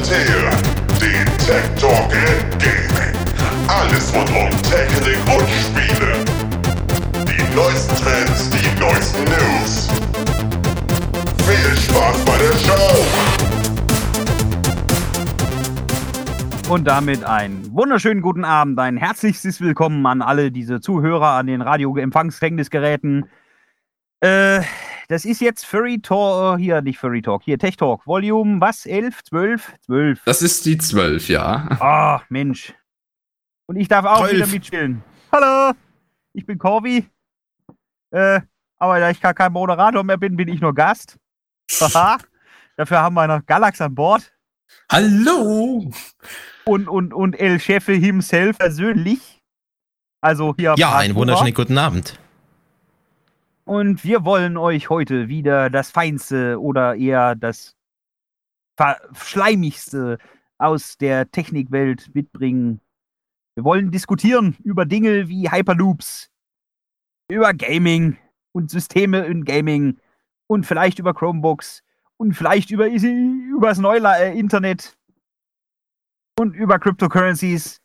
präsentiert den Tech Talk in Gaming. Alles rund um Technik und Spiele. Die neuesten Trends, die neuesten News. Viel Spaß bei der Show! Und damit einen wunderschönen guten Abend, ein herzlichstes Willkommen an alle diese Zuhörer an den Radio-Empfangsfängnisgeräten. Äh, das ist jetzt Furry Talk, hier nicht Furry Talk, hier Tech Talk, Volume, was, 11, 12, 12. Das ist die 12, ja. Ah, Mensch. Und ich darf auch 12. wieder mitspielen. Hallo, ich bin Corby. Äh, aber da ich gar kein Moderator mehr bin, bin ich nur Gast. Haha. Dafür haben wir noch Galax an Bord Hallo! und, und, und El Chefe himself persönlich. Also hier. Ja, einen wunderschönen guten Abend. Und wir wollen euch heute wieder das Feinste oder eher das Schleimigste aus der Technikwelt mitbringen. Wir wollen diskutieren über Dinge wie Hyperloops, über Gaming und Systeme in Gaming und vielleicht über Chromebooks und vielleicht über, über das neue äh, Internet und über Cryptocurrencies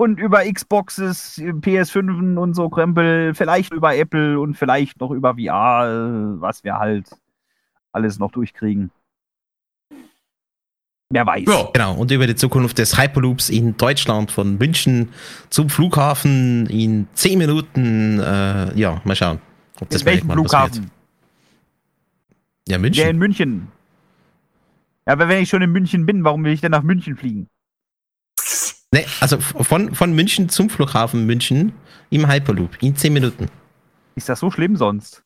und über Xboxes, PS5 und so Krempel, vielleicht über Apple und vielleicht noch über VR, was wir halt alles noch durchkriegen. Wer weiß. Ja, Genau, und über die Zukunft des Hyperloops in Deutschland von München zum Flughafen in 10 Minuten. Äh, ja, mal schauen, ob das In welchem. Flughafen? Ja, Der München. in München. Ja, aber wenn ich schon in München bin, warum will ich denn nach München fliegen? Nee, also von, von München zum Flughafen München im Hyperloop in 10 Minuten. Ist das so schlimm sonst?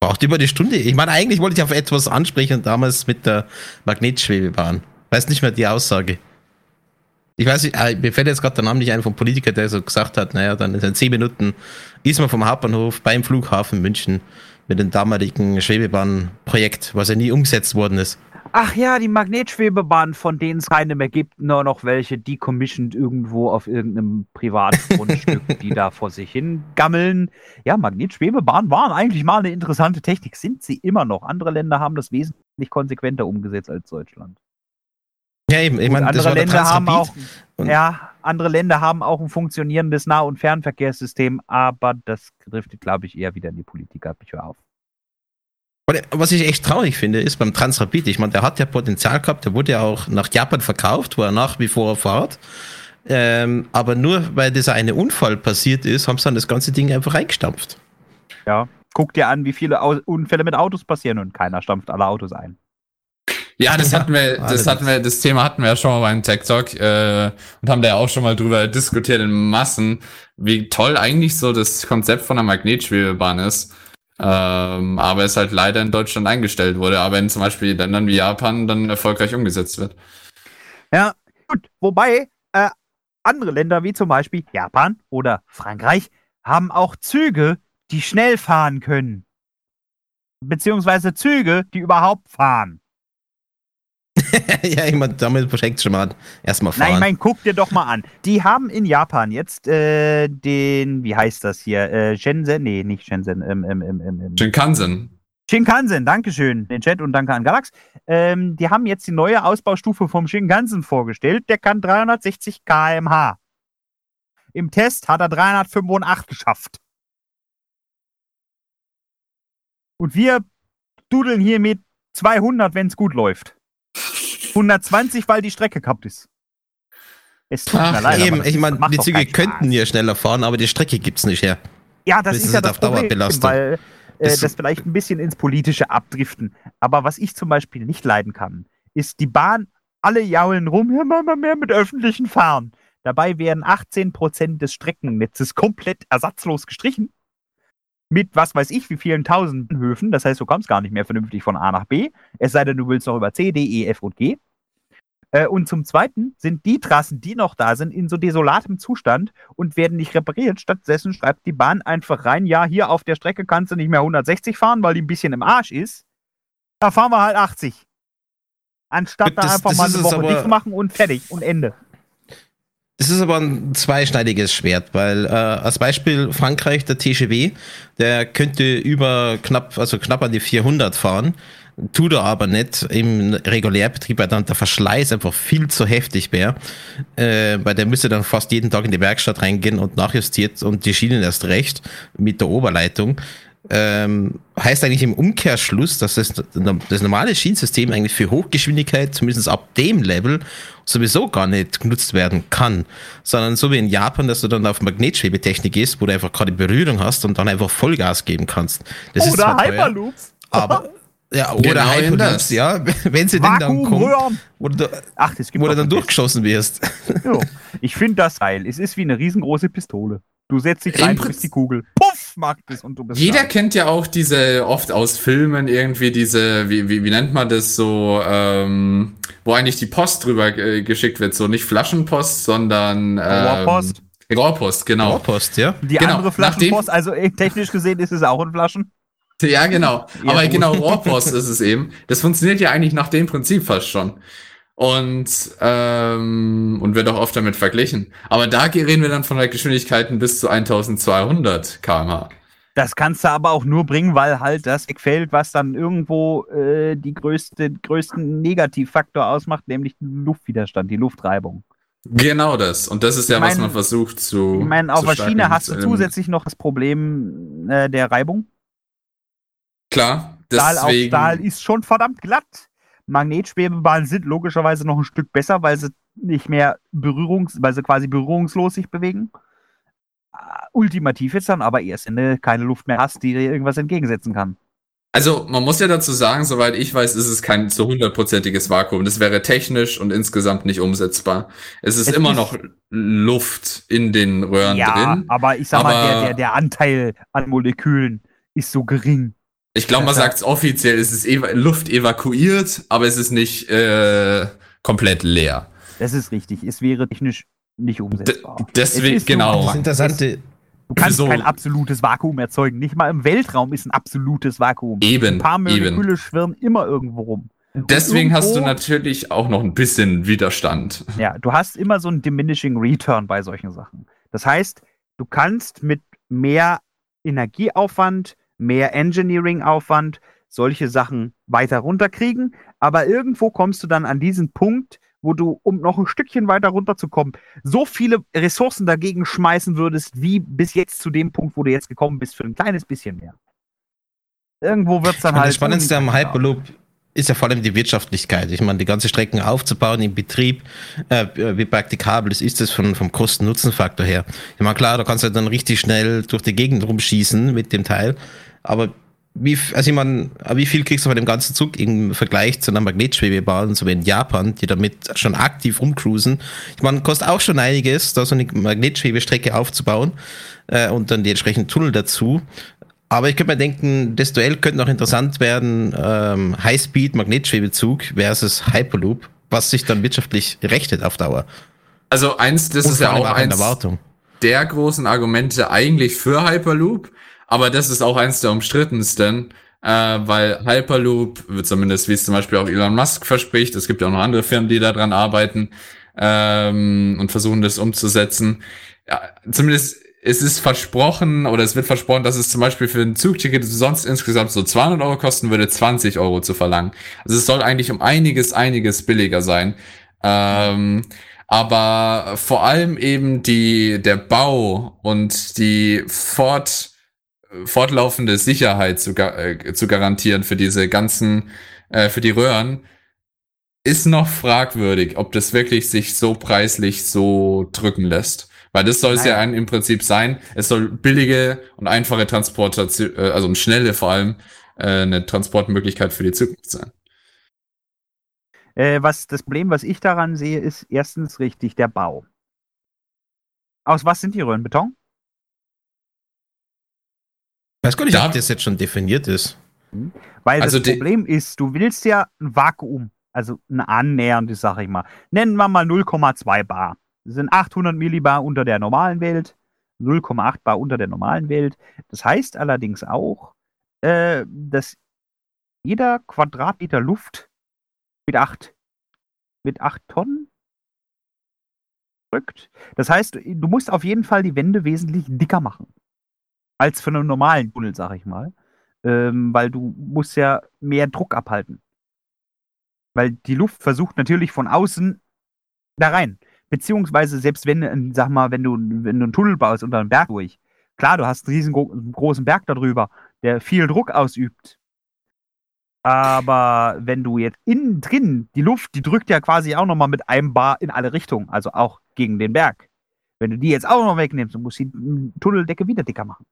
Braucht über die Stunde. Ich meine, eigentlich wollte ich auf etwas ansprechen damals mit der Magnetschwebebahn. Weiß nicht mehr die Aussage. Ich weiß nicht, äh, mir fällt jetzt gerade der Name nicht ein vom Politiker, der so gesagt hat, naja, dann in 10 Minuten ist man vom Hauptbahnhof beim Flughafen München mit dem damaligen Schwebebahnprojekt, was ja nie umgesetzt worden ist. Ach ja, die Magnetschwebebahn, von denen es keine mehr gibt, nur noch welche decommissioned irgendwo auf irgendeinem Privatgrundstück, die da vor sich hin gammeln. Ja, Magnetschwebebahnen waren eigentlich mal eine interessante Technik, sind sie immer noch. Andere Länder haben das wesentlich konsequenter umgesetzt als Deutschland. Ja, eben. Ich meine, andere Länder haben auch, ja, andere Länder haben auch ein funktionierendes Nah- und Fernverkehrssystem, aber das driftet, glaube ich, eher wieder in die Politik ab. Ich höre auf. Und Was ich echt traurig finde, ist beim Transrapid, ich meine, der hat ja Potenzial gehabt, der wurde ja auch nach Japan verkauft, wo er nach wie vor fährt. Ähm, aber nur weil dieser eine Unfall passiert ist, haben sie dann das ganze Ding einfach eingestampft. Ja. Guck dir an, wie viele Au Unfälle mit Autos passieren und keiner stampft alle Autos ein. ja das hatten wir, das hatten wir, das Thema hatten wir ja schon mal beim Tech Talk äh, und haben da ja auch schon mal drüber diskutiert in Massen, wie toll eigentlich so das Konzept von der Magnetschwebebahn ist. Ähm, aber es halt leider in Deutschland eingestellt wurde, aber in zum Beispiel Ländern wie Japan dann erfolgreich umgesetzt wird. Ja, gut. Wobei äh, andere Länder wie zum Beispiel Japan oder Frankreich haben auch Züge, die schnell fahren können. Beziehungsweise Züge, die überhaupt fahren. ja, ich meine, damit verschenkt schon mal erstmal Nein, fahren. ich meine, guck dir doch mal an. Die haben in Japan jetzt äh, den, wie heißt das hier? Äh, Shenzhen? Nee, nicht Shenzhen. Ähm, ähm, ähm, ähm, ähm. Shinkansen. Shinkansen, Dankeschön, den Chat und danke an Galax. Ähm, die haben jetzt die neue Ausbaustufe vom Shinkansen vorgestellt. Der kann 360 km/h. Im Test hat er 385 geschafft. Und wir dudeln hier mit 200, wenn es gut läuft. 120, weil die Strecke kaputt ist. Es tut Ach, mir leid. Eben, ich meine, die Züge könnten hier schneller fahren, aber die Strecke gibt's nicht her. Ja, das Wissen ist ja Sie, das auf Dauer Problem, belastet. weil äh, Das- das vielleicht ein bisschen ins Politische abdriften. Aber was ich zum Beispiel nicht leiden kann, ist die Bahn, alle jaulen rum, ja, machen wir mehr mit öffentlichen Fahren. Dabei werden 18% des Streckennetzes komplett ersatzlos gestrichen. Mit was weiß ich, wie vielen tausenden Höfen. Das heißt, du kommst gar nicht mehr vernünftig von A nach B. Es sei denn, du willst noch über C, D, E, F und G. Äh, und zum Zweiten sind die Trassen, die noch da sind, in so desolatem Zustand und werden nicht repariert. Stattdessen schreibt die Bahn einfach rein, ja, hier auf der Strecke kannst du nicht mehr 160 fahren, weil die ein bisschen im Arsch ist. Da fahren wir halt 80. Anstatt Gut, da das- einfach das mal eine Woche dicht machen und fertig und Ende. Das ist aber ein zweischneidiges Schwert, weil äh, als Beispiel Frankreich, der TGW, der könnte über knapp, also knapp an die 400 fahren. tut er aber nicht. Im Regulärbetrieb, weil dann der Verschleiß einfach viel zu heftig wäre. Äh, weil der müsste dann fast jeden Tag in die Werkstatt reingehen und nachjustiert und die Schienen erst recht mit der Oberleitung. Ähm, heißt eigentlich im Umkehrschluss, dass das, das normale Schienensystem eigentlich für Hochgeschwindigkeit, zumindest ab dem Level, sowieso gar nicht genutzt werden kann. Sondern so wie in Japan, dass du dann auf Magnetschwebetechnik gehst, wo du einfach gerade Berührung hast und dann einfach Vollgas geben kannst. Das ist Oder zwar teuer, Hyperloops. aber ja, oder Genau Hyperloops, ja, wenn sie denn dann kommen, du, Ach, das gibt wo du dann durchgeschossen wirst. Jo. Ich finde das geil. Es ist wie eine riesengroße Pistole. Du setzt dich rein, bist die Kugel. Puff, macht es und du bist Jeder da. kennt ja auch diese, oft aus Filmen irgendwie diese, wie, wie, wie nennt man das so, ähm, wo eigentlich die Post drüber äh, geschickt wird, so nicht Flaschenpost, sondern ähm, Rohrpost. Rohrpost, genau. Rohrpost, ja. Die Genau, andere Flaschenpost, also eh, technisch gesehen ist es auch in Flaschen. Ja, genau. Ja, Aber gut. genau, Rohrpost ist es eben. Das funktioniert ja eigentlich nach dem Prinzip fast schon. Und, ähm, und wird auch oft damit verglichen. Aber da reden wir dann von der Geschwindigkeiten bis zu 1200 km/h. Das kannst du aber auch nur bringen, weil halt das Eckfeld, was dann irgendwo äh, die größte, größten Negativfaktor ausmacht, nämlich den Luftwiderstand, die Luftreibung. Genau das. Und das ist ja, Ich was mein- man versucht zu. Ich meine, auf der Schiene hast du zusätzlich noch das Problem äh, der Reibung. Klar, Stahl auf deswegen. Stahl ist schon verdammt glatt. Magnetschwebebahnen sind logischerweise noch ein Stück besser, weil sie nicht mehr berührungs, weil sie quasi berührungslos sich bewegen. Äh, Ultimativ ist dann aber erst, wenn du keine Luft mehr hast, die dir irgendwas entgegensetzen kann. Also, man muss ja dazu sagen, soweit ich weiß, ist es kein so hundertprozentiges Vakuum. Das wäre technisch und insgesamt nicht umsetzbar. Es ist Es immer ist- noch Luft in den Röhren ja, drin. aber ich sag mal, aber- der, der, der Anteil an Molekülen ist so gering. Ich glaube, man sagt es offiziell, es ist eva Luft evakuiert, aber es ist nicht äh, komplett leer. Das ist richtig. Es wäre technisch nicht umsetzbar. D- deswegen- genau. so- Das Interessante, Du kannst so- kein absolutes Vakuum erzeugen. Nicht mal im Weltraum ist ein absolutes Vakuum. Eben, Ein paar eben. Moleküle schwirren immer irgendwo rum. Und Deswegen hast du irgendwo- natürlich auch noch ein bisschen Widerstand. Ja, du hast immer so einen diminishing return bei solchen Sachen. Das heißt, du kannst mit mehr Energieaufwand, mehr Engineering-Aufwand solche Sachen weiter runterkriegen, aber irgendwo kommst du dann an diesen Punkt, wo du, um noch ein Stückchen weiter runterzukommen, so viele Ressourcen dagegen schmeißen würdest, wie bis jetzt zu dem Punkt, wo du jetzt gekommen bist, für ein kleines bisschen mehr. Irgendwo wird es dann Und halt. das Spannendste am. Hyperloop ist ja vor allem die Wirtschaftlichkeit. Ich meine, die ganze Strecken aufzubauen im Betrieb, äh, wie praktikabel ist, ist das von, vom Kosten-Nutzen-Faktor her. Ich meine, klar, da kannst du dann richtig schnell durch die Gegend rumschießen mit dem Teil, aber wie, also ich meine, wie viel kriegst du von dem ganzen Zug im Vergleich zu einer Magnetschwebebahn, so wie in Japan, die damit schon aktiv rumcruisen? Ich meine, kostet auch schon einiges, da so eine Magnetschwebestrecke aufzubauen äh, und dann die entsprechenden Tunnel dazu. Aber ich könnte mir denken, das Duell könnte noch interessant werden, ähm, Highspeed Magnetschwebezug versus Hyperloop, was sich dann wirtschaftlich rechnet auf Dauer. Also eins, das Und ist ja auch in eins Erwartung. der großen Argumente eigentlich für Hyperloop, aber das ist auch eins der umstrittensten, äh, weil Hyperloop, wird zumindest wie es zum Beispiel auch Elon Musk verspricht, es gibt ja auch noch andere Firmen, die daran arbeiten ähm, und versuchen das umzusetzen. Ja, zumindest es ist versprochen oder es wird versprochen, dass es zum Beispiel für ein Zugticket, sonst insgesamt so 200 Euro kosten würde, 20 Euro zu verlangen. Also es soll eigentlich um einiges, einiges billiger sein. Ähm, aber vor allem eben die, der Bau und die fort, fortlaufende Sicherheit zu, äh, zu garantieren für diese ganzen, äh, für die Röhren, ist noch fragwürdig, ob das wirklich sich so preislich so drücken lässt. Weil das soll es ja im Prinzip sein. Es soll billige und einfache Transportation, äh, also und schnelle vor allem, äh, eine Transportmöglichkeit für die Zukunft sein. Äh, was das Problem, was ich daran sehe, ist erstens richtig der Bau. Aus was sind die Röhren? Beton? Ich weiß gar nicht, Da- ob das jetzt schon definiert ist. Weil Also das Problem ist, du willst ja ein Vakuum, also ein annäherndes, sag ich mal. Nennen wir mal 0,2 Bar. Sind 800 Millibar unter der normalen Welt, 0,8 Bar unter der normalen Welt. Das heißt allerdings auch, äh, dass jeder Quadratmeter Luft mit 8, mit 8 Tonnen drückt. Das heißt, du musst auf jeden Fall die Wände wesentlich dicker machen. Als für einen normalen Tunnel, sag ich mal. ähm, weil du musst ja mehr Druck abhalten. Weil die Luft versucht natürlich von außen da rein. Beziehungsweise selbst wenn, äh, sag mal, wenn du, wenn du einen Tunnel baust unter einem Berg durch, klar, du hast einen riesengroßen Berg darüber, der viel Druck ausübt. Aber wenn du jetzt innen drin, die Luft, die drückt ja quasi auch nochmal mit einem Bar in alle Richtungen, also auch gegen den Berg. Wenn du die jetzt auch noch wegnimmst, dann musst du die Tunneldecke wieder dicker machen.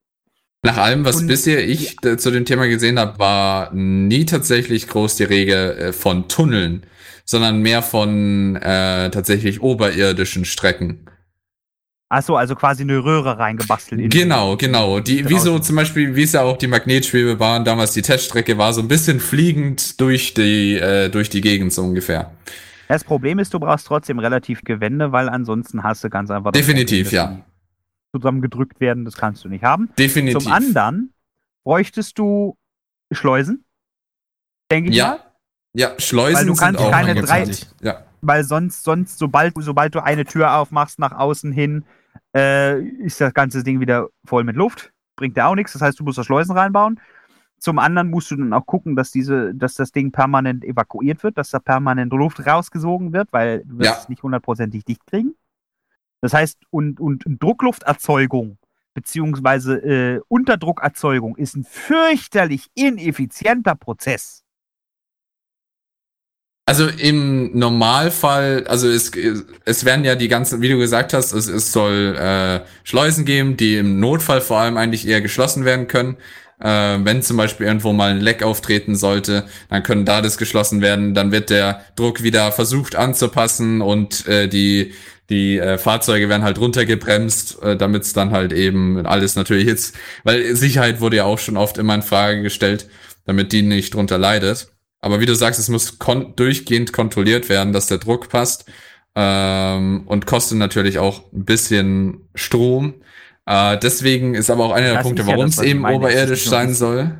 Nach allem, was Und bisher ich äh, zu dem Thema gesehen habe, war nie tatsächlich groß die Rede äh, von Tunneln, sondern mehr von äh, tatsächlich oberirdischen Strecken. Achso, also quasi eine Röhre reingebastelt. in- Genau, genau. Die, wie so zum Beispiel, wie es ja auch die Magnetschwebebahn damals die Teststrecke war, so ein bisschen fliegend durch die, äh, durch die Gegend so ungefähr. Das Problem ist, du brauchst trotzdem relativ Gewände, weil ansonsten hast du ganz einfach. Definitiv, Problem, ja. Zusammengedrückt werden, das kannst du nicht haben. Definitiv. Zum anderen bräuchtest du Schleusen, denke ich mal. Ja. Schleusen Weil du kannst sind keine drei- Ja. Weil sonst, sonst, sobald, sobald du eine Tür aufmachst nach außen hin, äh, ist das ganze Ding wieder voll mit Luft. Bringt ja auch nichts. Das heißt, du musst da Schleusen reinbauen. Zum anderen musst du dann auch gucken, dass diese, dass das Ding permanent evakuiert wird, dass da permanent Luft rausgesogen wird, weil du wirst Ja. es nicht hundertprozentig dicht kriegen. Das heißt, und, und Drucklufterzeugung beziehungsweise äh, Unterdruckerzeugung ist ein fürchterlich ineffizienter Prozess. Also im Normalfall, also es, es werden ja die ganzen, wie du gesagt hast, es, es soll äh, Schleusen geben, die im Notfall vor allem eigentlich eher geschlossen werden können. Äh, wenn zum Beispiel irgendwo mal ein Leck auftreten sollte, dann können da das geschlossen werden. Dann wird der Druck wieder versucht anzupassen und äh, die die äh, Fahrzeuge werden halt runtergebremst, äh, damit es dann halt eben alles natürlich jetzt, weil Sicherheit wurde ja auch schon oft immer in Frage gestellt, damit die nicht drunter leidet. Aber wie du sagst, es muss kon durchgehend kontrolliert werden, dass der Druck passt. Ähm, und kostet natürlich auch ein bisschen Strom. Äh, deswegen ist aber auch einer der Das Punkte, ist ja warum das, es eben oberirdisch sein das- soll.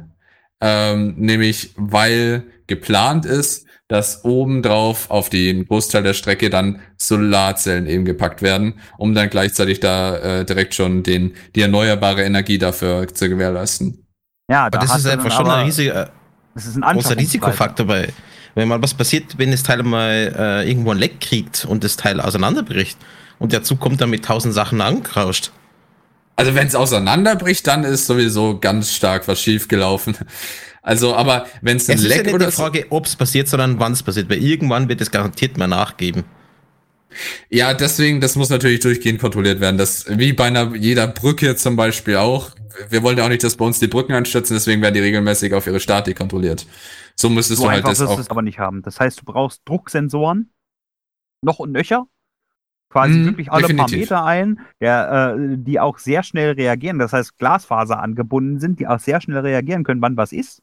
Ähm, nämlich weil geplant ist, dass obendrauf auf den Großteil der Strecke dann Solarzellen eben gepackt werden, um dann gleichzeitig da äh, direkt schon den, die erneuerbare Energie dafür zu gewährleisten. Ja, Aber da das hast ist einfach schon aber- ein riesiger, das ist ein großer. Risikofaktor, weil wenn mal was passiert, wenn das Teil mal äh, irgendwo ein Leck kriegt und das Teil auseinanderbricht und der Zug kommt dann mit tausend Sachen angerauscht. Also wenn es auseinanderbricht, dann ist sowieso ganz stark was schief gelaufen. Also, aber wenn es ein Es ist ja Leck nicht oder die so, Frage, ob es passiert, sondern wann es passiert, weil irgendwann wird es garantiert mal nachgeben. Ja, deswegen, das muss natürlich durchgehend kontrolliert werden. Das wie bei einer jeder Brücke zum Beispiel auch. Wir wollen ja auch nicht, dass bei uns die Brücken einstürzen, deswegen werden die regelmäßig auf ihre Statik kontrolliert. So müsstest So du halt das auch. es aber nicht haben. Das heißt, du brauchst Drucksensoren, noch und nöcher, quasi Mhm, wirklich alle paar definitiv. Meter ein, der, äh, die auch sehr schnell reagieren. Das heißt, Glasfaser angebunden sind, die auch sehr schnell reagieren können, wann was ist.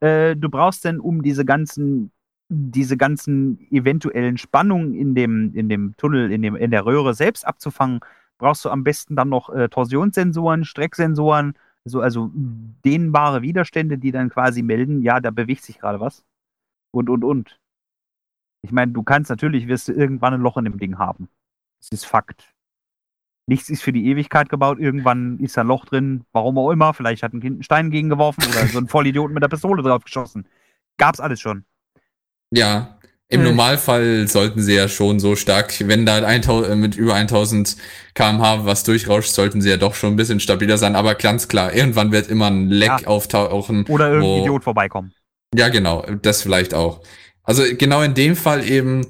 Äh, du brauchst denn, um diese ganzen, diese ganzen eventuellen Spannungen in dem, in dem Tunnel, in, dem, in der Röhre selbst abzufangen, brauchst du am besten dann noch äh, Torsionssensoren, Strecksensoren, so, also dehnbare Widerstände, die dann quasi melden, ja, da bewegt sich gerade was. Und, und, und. Ich meine, du kannst natürlich, wirst du irgendwann ein Loch in dem Ding haben. Das ist Fakt. Nichts ist für die Ewigkeit gebaut. Irgendwann ist da ein Loch drin, warum auch immer. Vielleicht hat ein Kind einen Stein gegengeworfen oder so ein Vollidioten mit der Pistole drauf geschossen. Gab's alles schon. Ja. Im Äh. Normalfall sollten sie ja schon so stark, wenn da 1000, mit über 1000 kmh was durchrauscht, sollten sie ja doch schon ein bisschen stabiler sein. Aber ganz klar, irgendwann wird immer ein Leck Ja. auftauchen. Oder irgendein wo- Idiot vorbeikommen. Ja, genau, das vielleicht auch. Also genau in dem Fall eben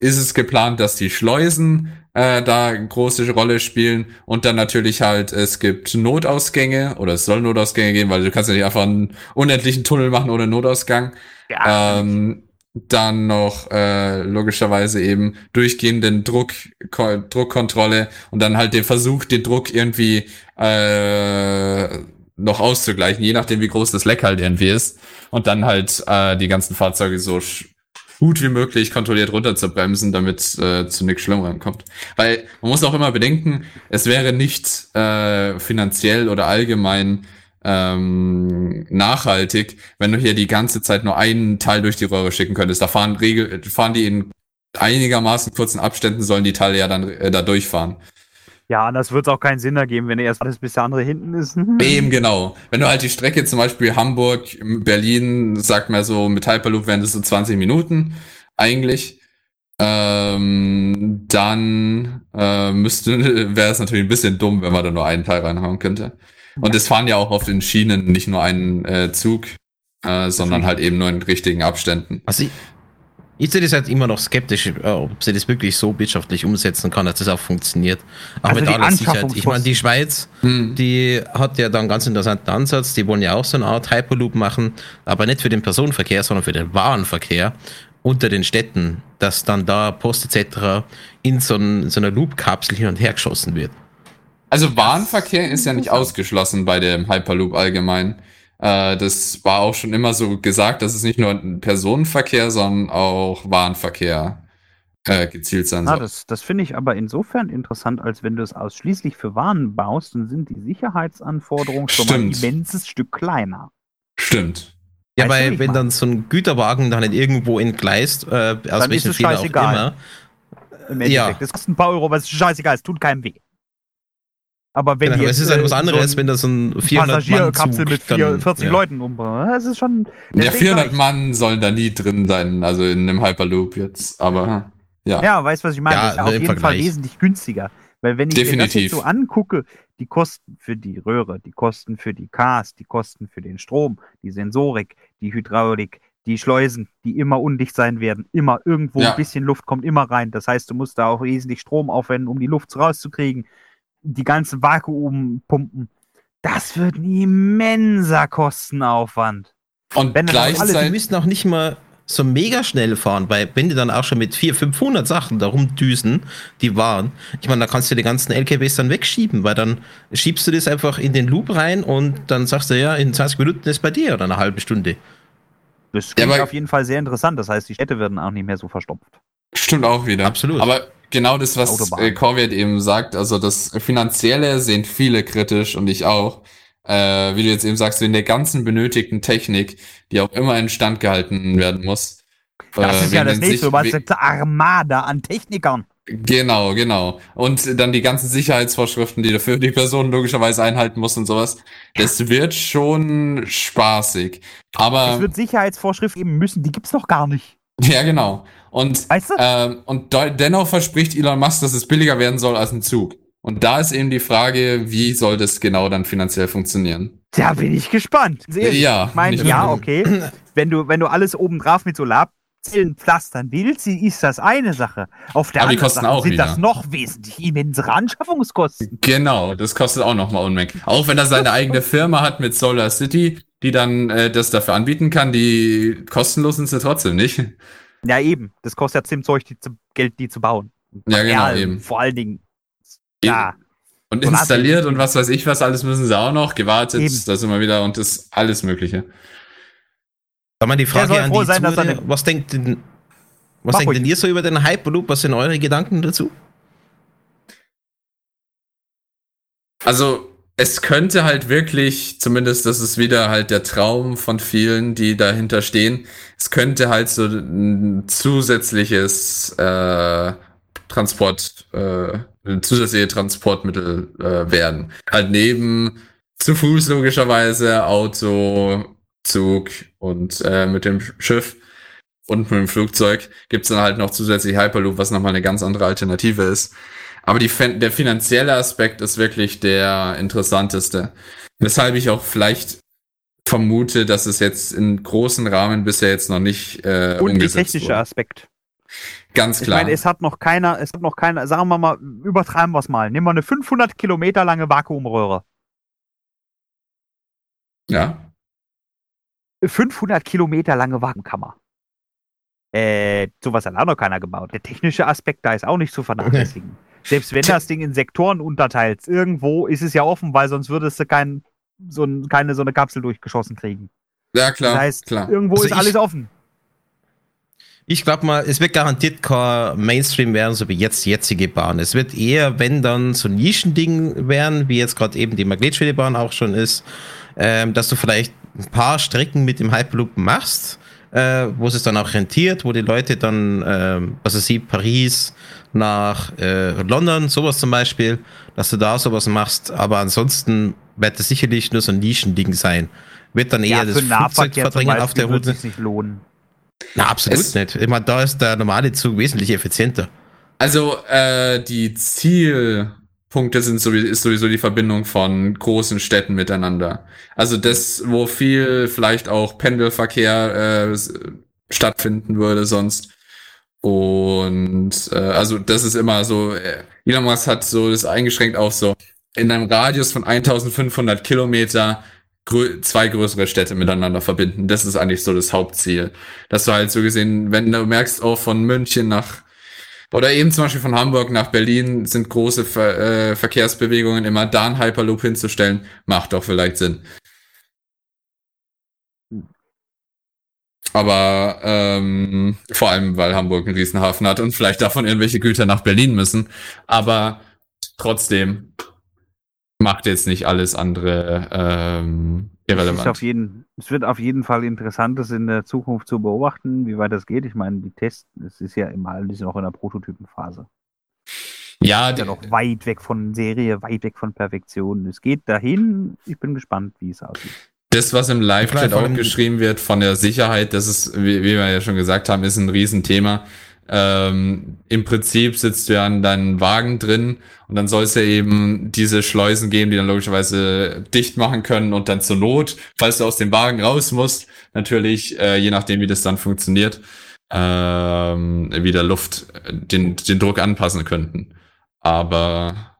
ist es geplant, dass die Schleusen äh, da eine große Rolle spielen und dann natürlich halt, es gibt Notausgänge oder es soll Notausgänge geben, weil du kannst ja nicht einfach einen unendlichen Tunnel machen ohne Notausgang. Ja, Ähm, dann noch äh, logischerweise eben durchgehenden Druck, Ko Druckkontrolle und dann halt den Versuch, den Druck irgendwie äh, noch auszugleichen, je nachdem wie groß das Leck halt irgendwie ist. Und dann halt äh, die ganzen Fahrzeuge so gut wie möglich kontrolliert runter zu bremsen, damit äh, zu nichts Schlimmerem kommt. Weil man muss auch immer bedenken, es wäre nicht äh, finanziell oder allgemein ähm, nachhaltig, wenn du hier die ganze Zeit nur einen Teil durch die Röhre schicken könntest. Da fahren Regel, fahren die in einigermaßen kurzen Abständen sollen die Teile ja dann äh, da durchfahren. Ja, anders wird es auch keinen Sinn ergeben, wenn er erst alles bis der andere hinten ist. Eben genau. Wenn du halt die Strecke zum Beispiel Hamburg, Berlin, sagt mal so, mit Hyperloop wären das so 20 Minuten eigentlich. Ähm, dann äh, müsste, wäre es natürlich ein bisschen dumm, wenn man da nur einen Teil reinhauen könnte. Und es fahren ja auch auf den Schienen nicht nur einen äh, Zug, äh, sondern halt eben nur in richtigen Abständen. Also ich, ich sehe das halt immer noch skeptisch, äh, ob sie das wirklich so wirtschaftlich umsetzen kann, dass das auch funktioniert. Auch Also mit die aller Sicherheit. Ich meine, die. Schweiz, Hm. die hat ja da einen ganz interessanten Ansatz. Die wollen ja auch so eine Art Hyperloop machen, aber nicht für den Personenverkehr, sondern für den Warenverkehr unter den Städten, dass dann da Post etc. in so, ein, so einer Loop-Kapsel hin und her geschossen wird. Also Warenverkehr ist ja nicht ausgeschlossen bei dem Hyperloop allgemein. Äh, das war auch schon immer so gesagt, dass es nicht nur ein Personenverkehr, sondern auch Warenverkehr äh, gezielt sein Ah, soll. das das finde ich aber insofern interessant, als wenn du es ausschließlich für Waren baust, dann sind die Sicherheitsanforderungen schon mal ein Stimmt. immenses Stück kleiner. Stimmt. Ja, Weißt weil wenn dann so ein Güterwagen dann nicht irgendwo entgleist, äh, aus Dann ist welchen es Fehler auch scheißegal. immer, Im Ja. Endeffekt. Das kostet ein paar Euro, aber es ist scheißegal, es tut keinem weh. Aber wenn Genau, aber es jetzt, ist halt äh, was anderes, so wenn da so ein ein 400 Passagierkapsel mit vier, dann- 40 ja. Leuten umbringen, das ist schon. Ja, deswegen 400 sag ich- Mann sollen da nie drin sein, also in einem Hyperloop jetzt, aber ja. Ja, weißt du, was ich meine? Ja, das ist ja auf jeden Fall Vergleich. wesentlich günstiger. Weil wenn ich mir das Definitiv. jetzt so angucke, die Kosten für die Röhre, die Kosten für die Cars, die Kosten für den Strom, die Sensorik, die Hydraulik, die Schleusen, die immer undicht sein werden, immer irgendwo Ja. ein bisschen Luft kommt immer rein. Das heißt, du musst da auch wesentlich Strom aufwenden, um die Luft rauszukriegen. Die ganzen Vakuumpumpen. Das wird ein immenser Kostenaufwand. Und Wenn das auch Alle, die gleichzeitig, müssen auch nicht mal so mega schnell fahren, weil wenn die dann auch schon mit 400, 500 Sachen da rumdüsen, die waren, ich meine, da kannst du die ganzen LKWs dann wegschieben, weil dann schiebst du das einfach in den Loop rein und dann sagst du, ja, in 20 Minuten ist bei dir oder eine halbe Stunde. Das Ja, klingt aber- auf jeden Fall sehr interessant. Das heißt, die Städte werden auch nicht mehr so verstopft. Stimmt auch wieder. Absolut. Aber genau das, was Autobahn. äh, Corvette eben sagt, also das Finanzielle sehen viele kritisch und ich auch. Äh, wie du jetzt eben sagst, in der ganzen benötigten Technik, die auch immer instand gehalten werden muss. Das äh, ist ja das nächste. Du meinst eine Armada an Technikern. Genau, genau. Und dann die ganzen Sicherheitsvorschriften, die dafür die Person logischerweise einhalten muss und sowas. Das wird schon spaßig. Es Aber, wird Sicherheitsvorschriften geben müssen, die gibt's noch gar nicht. Ja, genau. Und, Weißt du? ähm, und de- dennoch verspricht Elon Musk, dass es billiger werden soll als ein Zug. Und da ist eben die Frage, wie soll das genau dann finanziell funktionieren? Da bin ich gespannt. Sehr- Ja, Ich meine, ja, okay. Wenn du, wenn du alles obendrauf mit Solarzellen pflastern willst, ist das eine Sache. Auf der Aber anderen Seite sind wieder. das noch wesentlich immensere Anschaffungskosten. Genau, das kostet auch nochmal Unmengen. Auch wenn er seine eigene Firma hat mit Solar City, die dann äh, das dafür anbieten kann, die kostenlos sind sie trotzdem nicht. Ja, eben. Das kostet ja ziemlich Zeug, die zu, Geld, die zu bauen. Ja, genau, eben. Vor allen Dingen. Ja, Und Und installiert und was weiß ich was, alles müssen sie auch noch, gewartet, Eben. da sind wir wieder und das alles Mögliche. Da mal die Frage soll an die sein, er Zuhörer, was denkt denn, was denkt denn ihr so über den Hyperloop? Was sind eure Gedanken dazu? Also, es könnte halt wirklich, zumindest das ist wieder halt der Traum von vielen, die dahinter stehen, es könnte halt so ein zusätzliches äh, Transport, äh, ein zusätzliche Transportmittel äh, werden. Halt neben zu Fuß logischerweise, Auto, Zug und äh, mit dem Schiff und mit dem Flugzeug gibt's dann halt noch zusätzlich Hyperloop, was nochmal eine ganz andere Alternative ist. Aber die, der finanzielle Aspekt ist wirklich der interessanteste. Weshalb ich auch vielleicht vermute, dass es jetzt in großen Rahmen bisher jetzt noch nicht äh, und umgesetzt technische wurde. Aspekt. Ganz Ich klar. meine, es hat noch keiner, es hat noch keiner, sagen wir mal, übertreiben wir es mal. Nehmen wir eine 500 Kilometer lange Vakuumröhre. ja. 500 Kilometer lange Vakuumkammer. Äh, sowas hat auch noch keiner gebaut. Der technische Aspekt da ist auch nicht zu vernachlässigen. Selbst wenn das Ding in Sektoren unterteilt, irgendwo ist es ja offen, weil sonst würdest du kein, so ein, keine so eine Kapsel durchgeschossen kriegen. Ja, klar. das heißt, klar. irgendwo Also ist ich- alles offen. Ich glaube mal, es wird garantiert kein Mainstream werden, so wie jetzt die jetzige Bahn. Es wird eher, wenn dann so ein Nischending werden, wie jetzt gerade eben die Magnetschwebebahn auch schon ist, ähm, dass du vielleicht ein paar Strecken mit dem Hyperloop machst äh, wo es dann auch rentiert, wo die Leute dann, äh, also sie Paris nach äh, London, sowas zum Beispiel, dass du da sowas machst, aber ansonsten wird das sicherlich nur so ein Nischending sein. Wird dann eher Ja, das zum Flugzeugverdrängen auf der wird Route. sich nicht lohnen. Na, absolut Es- nicht. Ich meine, da ist der normale Zug wesentlich effizienter. Also äh, die Zielpunkte sind sowieso, ist sowieso die Verbindung von großen Städten miteinander. Also das, wo viel vielleicht auch Pendelverkehr äh, stattfinden würde sonst. Und äh, also das ist immer so, äh, Elon Musk hat so das eingeschränkt auf so in einem Radius von 1500 Kilometer grö zwei größere Städte miteinander verbinden. Das ist eigentlich so das Hauptziel. Dass du halt so gesehen, wenn du merkst, auch von München nach oder eben zum Beispiel von Hamburg nach Berlin sind große Ver äh, Verkehrsbewegungen, immer da einen Hyperloop hinzustellen, macht doch vielleicht Sinn. Aber ähm, vor allem, weil Hamburg einen Riesenhafen hat und vielleicht davon irgendwelche Güter nach Berlin müssen. Aber trotzdem macht jetzt nicht alles andere ähm, Es, ist irrelevant. auf jeden, es wird auf jeden Fall interessant, das in der Zukunft zu beobachten, wie weit das geht. Ich meine, die Tests, es ist ja immer alles noch in der Prototypenphase. Ja, Ist ja noch weit weg von Serie, weit weg von Perfektion. Es geht dahin. Ich bin gespannt, wie es aussieht. Das, was im Live-Chat auch geschrieben wird von der Sicherheit, das ist, wie, wie wir ja schon gesagt haben, ist ein Riesenthema. Ähm, Im Prinzip sitzt du ja an deinem Wagen drin und dann soll es ja eben diese Schleusen geben, die dann logischerweise dicht machen können und dann zur Not, falls du aus dem Wagen raus musst, natürlich, äh, je nachdem, wie das dann funktioniert, ähm, wieder Luft, äh, den, den Druck anpassen könnten. Aber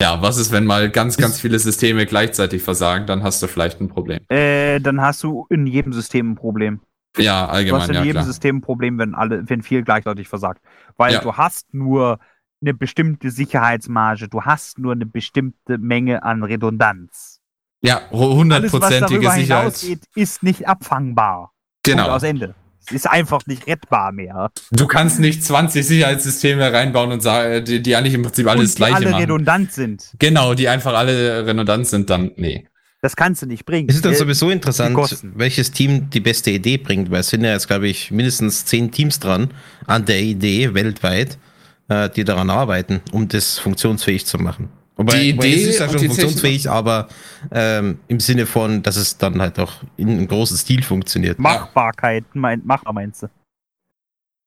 ja, was ist, wenn mal ganz, ganz viele Systeme gleichzeitig versagen, dann hast du vielleicht ein Problem. Äh, dann hast du in jedem System ein Problem. Ja, Du hast allgemein, in ja jedem klar. System ein Problem, wenn alle, wenn viel gleichzeitig versagt. Weil Ja. du hast nur eine bestimmte Sicherheitsmarge, du hast nur eine bestimmte Menge an Redundanz. Ja, hundertprozentige Sicherheit. hinausgeht, ist nicht abfangbar. Punkt Genau. aus Ende. Es ist einfach nicht rettbar mehr. Du kannst nicht 20 Sicherheitssysteme reinbauen und sagen, die, die eigentlich im Prinzip alles Und die gleiche alle machen. redundant sind. Genau, die einfach alle redundant sind, dann nee. Das kannst du nicht bringen. Es ist dann sowieso interessant, welches Team die beste Idee bringt, weil es sind ja jetzt, glaube ich, mindestens zehn Teams dran an der Idee weltweit, äh, die daran arbeiten, um das funktionsfähig zu machen. Wobei, Die Idee es ist ja schon funktionsfähig, aber ähm, im Sinne von, dass es dann halt auch in einem großen Stil funktioniert. Machbarkeit, mein, machbar meinst du?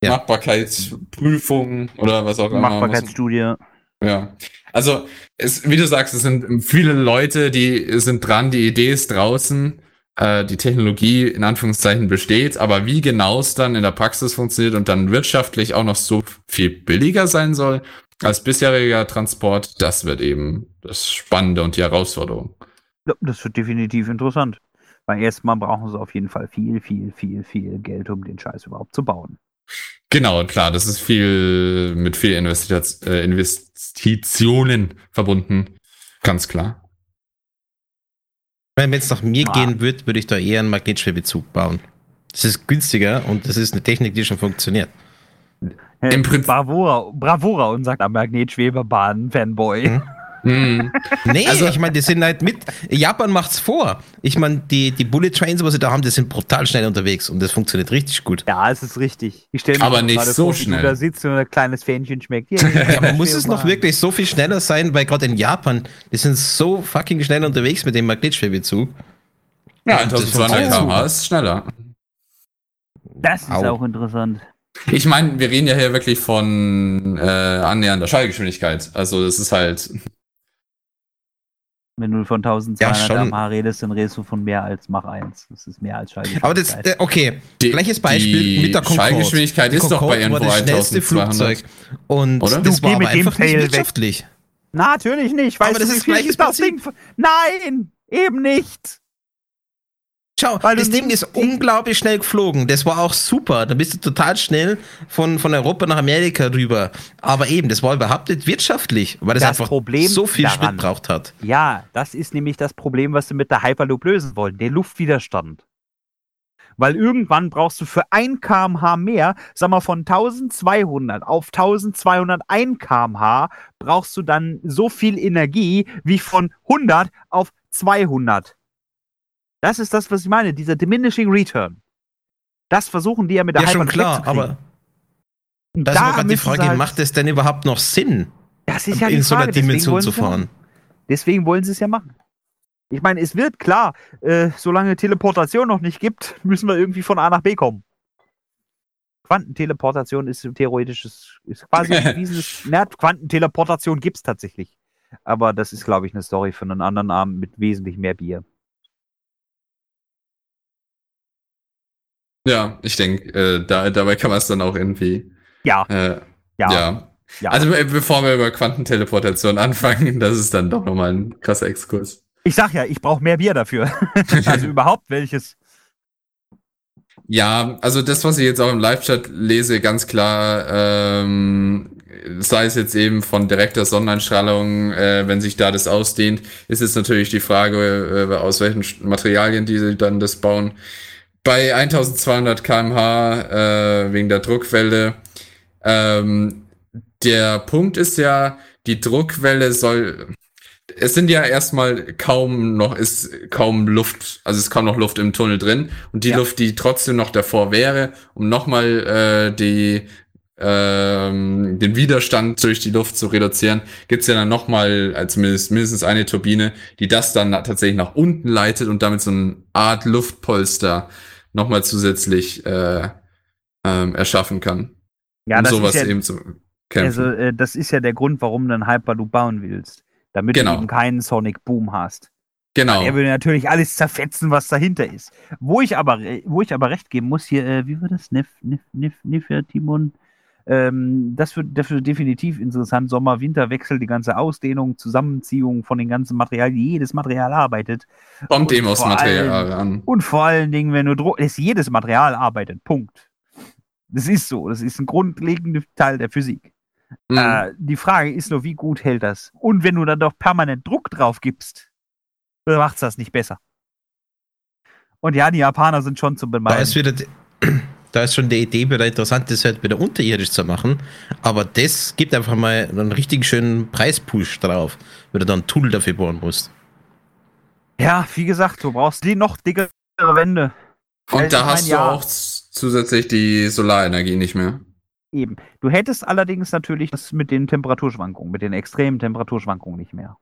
Ja. Machbarkeitsprüfung oder was auch immer. Machbarkeitsstudie. Ja. Also, es, wie du sagst, es sind viele Leute, die sind dran, die Idee ist draußen, äh, die Technologie in Anführungszeichen besteht, aber wie genau es dann in der Praxis funktioniert und dann wirtschaftlich auch noch so viel billiger sein soll als bisheriger Transport, das wird eben das Spannende und die Herausforderung. Ja, das wird definitiv interessant. Weil erstmal brauchen sie auf jeden Fall viel, viel, viel, viel Geld, um den Scheiß überhaupt zu bauen. Genau, klar, das ist viel mit viel äh, Investitionen verbunden. Ganz klar. Wenn es nach mir Ah. gehen würde, würde ich da eher einen Magnetschwebezug bauen. Das ist günstiger und das ist eine Technik, die schon funktioniert. Äh, Im Prinzip- Bravura, Bravura, unser Magnetschwebebahn-Fanboy. Mhm. Hm. Nee, Also- ich meine, die sind halt mit. Japan macht's vor. Ich meine, die, die Bullet Trains, was sie da haben, die sind brutal schnell unterwegs und das funktioniert richtig gut. Ja, es ist richtig. Ich stelle mir Aber nicht so vor, wie schnell. Du da sitzt und ein kleines Fähnchen schmeckt. Ja, Ja, aber muss es noch wirklich so viel schneller sein, weil gerade in Japan, die sind so fucking schnell unterwegs mit dem Magnetschwebezug. Ja, Das 1200 funktioniert km/h ist schneller. Das ist Au. auch interessant. Ich meine, wir reden ja hier wirklich von äh, annähernder Schallgeschwindigkeit. Also das ist halt, Wenn du von 1200 Ja, km/h redest, dann redest du von mehr als Mach 1. Das ist mehr als Schallgeschwindigkeit. Aber das, äh, okay, die, gleiches Beispiel die mit der Concorde. Schallgeschwindigkeit Die ist doch bei irgendwo das schnellste 1200. Flugzeug. Und Oder? das Du, war aber mit dem einfach nicht Tail weg. wirtschaftlich. Natürlich nicht. Weißt Aber das ist viel gleiches das Ding. Nein, eben nicht. Schau, Weil das Ding ist unglaublich schnell geflogen. Das war auch super. Da bist du total schnell von, von Europa nach Amerika rüber. Aber eben, das war überhaupt nicht wirtschaftlich, weil das, Das einfach Problem so viel daran- Sprit braucht hat. Ja, das ist nämlich das Problem, was sie mit der Hyperloop lösen wollen. Der Luftwiderstand. Weil irgendwann brauchst du für 1 kmh mehr, sag mal von 1200 auf 1201 kmh, brauchst du dann so viel Energie wie von 100 auf 200. Das ist das, was ich meine, dieser diminishing return. Das versuchen die ja mit der Ja, schon Hyperloop klar, aber Und da ist gerade die Frage, halt- macht es denn überhaupt noch Sinn, das ist ja in so einer Dimension zu fahren? Deswegen wollen sie es ja machen. Ich meine, es wird klar, äh, solange Teleportation noch nicht gibt, müssen wir irgendwie von A nach B kommen. Quantenteleportation ist theoretisch ist, quasi gewiesenes. Na, Quantenteleportation gibt es tatsächlich. Aber das ist, glaube ich, eine Story für einen anderen Abend mit wesentlich mehr Bier. Ja, ich denke, äh, da, dabei kann man es dann auch irgendwie. Ja, Äh, ja, ja. ja. Also äh, bevor wir über Quantenteleportation anfangen, das ist dann doch nochmal ein krasser Exkurs. ich sag ja, ich brauche mehr Bier dafür. also überhaupt welches. Ja, also das, was ich jetzt auch im Live-Chat lese, ganz klar, ähm, sei es jetzt eben von direkter Sonneneinstrahlung, äh, wenn sich da das ausdehnt, ist jetzt natürlich die Frage, äh, aus welchen Materialien die sie dann das bauen. Bei 1200 kmh äh, wegen der Druckwelle. Ähm, der Punkt ist ja, die Druckwelle soll. Es sind ja erstmal kaum noch, ist kaum Luft, also es ist kaum noch Luft im Tunnel drin. Und die Ja. Luft, die trotzdem noch davor wäre, um nochmal äh, die ähm, den Widerstand durch die Luft zu reduzieren, gibt's ja dann nochmal als mindestens, eine Turbine, die das dann tatsächlich nach unten leitet und damit so eine Art Luftpolster nochmal zusätzlich äh, ähm, erschaffen kann. Ja, um das sowas ist ja, eben zu kämpfen. Also, äh, das ist ja der Grund, warum du einen Hyperloop bauen willst. Damit Genau. du eben keinen Sonic Boom hast. genau. Er würde natürlich alles zerfetzen, was dahinter ist. Wo ich aber, re- wo ich aber recht geben muss, hier, äh, wie war das? Nef, Nef, Nef, Nefertimon. Ähm, das, wird, das wird definitiv interessant. Sommer-Winterwechsel, die ganze Ausdehnung, Zusammenziehung von den ganzen Materialien, jedes Material arbeitet. Kommt und eben aus Material allem- an. Und vor allen Dingen, wenn du Druck, es jedes Material arbeitet. Punkt. Das ist so. Das ist ein grundlegender Teil der Physik. Mhm. Äh, die Frage ist nur, wie gut hält das? Und wenn du dann doch permanent Druck drauf gibst, dann macht's das nicht besser. Und ja, die Japaner sind schon zu Da bemeiden. ist wieder, da ist schon die Idee wieder interessant, das halt wieder unterirdisch zu machen. Aber das gibt einfach mal einen richtig schönen Preispush drauf, wenn du dann ein Tool dafür bauen musst. Ja, wie gesagt, du brauchst die noch dickere Wände. Und da hast du ja. auch zusätzlich die Solarenergie nicht mehr. Eben. Du hättest allerdings natürlich das mit den Temperaturschwankungen, mit den extremen Temperaturschwankungen nicht mehr.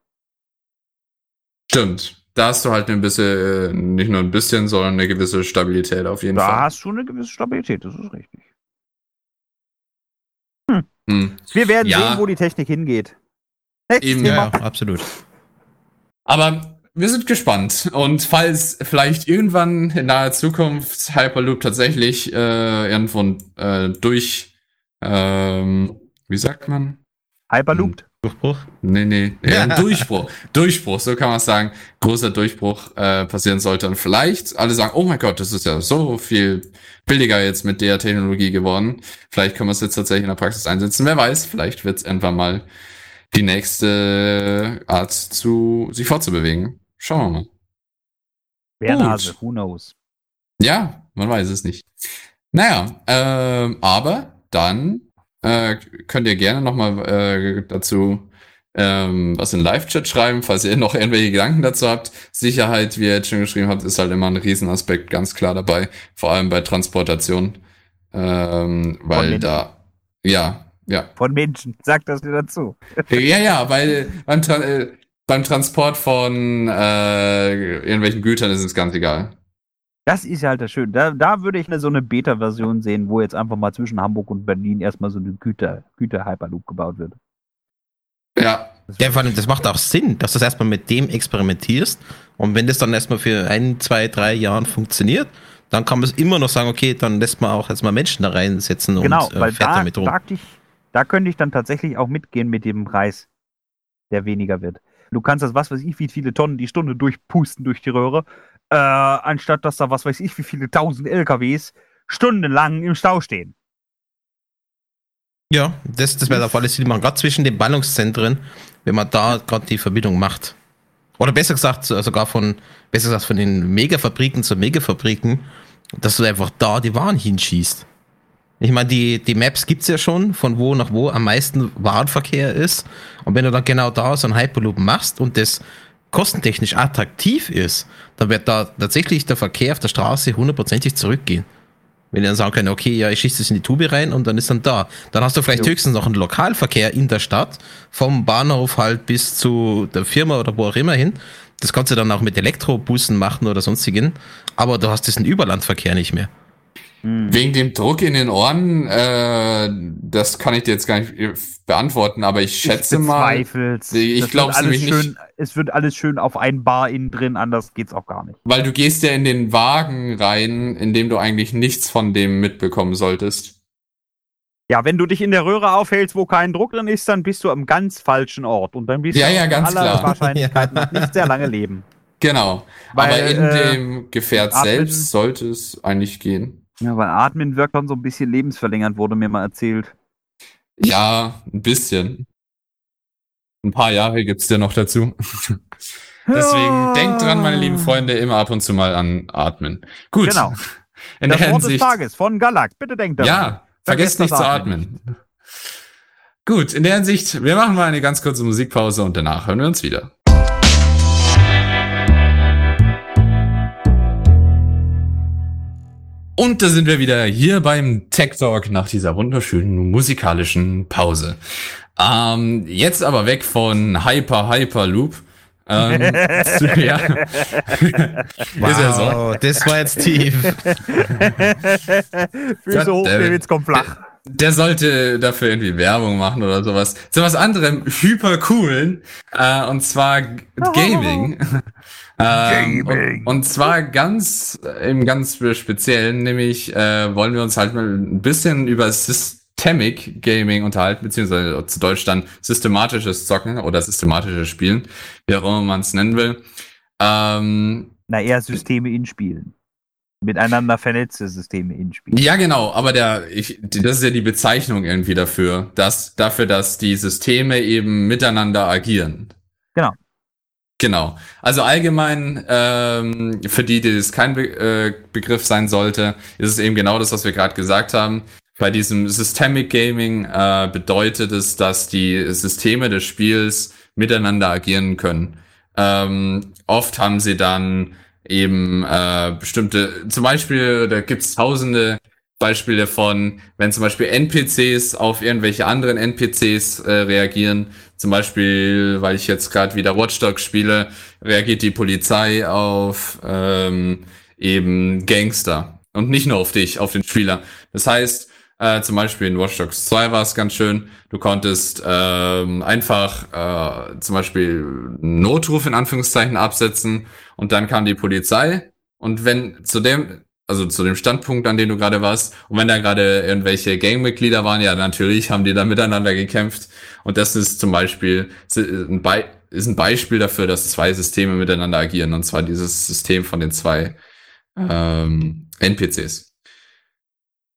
Stimmt. Da hast du halt ein bisschen, äh, nicht nur ein bisschen, sondern eine gewisse Stabilität auf jeden Da Fall. hast du eine gewisse Stabilität, das ist richtig. Hm. Wir werden Ja. sehen, wo die Technik hingeht. Nächstes Eben, Thema. absolut. Aber wir sind gespannt. Und falls vielleicht irgendwann in naher Zukunft Hyperloop tatsächlich äh, irgendwo äh, durch, ähm, wie sagt man? Hyperlooped. Durchbruch? Nee, nee, ja, ein Durchbruch. Durchbruch, so kann man es sagen. Großer Durchbruch äh, passieren sollte. Und vielleicht alle sagen, oh mein Gott, das ist ja so viel billiger jetzt mit der Technologie geworden. Vielleicht können wir es jetzt tatsächlich in der Praxis einsetzen. Wer weiß, vielleicht wird es irgendwann mal die nächste Art zu sich fortzubewegen. Schauen wir mal. Wer Gut. Nase, who knows. Ja, man weiß es nicht. Naja, ähm, aber dann äh, könnt ihr gerne nochmal äh, dazu ähm, was in Live-Chat schreiben, falls ihr noch irgendwelche Gedanken dazu habt. Sicherheit, wie ihr jetzt schon geschrieben habt, ist halt immer ein Riesenaspekt ganz klar dabei, vor allem bei Transportation, ähm, weil da, ja, ja, Von Menschen. Sag das dir dazu. ja, ja, weil beim, Tra äh, beim Transport von äh, irgendwelchen Gütern ist es ganz egal. Das ist halt das Schöne. Da, da würde ich eine, so eine Beta-Version sehen, wo jetzt einfach mal zwischen Hamburg und Berlin erstmal so eine Güter, Güter-Hyperloop gebaut wird. Ja, Ja, vor allem, das macht auch Sinn, dass du das erstmal mit dem experimentierst. Und wenn das dann erstmal für ein, zwei, drei Jahren funktioniert, dann kann man es immer noch sagen, okay, dann lässt man auch erstmal Menschen da reinsetzen und genau, äh, weil fährt da, damit rum. frag dich, da könnte ich dann tatsächlich auch mitgehen mit dem Preis, der weniger wird. Du kannst das, was weiß ich, wie viele Tonnen die Stunde durchpusten durch die Röhre, äh, anstatt dass da, was weiß ich, wie viele tausend LKWs stundenlang im Stau stehen. Ja, das, das wäre auf alle Fälle, man gerade zwischen den Ballungszentren, wenn man da gerade die Verbindung macht. Oder besser gesagt, so- sogar von, besser gesagt, von den Megafabriken zu Megafabriken, dass du einfach da die Waren hinschießt. Ich meine, die, die Maps gibt's ja schon, von wo nach wo am meisten Warenverkehr ist. Und wenn du dann genau da so einen Hyperloop machst und das kostentechnisch attraktiv ist, dann wird da tatsächlich der Verkehr auf der Straße hundertprozentig zurückgehen. Wenn die dann sagen können, okay, ja, ich schieße das in die Tube rein und dann ist dann da. Dann hast du vielleicht Jo. höchstens noch einen Lokalverkehr in der Stadt, vom Bahnhof halt bis zu der Firma oder wo auch immer hin. Das kannst du dann auch mit Elektrobussen machen oder sonstigen. Aber du hast diesen Überlandverkehr nicht mehr. Hm. Wegen dem Druck in den Ohren, äh, das kann ich dir jetzt gar nicht äh, beantworten, aber ich schätze mal. Ich wird glaub's alles nämlich nicht. schön, Es wird alles schön auf ein Bar innen drin, anders geht's auch gar nicht. Weil du gehst ja in den Wagen rein, in dem du eigentlich nichts von dem mitbekommen solltest. Ja, wenn du dich in der Röhre aufhältst, wo kein Druck drin ist, dann bist du am ganz falschen Ort. Und dann bist Ja, du ja, ganz aller klar. Wahrscheinlichkeit nach nicht sehr lange leben. Genau. Weil, aber in äh, dem Gefährt selbst sollte es eigentlich gehen. Ja, weil Atmen wirkt dann so ein bisschen lebensverlängernd, wurde mir mal erzählt. Ja, ein bisschen. Ein paar Jahre gibt's ja noch dazu. Deswegen Ja. denkt dran, meine lieben Freunde, immer ab und zu mal an Atmen. Gut. Genau. In das der Wort des Hinsicht. Tages von Galax. Bitte denkt daran. Ja, vergesst Vergesst nicht zu Atmen. atmen. Gut, in der Hinsicht, wir machen mal eine ganz kurze Musikpause und danach hören wir uns wieder. Und da sind wir wieder hier beim Tech Talk nach dieser wunderschönen musikalischen Pause. Ähm, jetzt aber weg von Hyper Hyper Loop. Ähm, zu, ja. Ist ja so. Wow, das war jetzt tief. Füße hoch, der Witz kommt flach. Der sollte dafür irgendwie Werbung machen oder sowas. Zu was anderem hyper coolen. Äh, und zwar G- Gaming. ähm, Gaming. Und, und zwar ganz im ganz speziellen, nämlich äh, wollen wir uns halt mal ein bisschen über Systemic Gaming unterhalten, beziehungsweise zu Deutsch dann systematisches Zocken oder systematisches Spielen, wie auch immer man es nennen will. Ähm, Na, eher Systeme in Spielen. Miteinander vernetzte Systeme in Spielen. Ja, genau, aber der, ich, das ist ja die Bezeichnung irgendwie dafür, dass, dafür, dass die Systeme eben miteinander agieren. Genau. Genau. Also allgemein, ähm, für die, die das kein Be äh, Begriff sein sollte, ist es eben genau das, was wir gerade gesagt haben. Bei diesem Systemic Gaming äh, bedeutet es, dass die Systeme des Spiels miteinander agieren können. Ähm, oft haben sie dann eben äh, bestimmte, zum Beispiel, da gibt's tausende Beispiele von, wenn zum Beispiel NPCs auf irgendwelche anderen NPCs äh, reagieren. Zum Beispiel, weil ich jetzt gerade wieder Watch Dogs spiele, reagiert die Polizei auf ähm, eben Gangster. Und nicht nur auf dich, auf den Spieler. Das heißt, äh, zum Beispiel in Watch Dogs 2 war es ganz schön. Du konntest ähm, einfach äh, zum Beispiel einen Notruf in Anführungszeichen absetzen und dann kam die Polizei. Und wenn zu dem, also zu dem Standpunkt, an dem du gerade warst, und wenn da gerade irgendwelche Gangmitglieder waren, ja, natürlich haben die da miteinander gekämpft. Und das ist zum Beispiel ist ein, Be ist ein Beispiel dafür, dass zwei Systeme miteinander agieren. Und zwar dieses System von den zwei ähm, NPCs.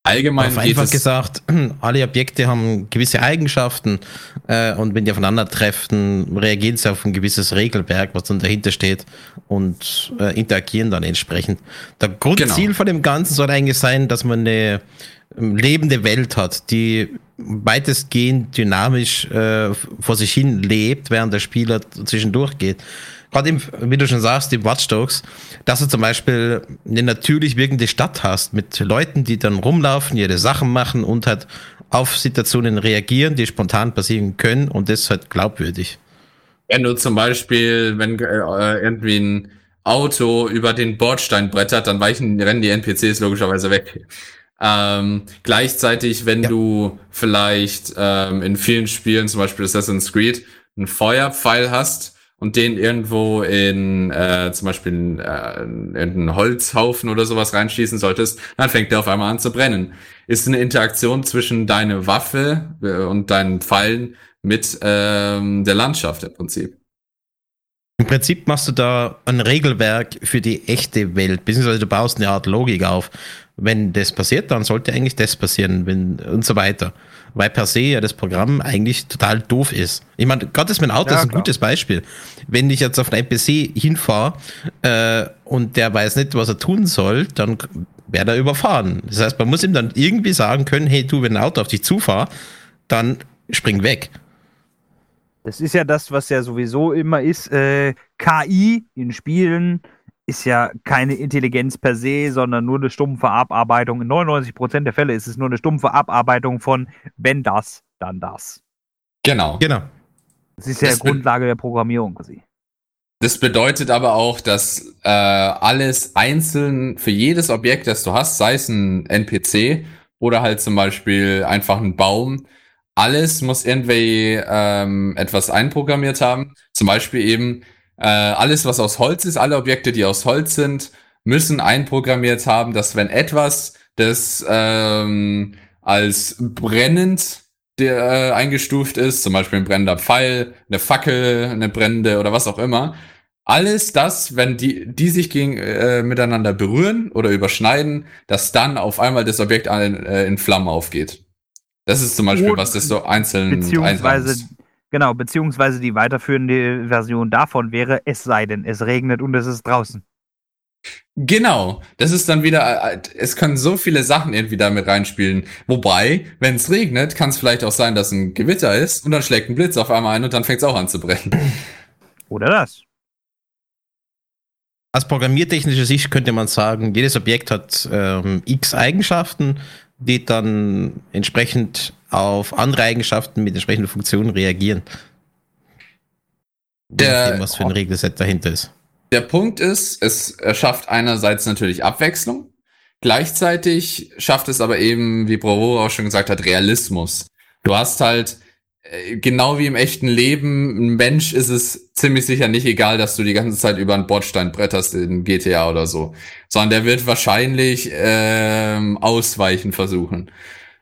Allgemein Auf einfach es, gesagt, alle Objekte haben gewisse Eigenschaften äh, und wenn die aufeinandertreffen, reagieren sie auf ein gewisses Regelwerk, was dann dahinter steht und äh, interagieren dann entsprechend. Der Grundziel Genau. von dem Ganzen soll eigentlich sein, dass man eine ähm, lebende Welt hat, die weitestgehend dynamisch äh, vor sich hin lebt, während der Spieler zwischendurch geht. Gerade im, wie du schon sagst, im Watch Dogs, dass du zum Beispiel eine natürlich wirkende Stadt hast mit Leuten, die dann rumlaufen, ihre Sachen machen und halt auf Situationen reagieren, die spontan passieren können und das ist halt glaubwürdig. wenn du zum Beispiel, wenn äh, irgendwie ein Auto über den Bordstein brettert, dann weichen, rennen die NPCs logischerweise weg. Ähm, gleichzeitig, wenn Ja. du vielleicht ähm, in vielen Spielen, zum Beispiel Assassin's Creed, einen Feuerpfeil hast und den irgendwo in äh, zum Beispiel in, äh, in einen Holzhaufen oder sowas reinschießen solltest, dann fängt der auf einmal an zu brennen. Ist eine Interaktion zwischen deiner Waffe äh, und deinen Pfeilen mit ähm, der Landschaft im Prinzip. Im Prinzip machst du da ein Regelwerk für die echte Welt, beziehungsweise du baust eine Art Logik auf. Wenn das passiert, dann sollte eigentlich das passieren wenn, und so weiter. Weil per se ja das Programm eigentlich total doof ist. Ich meine, Gottes mein Auto Ja, ist ein klar. gutes Beispiel. Wenn ich jetzt auf einen NPC hinfahre äh, und der weiß nicht, was er tun soll, dann wäre er überfahren. Das heißt, man muss ihm dann irgendwie sagen können, hey du, wenn ein Auto auf dich zufahrt, dann spring weg. Das ist ja das, was ja sowieso immer ist. Äh, KI in Spielen ist ja keine Intelligenz per se, sondern nur eine stumpfe Abarbeitung. In 99% der Fälle ist es nur eine stumpfe Abarbeitung von wenn das, dann das. Genau. Genau. Das ist ja Das die Grundlage der Programmierung quasi. Das bedeutet aber auch, dass äh, alles einzeln für jedes Objekt, das du hast, sei es ein NPC oder halt zum Beispiel einfach ein Baum, alles muss irgendwie ähm, etwas einprogrammiert haben. Zum Beispiel eben äh, alles, was aus Holz ist, alle Objekte, die aus Holz sind, müssen einprogrammiert haben, dass wenn etwas, das ähm, als brennend der, äh, eingestuft ist, zum Beispiel ein brennender Pfeil, eine Fackel, eine brennende oder was auch immer, alles das, wenn die, die sich gegen, äh, miteinander berühren oder überschneiden, dass dann auf einmal das Objekt an, äh, in Flammen aufgeht. Das ist zum Beispiel, was das so einzeln Beziehungsweise, einsammelst. Genau, beziehungsweise die weiterführende Version davon wäre, es sei denn, es regnet und es ist draußen. Genau, das ist dann wieder, äh, es können so viele Sachen irgendwie damit reinspielen. Wobei, wenn es regnet, kann es vielleicht auch sein, dass ein Gewitter ist und dann schlägt ein Blitz auf einmal ein und dann fängt es auch an zu brennen. Oder das. Aus programmiertechnischer Sicht könnte man sagen, jedes Objekt hat ähm, x Eigenschaften, die dann entsprechend auf andere Eigenschaften mit entsprechenden Funktionen reagieren. Der- nachdem, was für ein Regelset dahinter ist. Der Punkt ist, es erschafft einerseits natürlich Abwechslung, gleichzeitig schafft es aber eben, wie Bravo auch schon gesagt hat, Realismus. Du hast halt, äh, genau wie im echten Leben, ein Mensch ist es ziemlich sicher nicht egal, dass du die ganze Zeit über einen Bordstein bretterst in GTA oder so, sondern der wird wahrscheinlich ähm, ausweichen versuchen.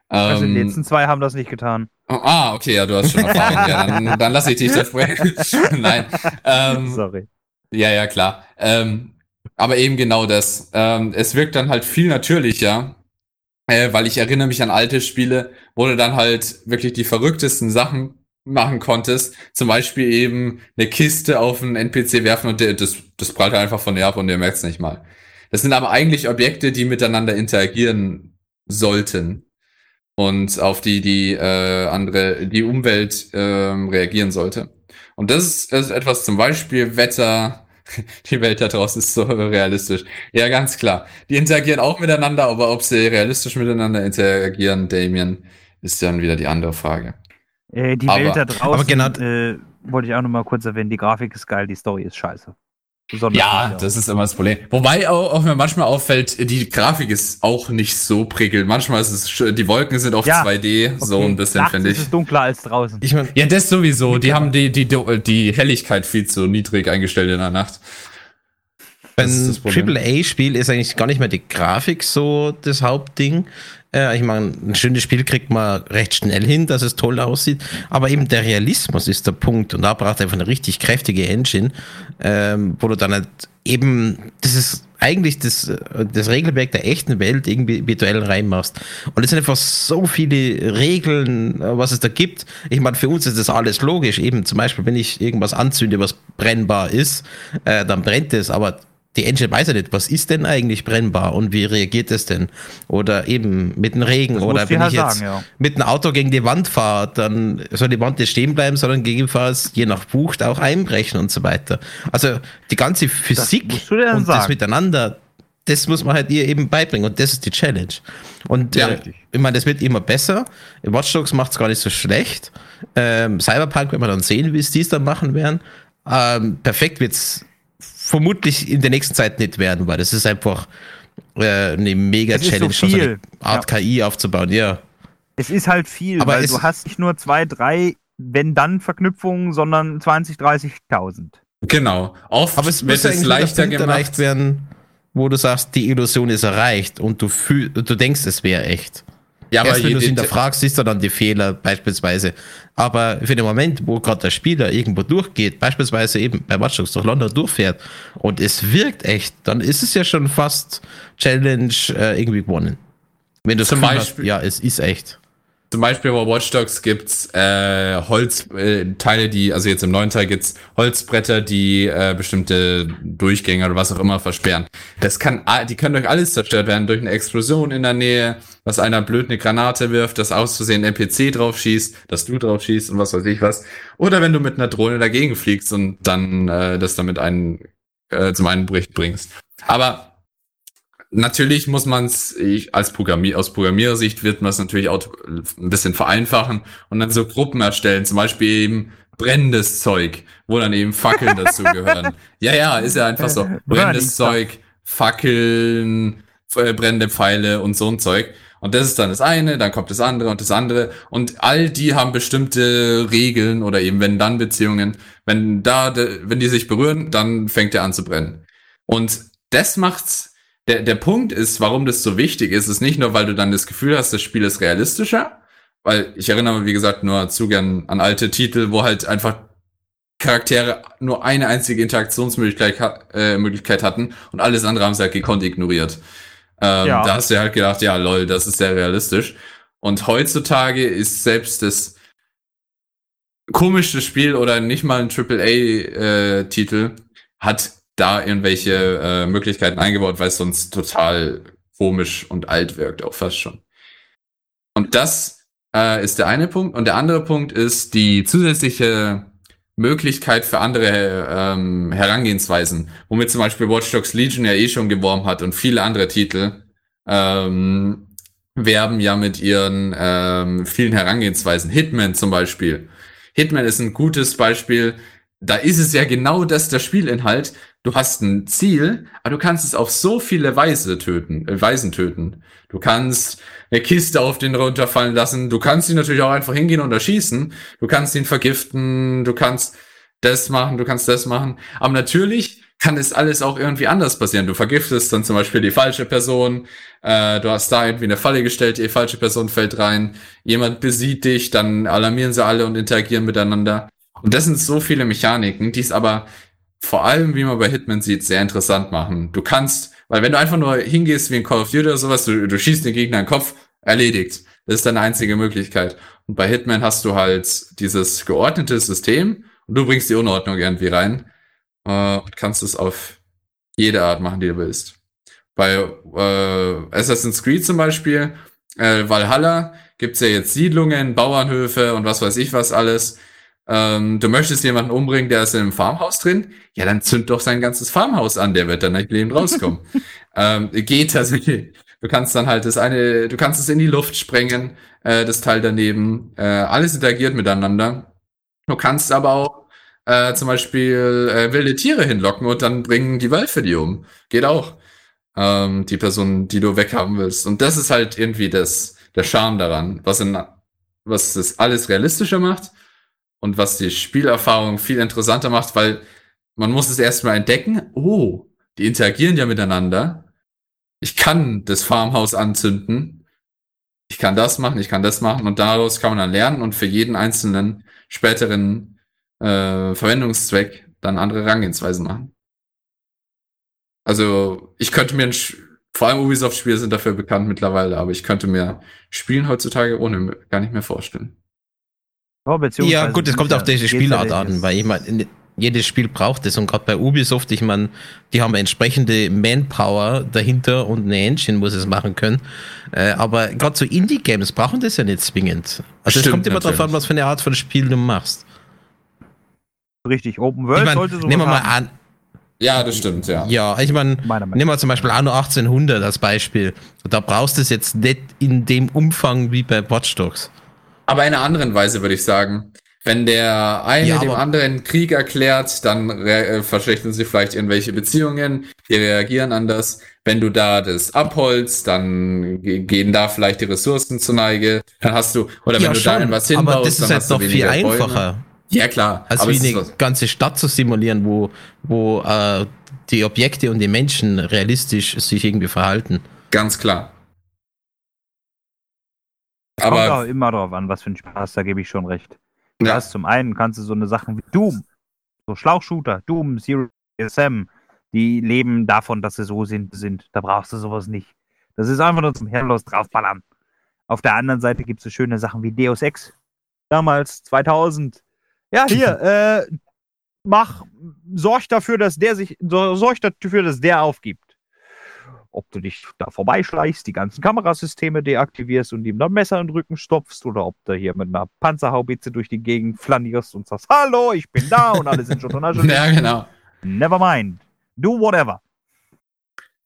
Also die Ähm, letzten zwei haben das nicht getan. oh, ah, okay, ja, du hast schon Erfahrung. ja, dann, dann lass ich dich das sprechen. Nein. Ähm, Sorry. ja, ja, klar. Ähm, aber eben genau das. Ähm, es wirkt dann halt viel natürlicher, äh, weil ich erinnere mich an alte Spiele, wo du dann halt wirklich die verrücktesten Sachen machen konntest. Zum Beispiel eben eine Kiste auf einen NPC werfen und der, das, das prallt einfach von dir ab und der merkt es nicht mal. Das sind aber eigentlich Objekte, die miteinander interagieren sollten und auf die die äh, andere die Umwelt ähm, reagieren sollte. Und das ist, das ist etwas zum Beispiel Wetter. Die Welt da draußen ist so realistisch. Ja, ganz klar. Die interagieren auch miteinander, aber ob sie realistisch miteinander interagieren, Damien, ist dann wieder die andere Frage. Äh, die Aber- Welt da draußen, aber genau- äh, wollte ich auch noch mal kurz erwähnen, die Grafik ist geil, die Story ist scheiße. Besonders Ja, das ist immer das Problem. Wobei auch, auch mir manchmal auffällt, die Grafik ist auch nicht so prickelnd. Manchmal ist es, die Wolken sind auf Ja, 2D, so Okay, ein bisschen, finde ist ich. es dunkler als draußen. Ich meine, Ja, das sowieso. Die haben die, die, die Helligkeit viel zu niedrig eingestellt in der Nacht. Bei ist einem. AAA-Spiel ist eigentlich gar nicht mehr die Grafik so das Hauptding. Äh, ich meine, ein schönes Spiel kriegt man recht schnell hin, dass es toll aussieht. Aber eben der Realismus ist der Punkt. Und da braucht einfach eine richtig kräftige Engine, ähm, wo du dann halt eben, das ist eigentlich das, das Regelwerk der echten Welt irgendwie virtuell reinmachst. Und es sind einfach so viele Regeln, äh, was es da gibt. Ich meine, für uns ist das alles logisch. Eben zum Beispiel, wenn ich irgendwas anzünde, was brennbar ist, äh, dann brennt es. Aber die Engine weiß ja nicht, was ist denn eigentlich brennbar und wie reagiert es denn? Oder eben mit dem Regen Das oder wenn halt ich jetzt sagen, ja. mit einem Auto gegen die Wand fahre, dann soll die Wand nicht stehen bleiben, sondern gegebenenfalls je nach Bucht auch einbrechen und so weiter. Also die ganze Physik und das sagen. Miteinander, das muss man halt ihr eben beibringen und das ist die Challenge. Und Ja, äh, ich meine, das wird immer besser. Watch Dogs macht es gar nicht so schlecht. Ähm, Cyberpunk, wenn wir dann sehen, wie es dies dann machen werden. Ähm, perfekt wird es vermutlich in der nächsten Zeit nicht werden, weil das ist einfach äh, eine mega Es ist so Challenge, so eine. Art KI aufzubauen. Ja. Es ist halt viel, Aber weil du hast nicht nur zwei, drei, wenn dann Verknüpfungen, sondern 20, 30.000. Genau. Oft Aber es wird ja es leichter gemacht. werden, wo du sagst, die Illusion ist erreicht und du fühl, du denkst, es wäre echt. Ja, aber wenn du es hinterfragst, siehst du dann die Fehler beispielsweise. Aber für den Moment, wo gerade der Spieler irgendwo durchgeht, beispielsweise eben bei Watch Dogs durch London durchfährt und es wirkt echt, dann ist es ja schon fast Challenge äh, irgendwie gewonnen. Wenn du Zum Gefühl Beispiel- ja, es ist echt. Zum Beispiel bei Watch Dogs gibt's äh, Holzteile, äh, Teile, die, also jetzt im neuen Teil gibt's Holzbretter, die äh, bestimmte Durchgänge oder was auch immer versperren. Das kann, a- die können durch alles zerstört werden, durch eine Explosion in der Nähe, dass einer blöd eine Granate wirft, dass aus Versehen ein NPC drauf schießt, dass du drauf schießt und was weiß ich was. Oder wenn du mit einer Drohne dagegen fliegst und dann äh, das damit einen äh, zum Einbericht bringst. Aber natürlich muss man es, als Programmier, aus Programmierersicht wird man es natürlich auch ein bisschen vereinfachen und dann so Gruppen erstellen, zum Beispiel eben brennendes Zeug, wo dann eben Fackeln dazu gehören. Ja, ja, ist ja einfach so. Brennendes Zeug, Fackeln, äh, brennende Pfeile und so ein Zeug. Und das ist dann das eine, dann kommt das andere und das andere. Und all die haben bestimmte Regeln oder eben wenn dann Beziehungen. Wenn da, wenn die sich berühren, dann fängt er an zu brennen. Und das macht's der, der Punkt ist, warum das so wichtig ist, ist nicht nur, weil du dann das Gefühl hast, das Spiel ist realistischer, weil ich erinnere mich, wie gesagt, nur zu gern an alte Titel, wo halt einfach Charaktere nur eine einzige Interaktionsmöglichkeit äh, Möglichkeit hatten und alles andere haben sie halt gekonnt ignoriert. Ähm, ja. Da hast du halt gedacht, ja, lol, das ist sehr realistisch. Und heutzutage ist selbst das komischste Spiel oder nicht mal ein AAA-Titel äh, hat da irgendwelche äh, Möglichkeiten eingebaut, weil es sonst total komisch und alt wirkt, auch fast schon. Und das äh, ist der eine Punkt. Und der andere Punkt ist die zusätzliche Möglichkeit für andere ähm, Herangehensweisen, womit zum Beispiel Watch Dogs Legion ja eh schon geworben hat und viele andere Titel ähm, werben ja mit ihren ähm, vielen Herangehensweisen. Hitman zum Beispiel. Hitman ist ein gutes Beispiel. Da ist es ja genau das der Spielinhalt, du hast ein Ziel, aber du kannst es auf so viele Weise töten, äh, Weisen töten. Du kannst eine Kiste auf den runterfallen lassen. Du kannst ihn natürlich auch einfach hingehen und erschießen. Du kannst ihn vergiften. Du kannst das machen. Du kannst das machen. Aber natürlich kann es alles auch irgendwie anders passieren. Du vergiftest dann zum Beispiel die falsche Person. Äh, du hast da irgendwie eine Falle gestellt. Die falsche Person fällt rein. Jemand besieht dich. Dann alarmieren sie alle und interagieren miteinander. Und das sind so viele Mechaniken, die es aber vor allem, wie man bei Hitman sieht, sehr interessant machen. Du kannst, weil wenn du einfach nur hingehst wie in Call of Duty oder sowas, du, du schießt den Gegner in den Kopf, erledigt. Das ist deine einzige Möglichkeit. Und bei Hitman hast du halt dieses geordnete System und du bringst die Unordnung irgendwie rein äh, und kannst es auf jede Art machen, die du willst. Bei äh, Assassin's Creed zum Beispiel, äh, Valhalla, gibt's ja jetzt Siedlungen, Bauernhöfe und was weiß ich was alles ähm, du möchtest jemanden umbringen, der ist in einem Farmhaus drin, ja, dann zünd doch sein ganzes Farmhaus an, der wird dann nicht lebend rauskommen. ähm, geht tatsächlich. Du kannst dann halt das eine, du kannst es in die Luft sprengen, äh, das Teil daneben. Äh, alles interagiert miteinander. Du kannst aber auch äh, zum Beispiel äh, wilde Tiere hinlocken und dann bringen die Wölfe die um. Geht auch. Ähm, die Person, die du weghaben willst. Und das ist halt irgendwie das, der Charme daran, was in, was das alles realistischer macht und was die Spielerfahrung viel interessanter macht, weil man muss es erstmal entdecken, oh, die interagieren ja miteinander. Ich kann das Farmhaus anzünden. Ich kann das machen, ich kann das machen und daraus kann man dann lernen und für jeden einzelnen späteren äh, Verwendungszweck dann andere Rangehensweisen machen. Also ich könnte mir ein, vor allem Ubisoft-Spiele sind dafür bekannt mittlerweile, aber ich könnte mir Spielen heutzutage ohne gar nicht mehr vorstellen. Oh, ja, gut, es kommt auf diese Spielart an, weil ich meine, jedes Spiel braucht es und gerade bei Ubisoft, ich meine, die haben entsprechende Manpower dahinter und eine Engine, sie es machen können. Äh, aber gerade so Indie-Games brauchen das ja nicht zwingend. Also es kommt immer darauf an, was für eine Art von Spiel du machst. Richtig, Open World ich mein, sollte so Nehmen wir mal an. Ja, das stimmt, ja. Ja, ich meine, nehmen wir zum Beispiel Anno 1800 als Beispiel. Da brauchst du es jetzt nicht in dem Umfang wie bei Watch Dogs. Aber in einer anderen Weise würde ich sagen. Wenn der eine ja, dem anderen Krieg erklärt, dann äh, verschlechtern sie vielleicht irgendwelche Beziehungen, die reagieren anders. Wenn du da das abholst, dann gehen da vielleicht die Ressourcen zur Neige. Dann hast du, oder ja, wenn du schon, da irgendwas hinbaust, aber das ist dann hast du viel einfacher. Bäume. Ja, klar. Als wie eine ganze Stadt zu simulieren, wo, wo äh, die Objekte und die Menschen realistisch sich irgendwie verhalten. Ganz klar. Aber kommt auch immer drauf an, was für ein Spaß, da gebe ich schon recht. Du ja. hast zum einen kannst du so eine Sachen wie Doom, so Schlauchshooter, Doom, Zero SM, die leben davon, dass sie so sind, sind. Da brauchst du sowas nicht. Das ist einfach nur zum Herrenlos draufballern. Auf der anderen Seite gibt es so schöne Sachen wie Deus Ex. Damals, 2000. Ja, hier, äh, mach, sorg dafür, dass der sich, sorg dafür, dass der aufgibt ob du dich da vorbeischleichst, die ganzen Kamerasysteme deaktivierst und ihm dann Messer in den Rücken stopfst oder ob du hier mit einer Panzerhaubitze durch die Gegend flanierst und sagst, hallo, ich bin da und alle sind schon drin. ja, genau. Never mind. Do whatever.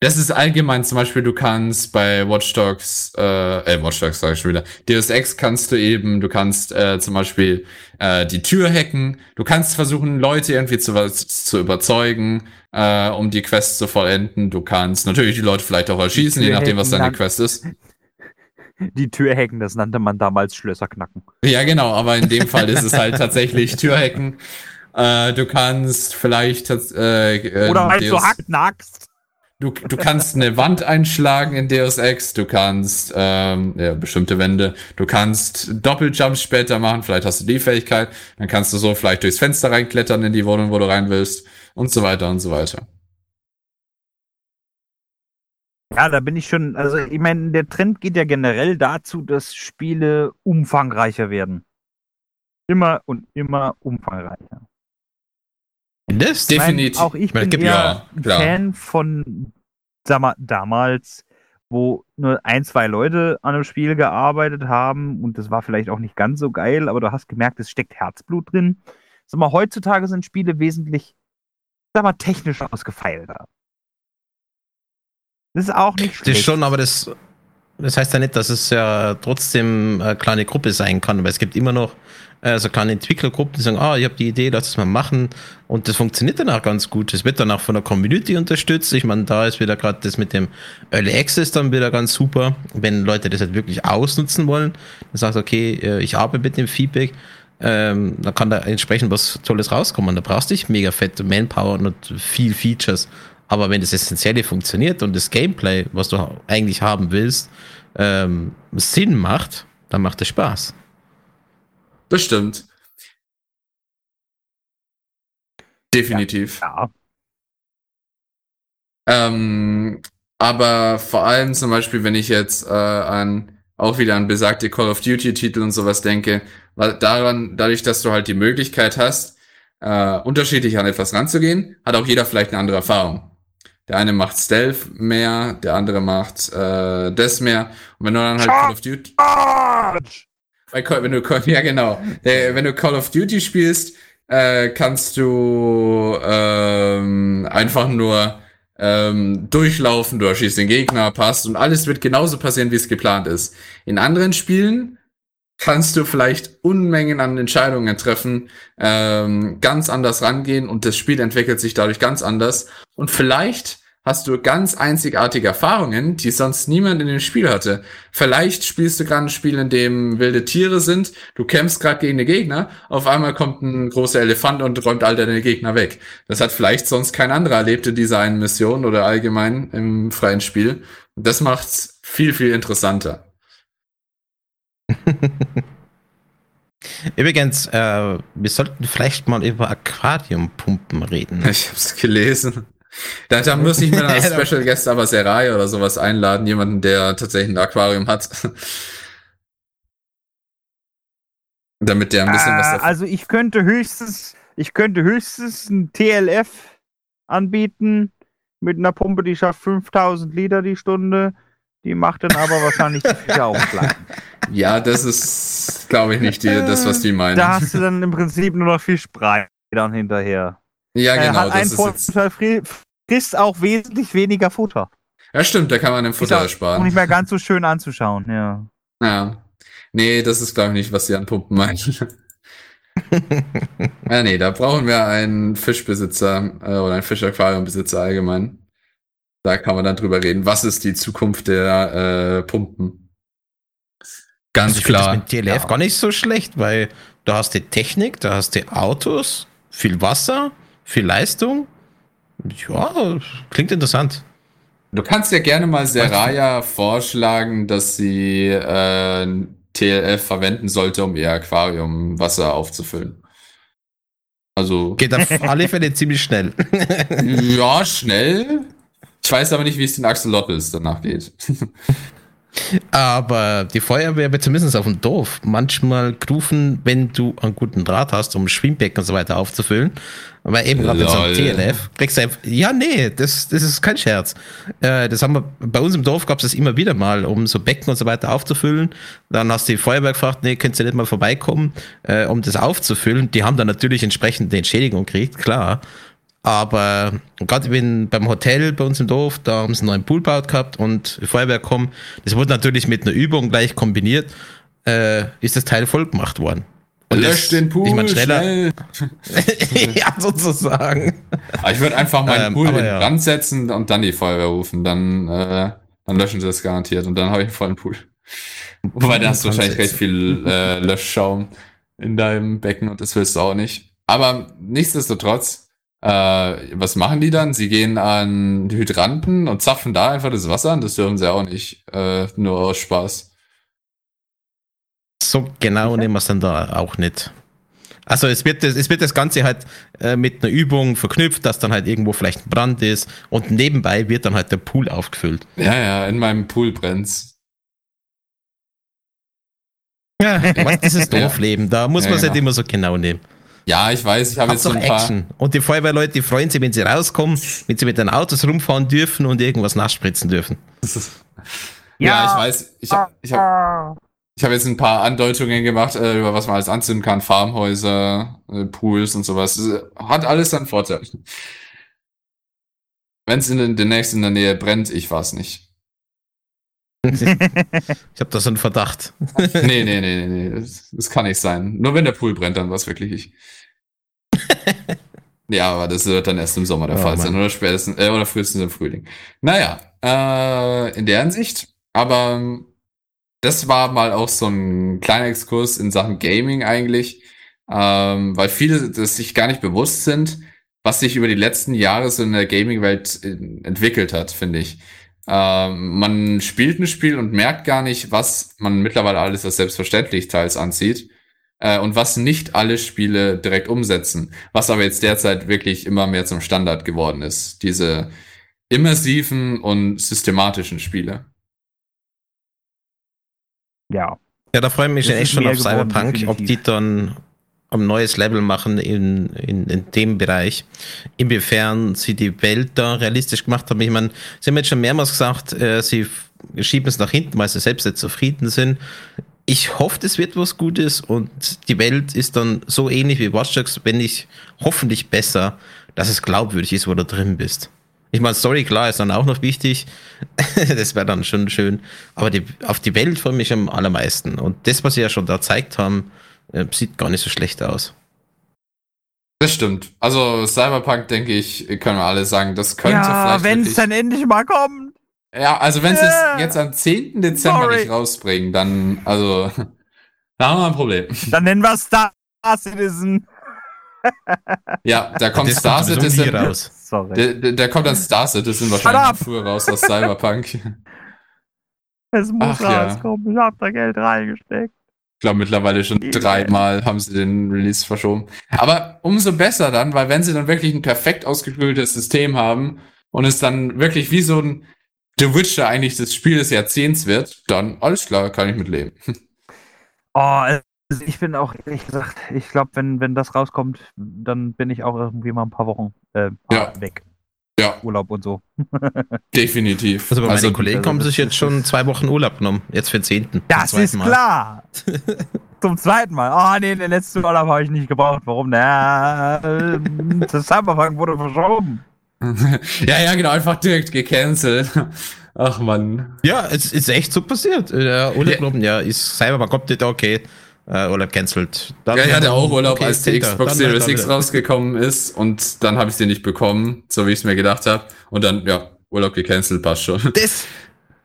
Das ist allgemein zum Beispiel, du kannst bei Watch Dogs, äh, äh Watch Dogs sag ich schon wieder, Deus Ex kannst du eben, du kannst äh, zum Beispiel äh, die Tür hacken, du kannst versuchen, Leute irgendwie zu, zu überzeugen, äh, um die Quest zu vollenden. Du kannst natürlich die Leute vielleicht auch erschießen, je nachdem, was deine Quest ist. Die Tür hacken, das nannte man damals Schlösser knacken. Ja, genau, aber in dem Fall ist es halt tatsächlich Türhacken. Äh, du kannst vielleicht äh, äh, Oder halt so hackt nackst. Du, du kannst eine Wand einschlagen in Deus Ex, du kannst ähm, ja, bestimmte Wände, du kannst Doppeljumps später machen, vielleicht hast du die Fähigkeit, dann kannst du so vielleicht durchs Fenster reinklettern in die Wohnung, wo du rein willst und so weiter und so weiter. Ja, da bin ich schon, also ich meine, der Trend geht ja generell dazu, dass Spiele umfangreicher werden. Immer und immer umfangreicher. Das definitiv. auch ich bin ja, klar. Fan von, sag mal, damals, wo nur ein, zwei Leute an einem Spiel gearbeitet haben und das war vielleicht auch nicht ganz so geil, aber du hast gemerkt, es steckt Herzblut drin. Sag mal, heutzutage sind Spiele wesentlich, sag mal, technisch ausgefeilter. Das ist auch nicht Das schlecht. ist schon, aber das, das heißt ja nicht, dass es ja trotzdem eine kleine Gruppe sein kann, weil es gibt immer noch äh, so kleine Entwicklergruppen, die sagen, ah, ich habe die Idee, lass es mal machen und das funktioniert dann auch ganz gut. Es wird dann auch von der Community unterstützt. Ich meine, da ist wieder gerade das mit dem Early Access dann wieder ganz super, wenn Leute das halt wirklich ausnutzen wollen. Dann sagst du, okay, äh, ich arbeite mit dem Feedback, ähm, dann kann da entsprechend was Tolles rauskommen. Da brauchst du nicht mega fette Manpower und viel Features. Aber wenn das Essentielle funktioniert und das Gameplay, was du eigentlich haben willst, ähm, Sinn macht, dann macht es Spaß. Bestimmt. Definitiv. Ja. Ähm, aber vor allem zum Beispiel, wenn ich jetzt äh, an auch wieder an besagte Call of Duty Titel und sowas denke, weil daran, dadurch, dass du halt die Möglichkeit hast, äh, unterschiedlich an etwas ranzugehen, hat auch jeder vielleicht eine andere Erfahrung. Der eine macht Stealth mehr, der andere macht äh, das mehr. Und wenn du dann halt Call of Duty, bei Call, wenn du Call, ja genau, äh, wenn du Call of Duty spielst, äh, kannst du ähm, einfach nur ähm, durchlaufen, du erschießt den Gegner, passt und alles wird genauso passieren, wie es geplant ist. In anderen Spielen kannst du vielleicht Unmengen an Entscheidungen treffen, ähm, ganz anders rangehen und das Spiel entwickelt sich dadurch ganz anders. Und vielleicht hast du ganz einzigartige Erfahrungen, die sonst niemand in dem Spiel hatte. Vielleicht spielst du gerade ein Spiel, in dem wilde Tiere sind, du kämpfst gerade gegen den Gegner, auf einmal kommt ein großer Elefant und räumt all deine Gegner weg. Das hat vielleicht sonst kein anderer erlebt in dieser einen Mission oder allgemein im freien Spiel. Das macht's viel, viel interessanter. Übrigens, äh, wir sollten vielleicht mal über Aquariumpumpen reden. Ich hab's gelesen. Da, da muss ich mir als Special Guest aber Serai oder sowas einladen, jemanden, der tatsächlich ein Aquarium hat. Damit der ein bisschen was Äh, davon. also ich könnte höchstens, ich könnte höchstens ein TLF anbieten mit einer Pumpe, die schafft 5000 Liter die Stunde. Die macht dann aber wahrscheinlich die Fische auch klein. Ja, das ist, glaube ich, nicht die, das, was die meinen. Da hast du dann im Prinzip nur noch Fischbrei dann hinterher. ja, Äh, genau, hat das einen ist jetzt. Vorteil, fri- frisst auch wesentlich weniger Futter. Ja, stimmt, da kann man im Ist Futter auch ersparen. nicht mehr ganz so schön anzuschauen, ja. Ja. Nee, das ist, glaube ich, nicht, was sie an Pumpen meinen. ja, nee, da brauchen wir einen Fischbesitzer äh, oder einen Fischaquariumbesitzer allgemein. Da kann man dann drüber reden. Was ist die Zukunft der äh, Pumpen? Ganz Also klar. mit TLF gar nicht so schlecht, weil da hast du Technik, da hast du Autos, viel Wasser, viel Leistung. Ja, klingt interessant. Du kannst ja gerne mal Seraya vorschlagen, dass sie äh, TLF verwenden sollte, um ihr Aquarium Wasser aufzufüllen. Also, Geht auf alle Fälle ziemlich schnell. ja, schnell. Ich weiß aber nicht, wie es den Axolotls danach geht. Aber die Feuerwehr wird zumindest auf dem Dorf manchmal gerufen, wenn du einen guten Draht hast, um Schwimmbecken und so weiter aufzufüllen. Aber eben gerade einem Lol. TLF kriegst du einfach, ja, nee, das, das ist kein Scherz. Äh, das haben wir, bei uns im Dorf gab es das immer wieder mal, um so Becken und so weiter aufzufüllen. Dann hast du die Feuerwehr gefragt, nee, könnt ihr nicht mal vorbeikommen, äh, um das aufzufüllen. Die haben dann natürlich entsprechend eine Entschädigung gekriegt, klar. Aber gerade wenn beim Hotel bei uns im Dorf, da haben sie einen neuen Pool gebaut gehabt und die Feuerwehr kommen, das wurde natürlich mit einer Übung gleich kombiniert, äh, ist das Teil voll gemacht worden. Und Lösch das- den Pool, ich mein, schneller. schnell. ja, sozusagen. Aber ich würde einfach meinen Ähm, Pool in ja. Brand setzen und dann die Feuerwehr rufen. Dann, äh, dann löschen sie das garantiert und dann habe ich einen vollen Pool. Wobei da hast du wahrscheinlich recht viel äh, Löschschaum in deinem Becken und das willst du auch nicht. Aber nichtsdestotrotz, äh, was machen die dann? Sie gehen an die Hydranten und zapfen da einfach das Wasser an. Das dürfen sie auch nicht. Äh, nur aus Spaß. So genau nehmen wir es dann da auch nicht. Also es wird, das, es wird das Ganze halt äh, mit einer Übung verknüpft, dass dann halt irgendwo vielleicht ein Brand ist und nebenbei wird dann halt der Pool aufgefüllt. Ja, ja, in meinem Pool brennt's. Ja, was dieses Ja. Dorfleben, da muss Ja, man es genau. nicht immer so genau nehmen. Ja, ich weiß, ich habe jetzt so ein paar. Action. Und die Feuerwehrleute, die freuen sich, wenn sie rauskommen, wenn sie mit den Autos rumfahren dürfen und irgendwas nachspritzen dürfen. Ja, ich weiß. Ich habe ich hab, ich hab jetzt ein paar Andeutungen gemacht, äh, über was man alles anzünden kann. Farmhäuser, äh, Pools und sowas. Äh, Hat alles seinen Vorteil. Wenn es demnächst in der Nähe brennt, ich war's nicht. Ich habe da so einen Verdacht. Nee, nee, nee, nee, nee. Das, das kann nicht sein. Nur wenn der Pool brennt, dann war's wirklich ich. ja, aber das wird dann erst im Sommer der Oh, Fall sein. Oder spätestens, äh, oder frühestens im Frühling. Naja, äh, in der Hinsicht. Aber ähm, das war mal auch so ein kleiner Exkurs in Sachen Gaming eigentlich. Ähm, weil viele das sich gar nicht bewusst sind, was sich über die letzten Jahre so in der Gaming-Welt entwickelt hat, finde ich. Ähm, man spielt ein Spiel und merkt gar nicht, was man mittlerweile alles als selbstverständlich teils ansieht äh, und was nicht alle Spiele direkt umsetzen. Was aber jetzt derzeit wirklich immer mehr zum Standard geworden ist. Diese immersiven und systematischen Spiele. Ja. Ja, da freue ich mich Das echt schon auf geworden, Cyberpunk, ob definitiv. die dann ein neues Level machen in, in, in dem Bereich. Inwiefern sie die Welt da realistisch gemacht haben. Ich meine, sie haben jetzt schon mehrmals gesagt, äh, sie schieben es nach hinten, weil sie selbst nicht zufrieden sind. Ich hoffe, es wird was Gutes und die Welt ist dann so ähnlich wie Watch Dogs, wenn nicht hoffentlich besser, dass es glaubwürdig ist, wo du drin bist. Ich meine, Story, klar, ist dann auch noch wichtig. das wäre dann schon schön. Aber die, auf die Welt freue ich mich am allermeisten. Und das, was sie ja schon da gezeigt haben, äh, sieht gar nicht so schlecht aus. Das stimmt. Also Cyberpunk, denke ich, können wir alle sagen, das könnte Ja, vielleicht wenn es dann endlich mal kommt. Ja, also wenn sie Ja. es jetzt am 10. Dezember Sorry. nicht rausbringen, dann, also, da haben wir ein Problem. Dann nennen wir Star Citizen. Ja, da kommt das Star Citizen. raus. Sorry. Der, der, der kommt dann Star Citizen wahrscheinlich früher raus aus Cyberpunk. Ich Es muss Ach ja. rauskommen. Ich hab da Geld reingesteckt. glaube mittlerweile schon Ja. dreimal haben sie den Release verschoben. Aber umso besser dann, weil wenn sie dann wirklich ein perfekt ausgeklügeltes System haben und es dann wirklich wie so ein The Witcher eigentlich das Spiel des Jahrzehnts wird, dann alles klar, kann ich mitleben. Oh, also ich bin auch, ehrlich gesagt, ich glaube, wenn, wenn das rauskommt, dann bin ich auch irgendwie mal ein paar Wochen äh, Ja. weg. Ja, Urlaub und so. definitiv. Also bei meinen Kollegen also haben sich jetzt schon zwei Wochen Urlaub genommen. Jetzt für den 10. zum Das ist Mal. klar. Zum zweiten Mal. Ah, nee, den letzten Urlaub habe ich nicht gebraucht. Warum? Na, äh, das Cyberpunk wurde verschoben. ja, ja, genau, einfach direkt gecancelt. Ach man. Ja, es ist echt so passiert. Äh, Der Urlaub genommen, ja, ist Cyberpunk kommt okay. Äh, Urlaub cancelled. Dann- Ja, ich hatte auch Urlaub, okay, als die 10. Xbox Dann Series X rausgekommen ist und dann habe ich sie nicht bekommen, so wie ich es mir gedacht habe. Und dann, ja, Urlaub gecancelt, passt schon. Das,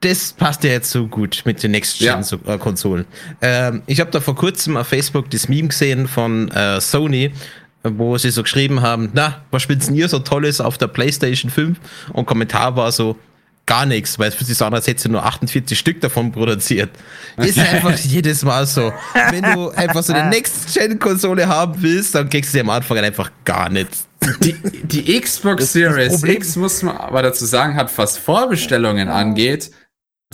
das passt ja jetzt so gut mit den Ja. Next-Gen-Konsolen. Ähm, ich habe da vor kurzem auf Facebook das Meme gesehen von äh, Sony, wo sie so geschrieben haben, na, was spielt denn ihr so Tolles auf der Playstation 5? Und Kommentar war so, gar nichts, weil es fühlt sich so an, als hätte sie nur 48 Stück davon produziert. Ist einfach jedes Mal so. Wenn du einfach so eine Next-Gen-Konsole haben willst, dann kriegst du sie am Anfang einfach gar nichts. Die, die Xbox Series. X, muss man aber dazu sagen, hat, was Vorbestellungen angeht,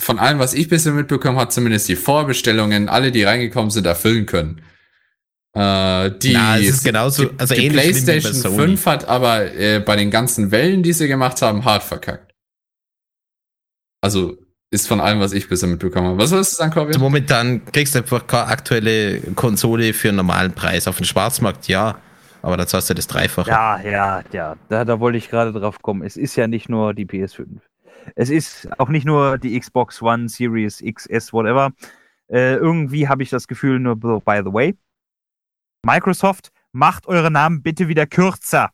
von allem, was ich bisher mitbekommen habe, zumindest die Vorbestellungen, alle, die reingekommen sind, erfüllen können. Äh, die, Na, es ist genauso- also die bei PlayStation Sony. 5 hat aber äh, bei den ganzen Wellen, die sie gemacht haben, hart verkackt. Also ist von allem, was ich bisher mitbekommen habe. Was wolltest du sagen, Corbin? Also momentan kriegst du einfach keine aktuelle Konsole für einen normalen Preis. Auf dem Schwarzmarkt ja, Aber da zahlst du das Dreifache. Ja, ja, ja. Da, da wollte ich gerade drauf kommen. Es ist ja nicht nur die PS5. Es ist auch nicht nur die Xbox One, Series XS, whatever. Äh, irgendwie habe ich das Gefühl, nur by the way. Microsoft, macht eure Namen bitte wieder kürzer.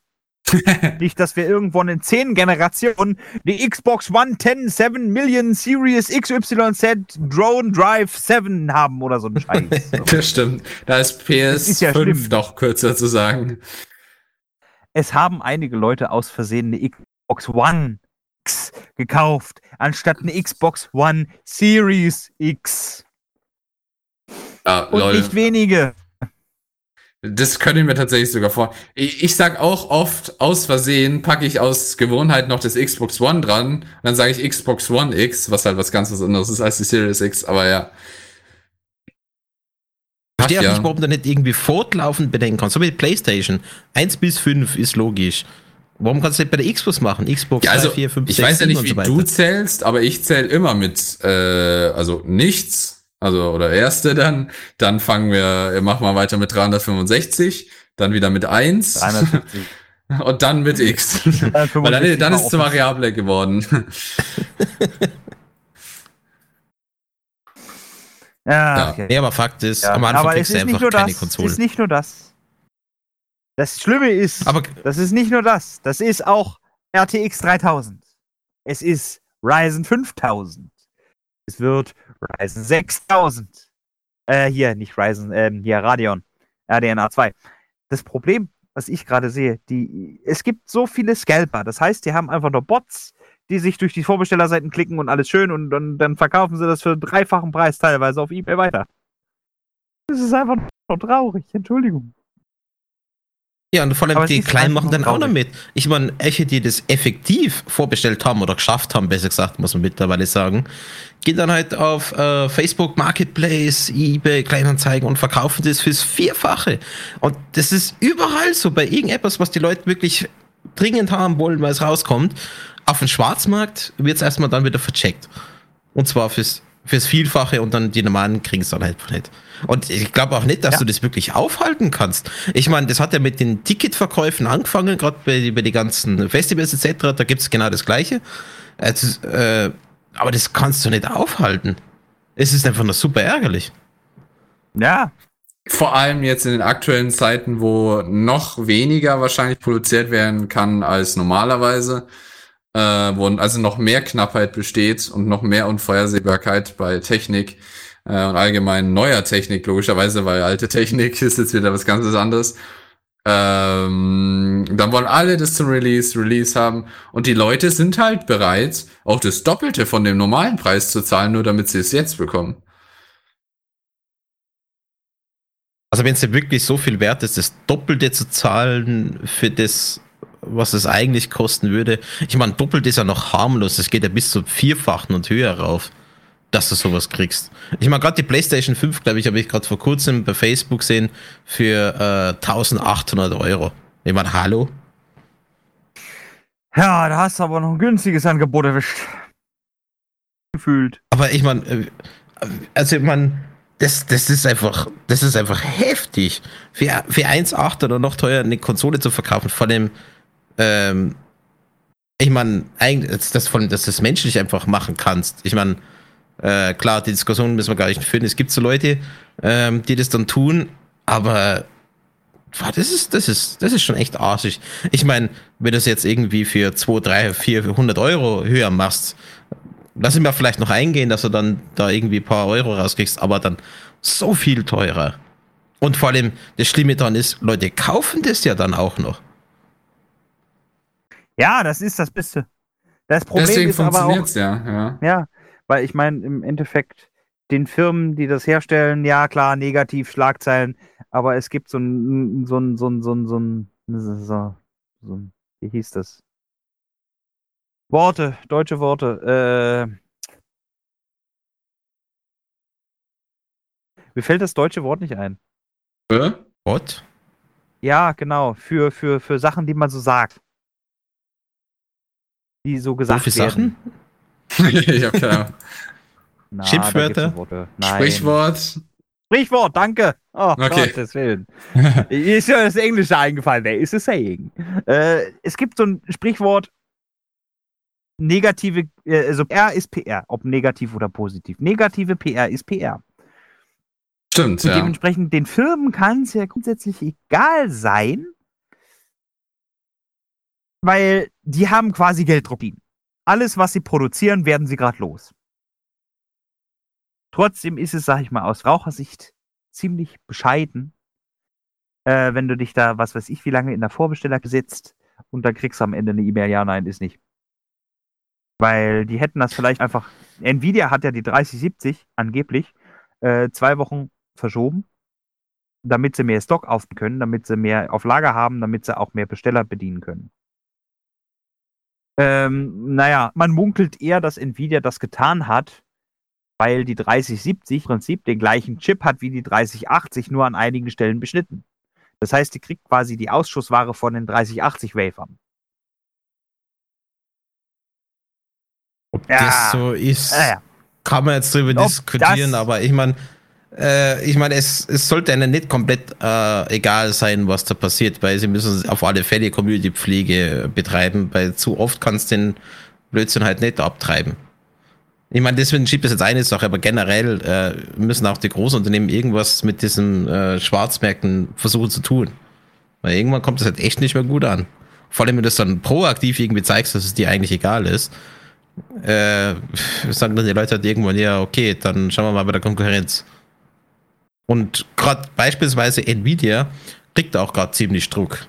nicht, dass wir irgendwann in zehn Generationen die Xbox One 10 7 Million Series XYZ Drone Drive 7 haben oder so ein Scheiß. Das stimmt. Da ist PS5 ist ja doch kürzer zu sagen. es haben einige Leute aus Versehen eine Xbox One X gekauft, anstatt eine Xbox One Series X. Ja, Und lol. nicht wenige. Das könnte ich mir tatsächlich sogar vor. Ich, ich sag auch oft, aus Versehen packe ich aus Gewohnheit noch das Xbox One dran. Und dann sage ich Xbox One X, was halt was ganz was anderes ist als die Series X. Aber ja. Ich verstehe auch ja. nicht, warum du nicht irgendwie fortlaufend bedenken kannst. So wie die Playstation. 1 bis 5 ist logisch. Warum kannst du nicht bei der Xbox machen? Xbox Ja, also 3, 4, 5, ich 6, weiß ja 7 nicht, wie so du zählst, aber ich zähle immer mit, äh, also nichts, also oder erste dann, dann fangen wir, machen wir weiter mit 365, dann wieder mit 1 350. und dann mit X. Weil dann, dann ist es zur Variable geworden. Ja, Ja. okay. Nee, aber Fakt ist, Ja, am Anfang aber kriegst es du ist einfach nicht nur keine das. Es Konsole. ist nicht nur das. Das Schlimme ist, Aber das ist nicht nur das. Das ist auch RTX 3000. Es ist Ryzen 5000. Es wird Ryzen 6000. Äh, hier, nicht Ryzen, ähm, hier Radeon. RDNA 2. Das Problem, was ich gerade sehe, die, es gibt so viele Scalper. Das heißt, die haben einfach nur Bots, die sich durch die Vorbestellerseiten klicken und alles schön und, dann dann verkaufen sie das für einen dreifachen Preis teilweise auf Ebay weiter. Das ist einfach nur traurig. Entschuldigung. Ja, und vor allem Aber die Kleinen machen dann auch noch mit. Ich meine, welche, die das effektiv vorbestellt haben oder geschafft haben, besser gesagt, muss man mittlerweile sagen, gehen dann halt auf äh, Facebook Marketplace, eBay, Kleinanzeigen und verkaufen das fürs Vierfache. Und das ist überall so, bei irgendetwas, was die Leute wirklich dringend haben wollen, weil es rauskommt. Auf dem Schwarzmarkt wird es erstmal dann wieder vercheckt. Und zwar fürs, fürs Vielfache und dann die normalen kriegen es dann halt nicht. Und ich glaube auch nicht, dass Ja. du das wirklich aufhalten kannst. Ich meine, das hat ja mit den Ticketverkäufen angefangen, gerade bei, bei den ganzen Festivals etc. Da gibt es genau das Gleiche. Also, äh, aber das kannst du nicht aufhalten. Es ist einfach nur super ärgerlich. Ja, Vor allem jetzt in den aktuellen Zeiten, wo noch weniger wahrscheinlich produziert werden kann als normalerweise, äh, wo also noch mehr Knappheit besteht und noch mehr Unvorhersehbarkeit bei Technik äh, und allgemein neuer Technik, logischerweise, weil alte Technik ist jetzt wieder was ganz anderes. Ähm, dann wollen alle das zum Release, Release haben und die Leute sind halt bereit, auch das Doppelte von dem normalen Preis zu zahlen, nur damit sie es jetzt bekommen. Also wenn es dir wirklich so viel wert ist, das Doppelte zu zahlen für das, was es eigentlich kosten würde. Ich meine, doppelt ist ja noch harmlos. Es geht ja bis zum Vierfachen und höher rauf, dass du sowas kriegst. Ich meine, gerade die PlayStation 5, glaube ich, habe ich gerade vor kurzem bei Facebook gesehen für äh, 1800 Euro. Ich meine, hallo? ja, da hast du aber noch ein günstiges Angebot erwischt. Gefühlt. Aber ich meine, äh, also ich meine, das, das ist einfach, das ist einfach heftig. Für, für 1,8 oder noch teuer eine Konsole zu verkaufen, vor dem, ähm, ich meine, das von, dass du das menschlich einfach machen kannst. Ich meine, äh, klar, die Diskussion müssen wir gar nicht führen. Es gibt so Leute, ähm, die das dann tun, aber boah, das ist, das ist, das ist schon echt arschig. Ich meine, wenn du es jetzt irgendwie für 2, 3, 400 Euro höher machst, lass ihn mir vielleicht noch eingehen, dass du dann da irgendwie ein paar Euro rauskriegst, aber dann so viel teurer. Und vor allem, das Schlimme daran ist, Leute kaufen das ja dann auch noch. Ja, das ist das Beste. Das Problem Deswegen ist aber auch, funktioniert's ja, ja. ja, weil ich meine, im Endeffekt, den Firmen, die das herstellen, ja klar, negativ, Schlagzeilen, aber es gibt so ein, so ein, so ein, so ein, so ein, so, so wie hieß das? Worte, deutsche Worte, äh, mir fällt das deutsche Wort nicht ein. Äh? What? Ja, genau, für, für, für Sachen, die man so sagt. Die so gesagt werden. Sachen? Ich hab keine Ahnung. Na, Schimpfwörter? Sprichwort. Sprichwort, danke. Oh, Okay. Gottes Willen. Mir ist ja das Englische eingefallen. There is a saying. Äh, es gibt so ein Sprichwort, negative, äh, also R ist PR, ob negativ oder positiv. Negative PR ist PR. Stimmt, Und ja. dementsprechend, den Firmen kann es ja grundsätzlich egal sein, weil die haben quasi Gelddruckien. Alles, was sie produzieren, werden sie gerade los. Trotzdem ist es, sag ich mal, aus Rauchersicht ziemlich bescheiden, äh, wenn du dich da, was weiß ich, wie lange in der Vorbesteller gesetzt und dann kriegst du am Ende eine E-Mail, ja, nein, ist nicht. Weil die hätten das vielleicht einfach. Nvidia hat ja die 3070 angeblich äh, zwei Wochen verschoben, damit sie mehr Stock aufnehmen können, damit sie mehr auf Lager haben, damit sie auch mehr Besteller bedienen können. Ähm, naja, man munkelt eher, dass Nvidia das getan hat, weil die 3070 im Prinzip den gleichen Chip hat wie die 3080, nur an einigen Stellen beschnitten. Das heißt, die kriegt quasi die Ausschussware von den 3080 Wafern. Ob Ja. das so ist, Naja, kann man jetzt drüber Ob diskutieren, aber ich meine, äh, ich meine, es, es sollte einem nicht komplett äh, egal sein, was da passiert, weil sie müssen auf alle Fälle Community-Pflege betreiben, weil zu oft kannst du den Blödsinn halt nicht abtreiben. Ich meine, deswegen schiebt das jetzt eine Sache, aber generell äh, müssen auch die Großunternehmen irgendwas mit diesen äh, Schwarzmärkten versuchen zu tun. Weil irgendwann kommt das halt echt nicht mehr gut an. Vor allem, wenn du das dann proaktiv irgendwie zeigst, dass es dir eigentlich egal ist, äh, sagen dann die Leute halt irgendwann, ja, okay, dann schauen wir mal bei der Konkurrenz. Und gerade beispielsweise Nvidia kriegt auch gerade ziemlich Druck.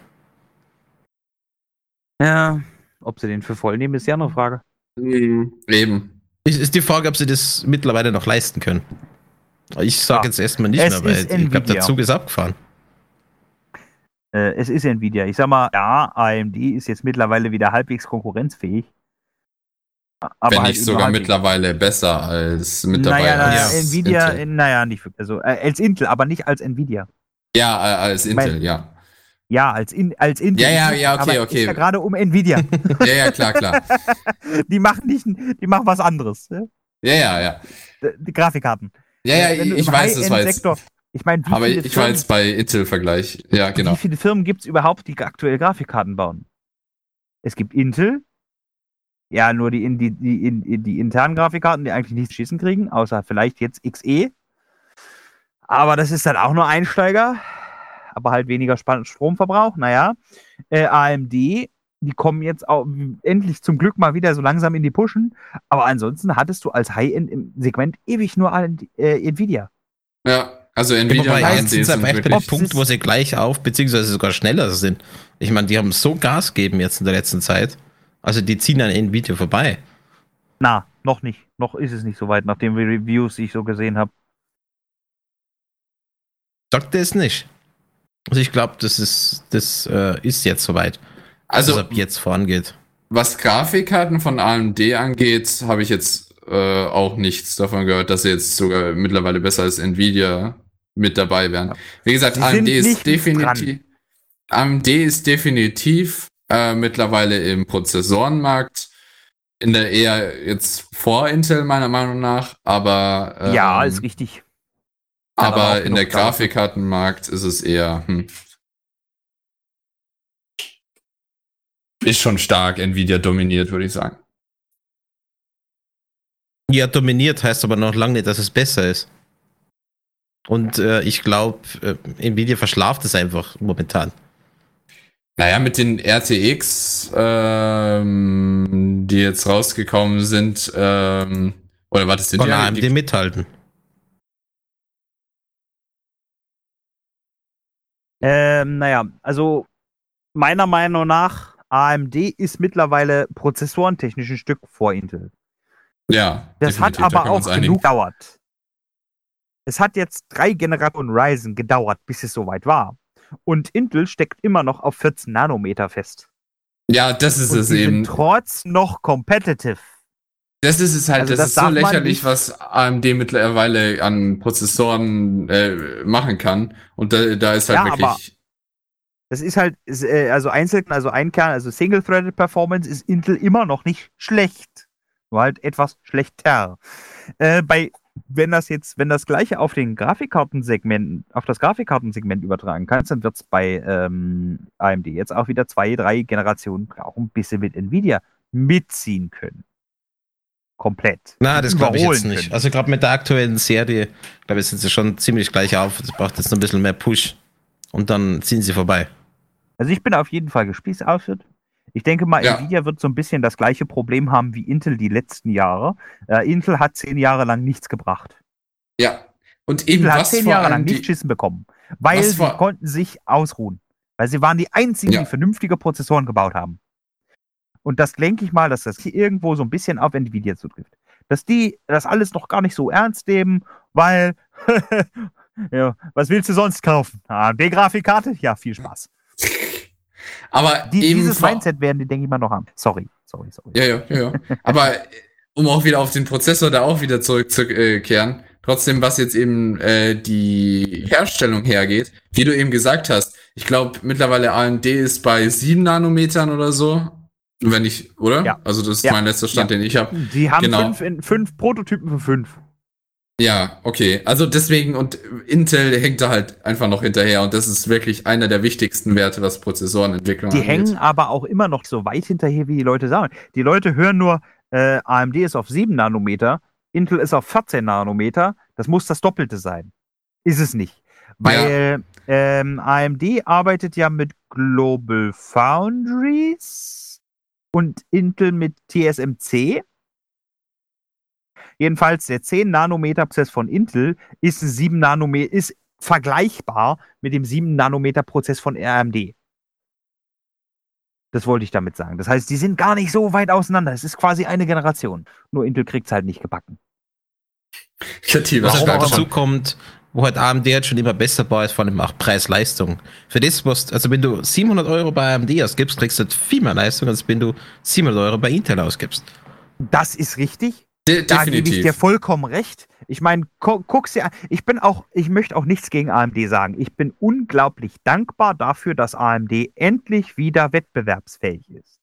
ja, ob sie den für voll nehmen, ist ja eine Frage. Mhm. Eben. Ist, ist die Frage, ob sie das mittlerweile noch leisten können. Ich sage Ja. jetzt erstmal nicht Es mehr, weil ich glaube, der Zug ist abgefahren. Äh, es ist Nvidia. Ich sag mal, ja, AMD ist jetzt mittlerweile wieder halbwegs konkurrenzfähig. Aber Wenn halt nicht sogar mittlerweile besser als mit dabei. Naja, naja als Nvidia, Intel. naja, nicht wirklich. Also äh, als Intel, aber nicht als Nvidia. Ja, äh, als Intel, Mein- ja. Ja, als, in, als Intel. Ja, ja, ja, okay, okay. Ja gerade um Nvidia. Ja, ja, klar, klar. die machen nicht, die machen was anderes. Ne? Ja, ja, ja. Die Grafikkarten. Ja, ja, ich weiß, das war jetzt. High-End-Sektor- Ich meine, Aber ich war Firmen- jetzt bei Intel-Vergleich. Ja, genau. wie viele Firmen gibt es überhaupt, die aktuell Grafikkarten bauen? Es gibt Intel. Ja, nur die, in- die, die, die internen Grafikkarten, die eigentlich nichts schießen kriegen, außer vielleicht jetzt XE. Aber das ist dann auch nur Einsteiger. Aber halt weniger Span- Stromverbrauch. Naja. Äh, AMD, die kommen jetzt auch endlich zum Glück mal wieder so langsam in die Pushen. Aber ansonsten hattest du als High-End im Segment ewig nur AMD, äh, Nvidia. Ja, also Nvidia und jetzt AMD sind sie sind bei dem. Punkt, wo sie gleich auf, beziehungsweise sogar schneller sind. Ich meine, die haben so Gas gegeben jetzt in der letzten Zeit. Also die ziehen an Nvidia vorbei. Na, noch nicht. Noch ist es nicht so weit, nachdem wir Reviews, die ich so gesehen habe. Sagt er es nicht. Also ich glaube, das ist, das äh, ist jetzt soweit. Also, es ab jetzt vorangeht. was Grafikkarten von AMD angeht, habe ich jetzt äh, auch nichts davon gehört, dass sie jetzt sogar mittlerweile besser als Nvidia mit dabei wären. Wie gesagt, Sie AMD ist definitiv AMD ist definitiv äh, mittlerweile im Prozessorenmarkt in der eher jetzt vor Intel meiner Meinung nach, aber ähm, ja, ist richtig. Kann aber in der. Grafikkartenmarkt ist es eher hm. ist schon stark Nvidia dominiert, würde ich sagen. Ja, dominiert heißt aber noch lange nicht, dass es besser ist. Und äh, ich glaube, äh, Nvidia verschlaft es einfach momentan. Naja, mit den RTX, ähm, die jetzt rausgekommen sind, ähm, oder was ist denn Von die, AMD die, mithalten. Ähm, naja, also meiner Meinung nach, AMD ist mittlerweile prozessorentechnisch ein Stück vor Intel. Ja, Das hat da aber uns auch genug gedauert. Es hat jetzt drei Generationen Ryzen gedauert, bis es soweit war. Und Intel steckt immer noch auf 14 Nanometer fest. Ja, das ist Und es eben. trotz noch competitive. Das ist es halt, Also das, das ist so lächerlich, was AMD mittlerweile an Prozessoren äh, machen kann. Und da, da ist halt Ja, wirklich. Das ist halt, äh, also einzeln, also ein Kern, also Single-Threaded Performance ist Intel immer noch nicht schlecht. Nur halt etwas schlechter. Äh, bei wenn das jetzt, wenn das gleiche auf den Grafikkartensegment, auf das Grafikkartensegment übertragen kannst, dann wird es bei ähm, AMD jetzt auch wieder zwei, drei Generationen auch ein bisschen mit Nvidia mitziehen können. Komplett. Na, das glaube ich jetzt nicht. können. Also gerade mit der aktuellen Serie, glaube ich, sind sie schon ziemlich gleich auf. Es braucht jetzt noch ein bisschen mehr Push. Und dann ziehen sie vorbei. Also ich bin auf jeden Fall gespießauftet. Ich denke mal, Ja. Nvidia wird so ein bisschen das gleiche Problem haben wie Intel die letzten Jahre. Äh, Intel hat zehn Jahre lang nichts gebracht. Ja. Und eben Intel hat zehn Jahre lang nicht Schissen bekommen, weil sie vor- konnten sich ausruhen. Weil sie waren die einzigen, Ja. die vernünftige Prozessoren gebaut haben. Und das denke ich mal, dass das hier irgendwo so ein bisschen auf Nvidia zutrifft. Dass die das alles noch gar nicht so ernst nehmen, weil, ja, was willst du sonst kaufen? AMD-Grafikkarte? Ja, viel Spaß. aber Die, dieses Mindset werden die, denke ich mal, noch haben. Sorry, sorry, sorry. Ja, ja, ja, ja. Aber um auch wieder auf den Prozessor da auch wieder zurückzukehren, trotzdem, was jetzt eben äh, die Herstellung hergeht, wie du eben gesagt hast, ich glaube mittlerweile AMD ist bei 7 Nanometern oder so. Wenn ich, oder? Ja. Also das ist Ja. mein letzter Stand, den ich habe. Die haben Genau. fünf, in, fünf Prototypen für fünf. Ja, okay. Also deswegen, und Intel hängt da halt einfach noch hinterher und das ist wirklich einer der wichtigsten Werte, was Prozessorenentwicklung Die angeht. hängen aber auch immer noch so weit hinterher, wie die Leute sagen. Die Leute hören nur, äh, AMD ist auf 7 Nanometer, Intel ist auf 14 Nanometer. Das muss das Doppelte sein. Ist es nicht. Weil ähm, AMD arbeitet ja mit Global Foundries und Intel mit TSMC. Jedenfalls der 10 Nanometer Prozess von Intel ist 7 Nanometer, ist vergleichbar mit dem 7 Nanometer Prozess von AMD. Das wollte ich damit sagen. Das heißt, die sind gar nicht so weit auseinander. Es ist quasi eine Generation. Nur Intel kriegt es halt nicht gebacken. Kreativ, Was halt halt dazu kommt, wo halt AMD jetzt schon immer besser war, ist vor allem auch Preis-Leistung. Für das, was, also wenn du 700 Euro bei AMD ausgibst, kriegst du halt viel mehr Leistung, als wenn du 700 Euro bei Intel ausgibst. Das ist richtig. De Da gebe ich dir vollkommen recht. Ich meine, gu guck's dir an. Ich bin auch, ich möchte auch nichts gegen AMD sagen. Ich bin unglaublich dankbar dafür, dass AMD endlich wieder wettbewerbsfähig ist.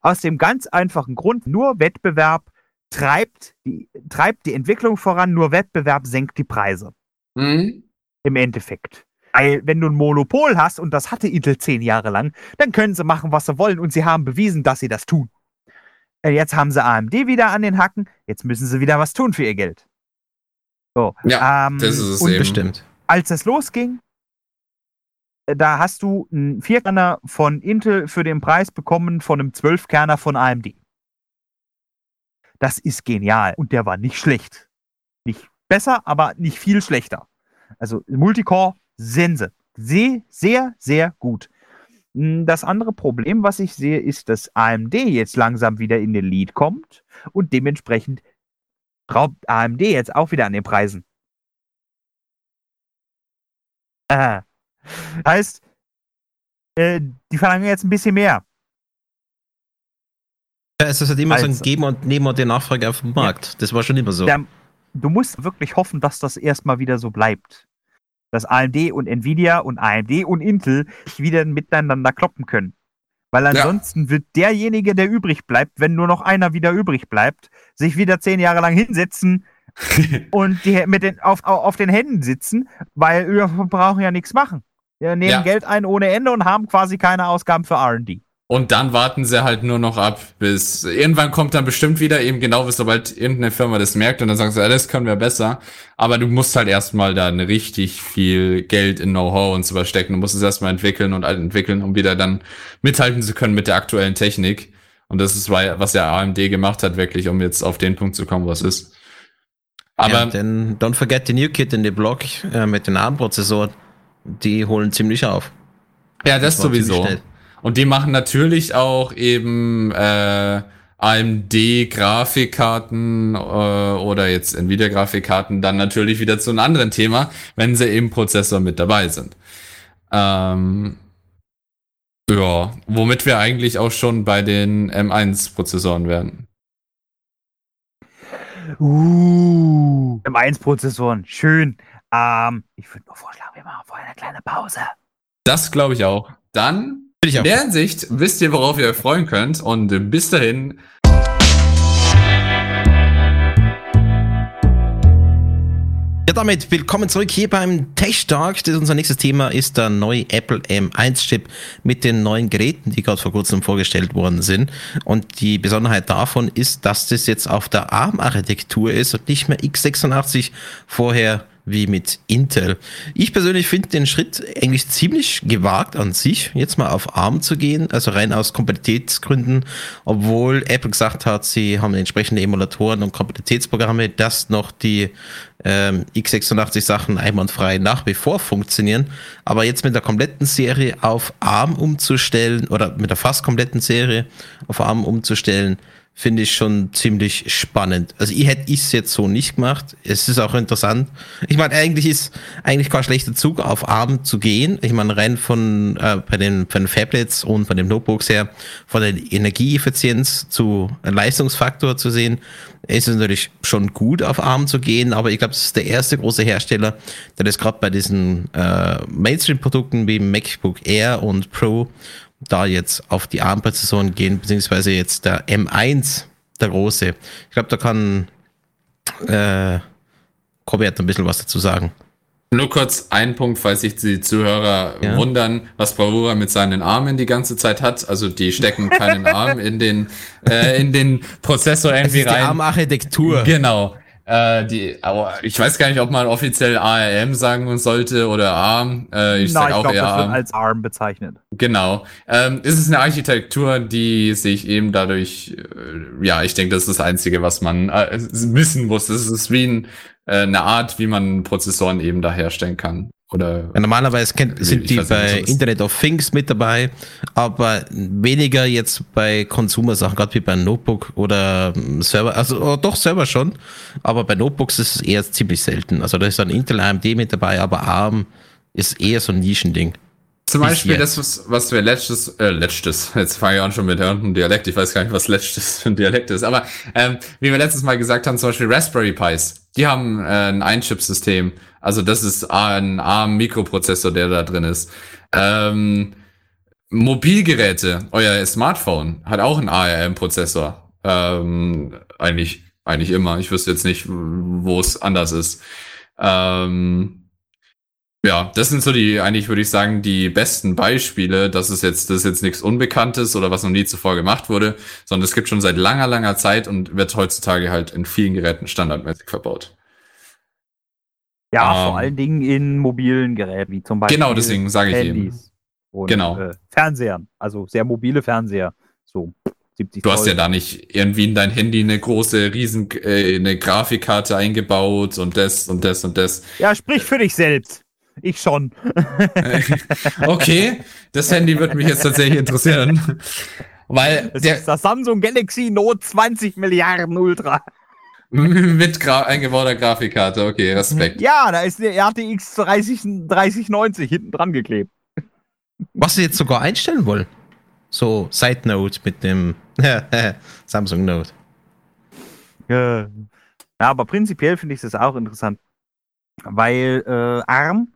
Aus dem ganz einfachen Grund, nur Wettbewerb treibt die, treibt die Entwicklung voran, nur Wettbewerb senkt die Preise. Mhm. Im Endeffekt. Weil, wenn du ein Monopol hast, und das hatte Intel zehn Jahre lang, dann können sie machen, was sie wollen, und sie haben bewiesen, dass sie das tun. Äh, Jetzt haben sie AMD wieder an den Hacken, jetzt müssen sie wieder was tun für ihr Geld. So, Ja, ähm, das ist es und eben. Bestimmt. als es losging, äh, da hast du einen Vierkerner von Intel für den Preis bekommen von einem Zwölfkerner von AMD. Das ist genial. Und der war nicht schlecht. Nicht besser, aber nicht viel schlechter. Also Multicore, Sense. Sehr, sehr, sehr gut. Mm, Das andere Problem, was ich sehe, ist, dass AMD jetzt langsam wieder in den Lead kommt und dementsprechend raubt AMD jetzt auch wieder an den Preisen. Äh, heißt, äh, die verlangen jetzt ein bisschen mehr. Ja, es ist halt immer so ein Also. Geben und Nehmen und die Nachfrage auf dem Markt. Das war schon immer so. Der, du musst wirklich hoffen, dass das erstmal wieder so bleibt. Dass AMD und Nvidia und AMD und Intel sich wieder miteinander kloppen können. Weil ansonsten wird derjenige, der übrig bleibt, wenn nur noch einer wieder übrig bleibt, sich wieder zehn Jahre lang hinsetzen und die mit den, auf, auf auf den Händen sitzen, weil wir brauchen ja nichts machen. Wir nehmen Ja. Geld ein ohne Ende und haben quasi keine Ausgaben für RD. Und dann warten sie halt nur noch ab, bis irgendwann kommt dann bestimmt wieder eben genau, bis sobald irgendeine Firma das merkt und dann sagen sie, ja, das können wir besser. Aber du musst halt erstmal dann richtig viel Geld in Know-how und so was stecken. Du musst es erstmal entwickeln und entwickeln, um wieder dann mithalten zu können mit der aktuellen Technik. Und das ist, was ja AMD gemacht hat, wirklich, um jetzt auf den Punkt zu kommen, was ist. Aber ja, denn Don't Forget the New Kid in the Block äh, mit den ARM-Prozessoren, die holen ziemlich auf. Ja, das, ziemlich sowieso. Und die machen natürlich auch eben äh, AMD-Grafikkarten äh, oder jetzt Nvidia-Grafikkarten dann natürlich wieder zu einem anderen Thema, wenn sie im Prozessor mit dabei sind. Ähm, ja, womit wir eigentlich auch schon bei den M1-Prozessoren werden. Uh, M1-Prozessoren, schön. Ähm, ich würde nur vorschlagen, wir machen vorher eine kleine Pause. Das glaube ich auch. Dann ich In der Hinsicht wisst ihr, worauf ihr euch freuen könnt. Und äh, bis dahin. Ja, damit willkommen zurück hier beim Tech Talk. Das unser nächstes Thema ist der neue Apple M1-Chip mit den neuen Geräten, die gerade vor kurzem vorgestellt worden sind. Und die Besonderheit davon ist, dass das jetzt auf der ARM-Architektur ist und nicht mehr x86 vorher wie mit Intel. Ich persönlich finde den Schritt eigentlich ziemlich gewagt an sich, jetzt mal auf ARM zu gehen, also rein aus Kompatibilitätsgründen, obwohl Apple gesagt hat, sie haben entsprechende Emulatoren und Kompatibilitätsprogramme, dass noch die ähm, x86 Sachen einwandfrei nach wie vor funktionieren. Aber jetzt mit der kompletten Serie auf ARM umzustellen oder mit der fast kompletten Serie auf ARM umzustellen, finde ich schon ziemlich spannend. Also ich hätte es jetzt so nicht gemacht. Es ist auch interessant. Ich meine, eigentlich ist eigentlich kein schlechter Zug, auf ARM zu gehen. Ich meine, rein von äh, bei den, von den Fablets und von den Notebooks her, von der Energieeffizienz zu Leistungsfaktor zu sehen, ist es natürlich schon gut, auf ARM zu gehen, aber ich glaube, es ist der erste große Hersteller, der das gerade bei diesen äh, Mainstream-Produkten wie MacBook Air und Pro da jetzt auf die ARM-Prozessoren gehen, beziehungsweise jetzt der M1, der große. Ich glaube, da kann äh, Robert ein bisschen was dazu sagen. Nur kurz ein Punkt, falls sich die Zuhörer Ja. wundern, was Bravura mit seinen Armen die ganze Zeit hat. Also die stecken keinen Arm in den, äh, in den Prozessor Es irgendwie ist die rein. ARM-Architektur. Genau. Äh, die, aber ich weiß gar nicht, ob man offiziell ARM sagen sollte oder ARM. Äh, ich Na, sag ich auch glaube, eher ARM. als ARM bezeichnet. Genau. Ähm, es ist eine Architektur, die sich eben dadurch, äh, ja, ich denke, das ist das Einzige, was man äh, wissen muss. Es ist wie ein, äh, eine Art, wie man Prozessoren eben da herstellen kann. Oder Ja, normalerweise kennt, sind die nicht, bei ist. Internet of Things mit dabei, aber weniger jetzt bei Consumer-Sachen, gerade wie bei Notebook oder ähm, Server, also oh, doch Server schon, aber bei Notebooks ist es eher ziemlich selten. Also da ist dann Intel AMD mit dabei, aber ARM ist eher so ein Nischending. Zum Beispiel das, was, was wir letztes, äh, letztes, jetzt fange ich an schon mit irgendeinem Dialekt, ich weiß gar nicht, was letztes für ein Dialekt ist, aber ähm, wie wir letztes Mal gesagt haben, zum Beispiel Raspberry Pis, die haben äh, ein Ein-Chip-System, also das ist ein ARM-Mikroprozessor, der da drin ist. Ähm, Mobilgeräte, euer Smartphone hat auch einen ARM-Prozessor, ähm, eigentlich, eigentlich immer, ich wüsste jetzt nicht, wo es anders ist. Ähm, ja, das sind so die, eigentlich würde ich sagen, die besten Beispiele. Das ist jetzt, das ist jetzt nichts Unbekanntes oder was noch nie zuvor gemacht wurde, sondern es gibt schon seit langer, langer Zeit und wird heutzutage halt in vielen Geräten standardmäßig verbaut. Ja, Ähm, vor allen Dingen in mobilen Geräten, wie zum Beispiel Genau, deswegen sage ich eben. Handys und Genau. äh, Fernsehern, also sehr mobile Fernseher, so 70 Du hast Zoll. ja da nicht irgendwie in dein Handy eine große, riesen, äh, eine Grafikkarte eingebaut und das und das und das. Ja, sprich für dich selbst. Ich schon. Okay, das Handy wird mich jetzt tatsächlich interessieren. Weil Das der ist das Samsung Galaxy Note 20 Milliarden Ultra. mit Gra eingebauter Grafikkarte, okay, Respekt. Ja, da ist eine RTX 30, 3090 hinten dran geklebt. Was sie jetzt sogar einstellen wollen. So Side Note mit dem Samsung Note. Ja, aber prinzipiell finde ich das auch interessant, weil äh, ARM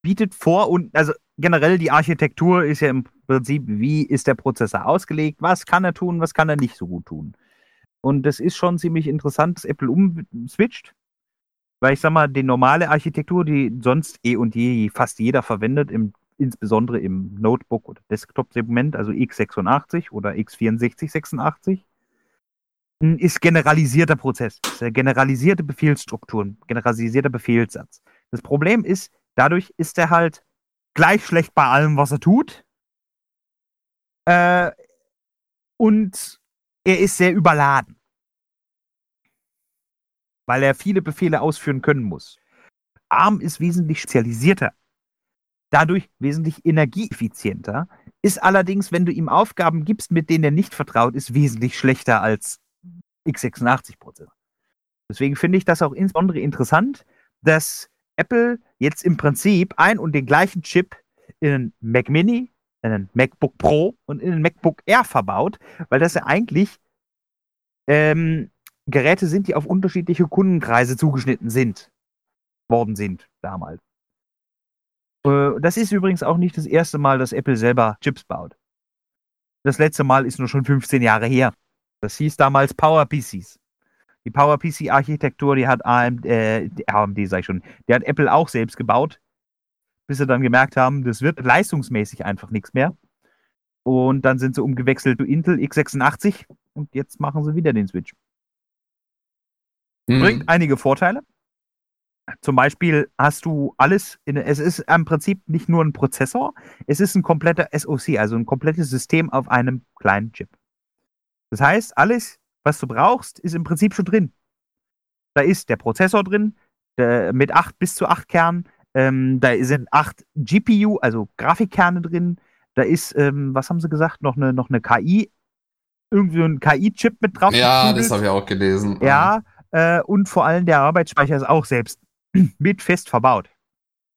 bietet vor und also generell die Architektur ist ja im Prinzip, wie ist der Prozessor ausgelegt, was kann er tun, was kann er nicht so gut tun. Und das ist schon ziemlich interessant, dass Apple umswitcht, weil ich sag mal, die normale Architektur, die sonst eh und je fast jeder verwendet, im, insbesondere im Notebook- oder Desktop-Segment, also x86 oder x6486, ist generalisierter Prozess, ist eine generalisierte Befehlsstrukturen, generalisierter Befehlssatz. Das Problem ist, dadurch ist er halt gleich schlecht bei allem, was er tut. Äh, und er ist sehr überladen. Weil er viele Befehle ausführen können muss. ARM ist wesentlich spezialisierter. Dadurch wesentlich energieeffizienter. Ist allerdings, wenn du ihm Aufgaben gibst, mit denen er nicht vertraut ist, wesentlich schlechter als x86-Prozessor. Deswegen finde ich das auch insbesondere interessant, dass Apple jetzt im Prinzip ein und den gleichen Chip in Mac Mini, in einen MacBook Pro und in einen MacBook Air verbaut, weil das ja eigentlich ähm, Geräte sind, die auf unterschiedliche Kundenkreise zugeschnitten sind, worden sind damals. Äh, das ist übrigens auch nicht das erste Mal, dass Apple selber Chips baut. Das letzte Mal ist nur schon 15 Jahre her. Das hieß damals Power PCs. Die PowerPC-Architektur, die hat AMD, äh, AMD sag ich schon, die hat Apple auch selbst gebaut, bis sie dann gemerkt haben, das wird leistungsmäßig einfach nichts mehr. Und dann sind sie umgewechselt zu Intel x86 und jetzt machen sie wieder den Switch. Hm. Bringt einige Vorteile. Zum Beispiel hast du alles, in, es ist im Prinzip nicht nur ein Prozessor, es ist ein kompletter SoC, also ein komplettes System auf einem kleinen Chip. Das heißt, alles, was du brauchst, ist im Prinzip schon drin. Da ist der Prozessor drin, der, mit 8 bis zu 8 Kernen, ähm, da sind 8 GPU, also Grafikkerne drin, da ist, ähm, was haben sie gesagt, noch eine, noch eine KI, irgendwie ein KI-Chip mit drauf. Ja, das habe ich auch gelesen. Ja, äh, und vor allem der Arbeitsspeicher ist auch selbst mit fest verbaut.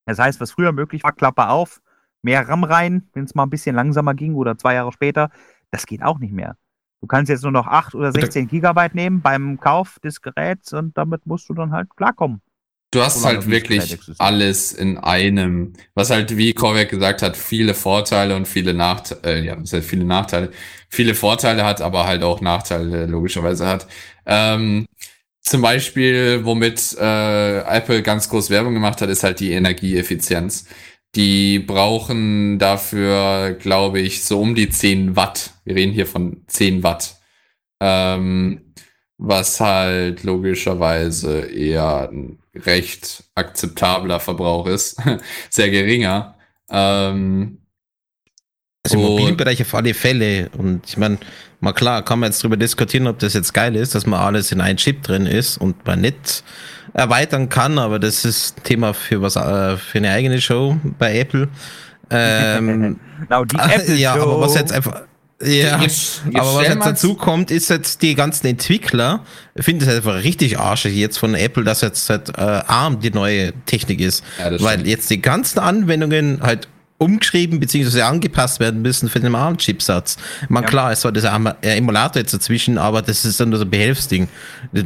Das heißt, was früher möglich war, Klappe auf, mehr RAM rein, wenn es mal ein bisschen langsamer ging oder zwei Jahre später, das geht auch nicht mehr. Du kannst jetzt nur noch 8 oder 16 Gigabyte nehmen beim Kauf des Geräts und damit musst du dann halt klarkommen. Du hast halt wirklich alles in einem, was halt, wie Korvek gesagt hat, viele Vorteile und viele Nachteile, äh, ja, was heißt viele Nachteile, viele Vorteile hat, aber halt auch Nachteile logischerweise hat. Ähm, zum Beispiel, womit äh, Apple ganz groß Werbung gemacht hat, ist halt die Energieeffizienz. Die brauchen dafür, glaube ich, so um die 10 Watt. Wir reden hier von 10 Watt. Ähm, was halt logischerweise eher ein recht akzeptabler Verbrauch ist. Sehr geringer. Ähm, Also im Mobilbereich auf alle Fälle. Und ich meine, mal klar, kann man jetzt drüber diskutieren, ob das jetzt geil ist, dass man alles in einen Chip drin ist und man nicht erweitern kann, aber das ist Thema für was äh, für eine eigene Show bei Apple. Ähm, Genau, die Apple ja, Show. aber was jetzt einfach. Ja, Jetzt- jetzt aber was jetzt dazu kommt, ist jetzt die ganzen Entwickler finden es einfach richtig arschig jetzt von Apple, dass jetzt halt äh, ARM die neue Technik ist. Ja, das weil stimmt. jetzt die ganzen Anwendungen halt umgeschrieben bzw. angepasst werden müssen für den ARM-Chipsatz. Man Ja. klar, es war dieser Am- äh, Emulator jetzt dazwischen, aber das ist dann nur so ein Behelfsding.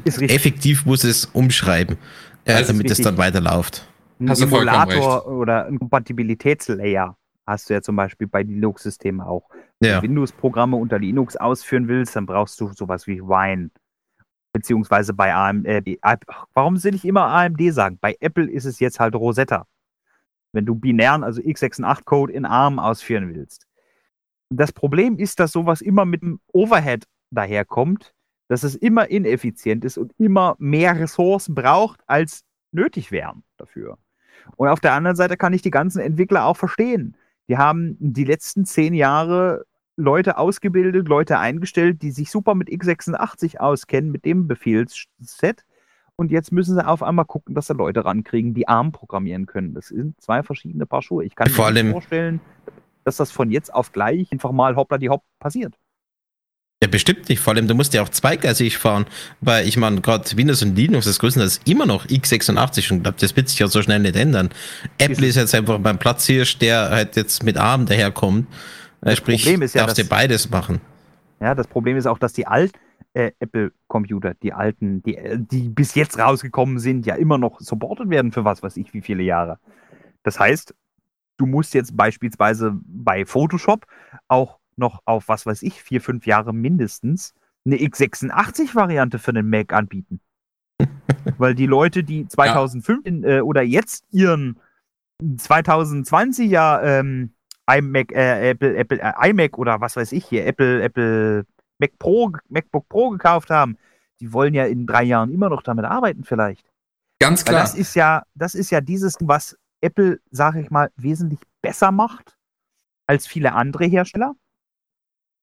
Effektiv muss es umschreiben, äh, Also damit es dann weiterläuft. ein Hast Emulator oder ein Kompatibilitätslayer hast du ja zum Beispiel bei Linux-Systemen auch. Wenn Ja. du Windows-Programme unter Linux ausführen willst, dann brauchst du sowas wie Wine. Beziehungsweise bei AMD. Äh, warum will ich immer AMD sagen? Bei Apple ist es jetzt halt Rosetta. Wenn du binären, also x86-Code in ARM ausführen willst. Das Problem ist, dass sowas immer mit einem Overhead daherkommt, dass es immer ineffizient ist und immer mehr Ressourcen braucht, als nötig wären dafür. Und auf der anderen Seite kann ich die ganzen Entwickler auch verstehen. Die haben die letzten zehn Jahre Leute ausgebildet, Leute eingestellt, die sich super mit x86 auskennen, mit dem Befehlsset. Und jetzt müssen sie auf einmal gucken, dass sie Leute rankriegen, die ARM programmieren können. Das sind zwei verschiedene Paar Schuhe. Ich kann Vor mir nicht vorstellen, dass das von jetzt auf gleich einfach mal hoppla die hopp passiert. Ja, bestimmt nicht. Vor allem, du musst ja auch zweigleisig fahren, weil ich meine, gerade Windows und Linux, das Größte ist immer noch x86 und glaube, das wird sich ja so schnell nicht ändern. Apple ist jetzt einfach beim Platzhirsch, der halt jetzt mit ARM daherkommt. Äh, sprich, Problem ist ja, darfst du dass- beides machen. Ja, das Problem ist auch, dass die alten äh, Apple-Computer, die alten, die, äh, die bis jetzt rausgekommen sind, ja immer noch supported werden für was weiß ich wie viele Jahre. Das heißt, du musst jetzt beispielsweise bei Photoshop auch noch auf was weiß ich, vier, fünf Jahre mindestens eine x86-Variante für den Mac anbieten. Weil die Leute, die 2005 in, äh, oder jetzt ihren 2020er ähm, iMac, äh, Apple, Apple, äh, iMac oder was weiß ich hier, Apple, Apple Mac Pro, MacBook Pro gekauft haben, die wollen ja in drei Jahren immer noch damit arbeiten vielleicht. Ganz Weil klar. das ist ja, das ist ja dieses, was Apple, sage ich mal, wesentlich besser macht als viele andere Hersteller,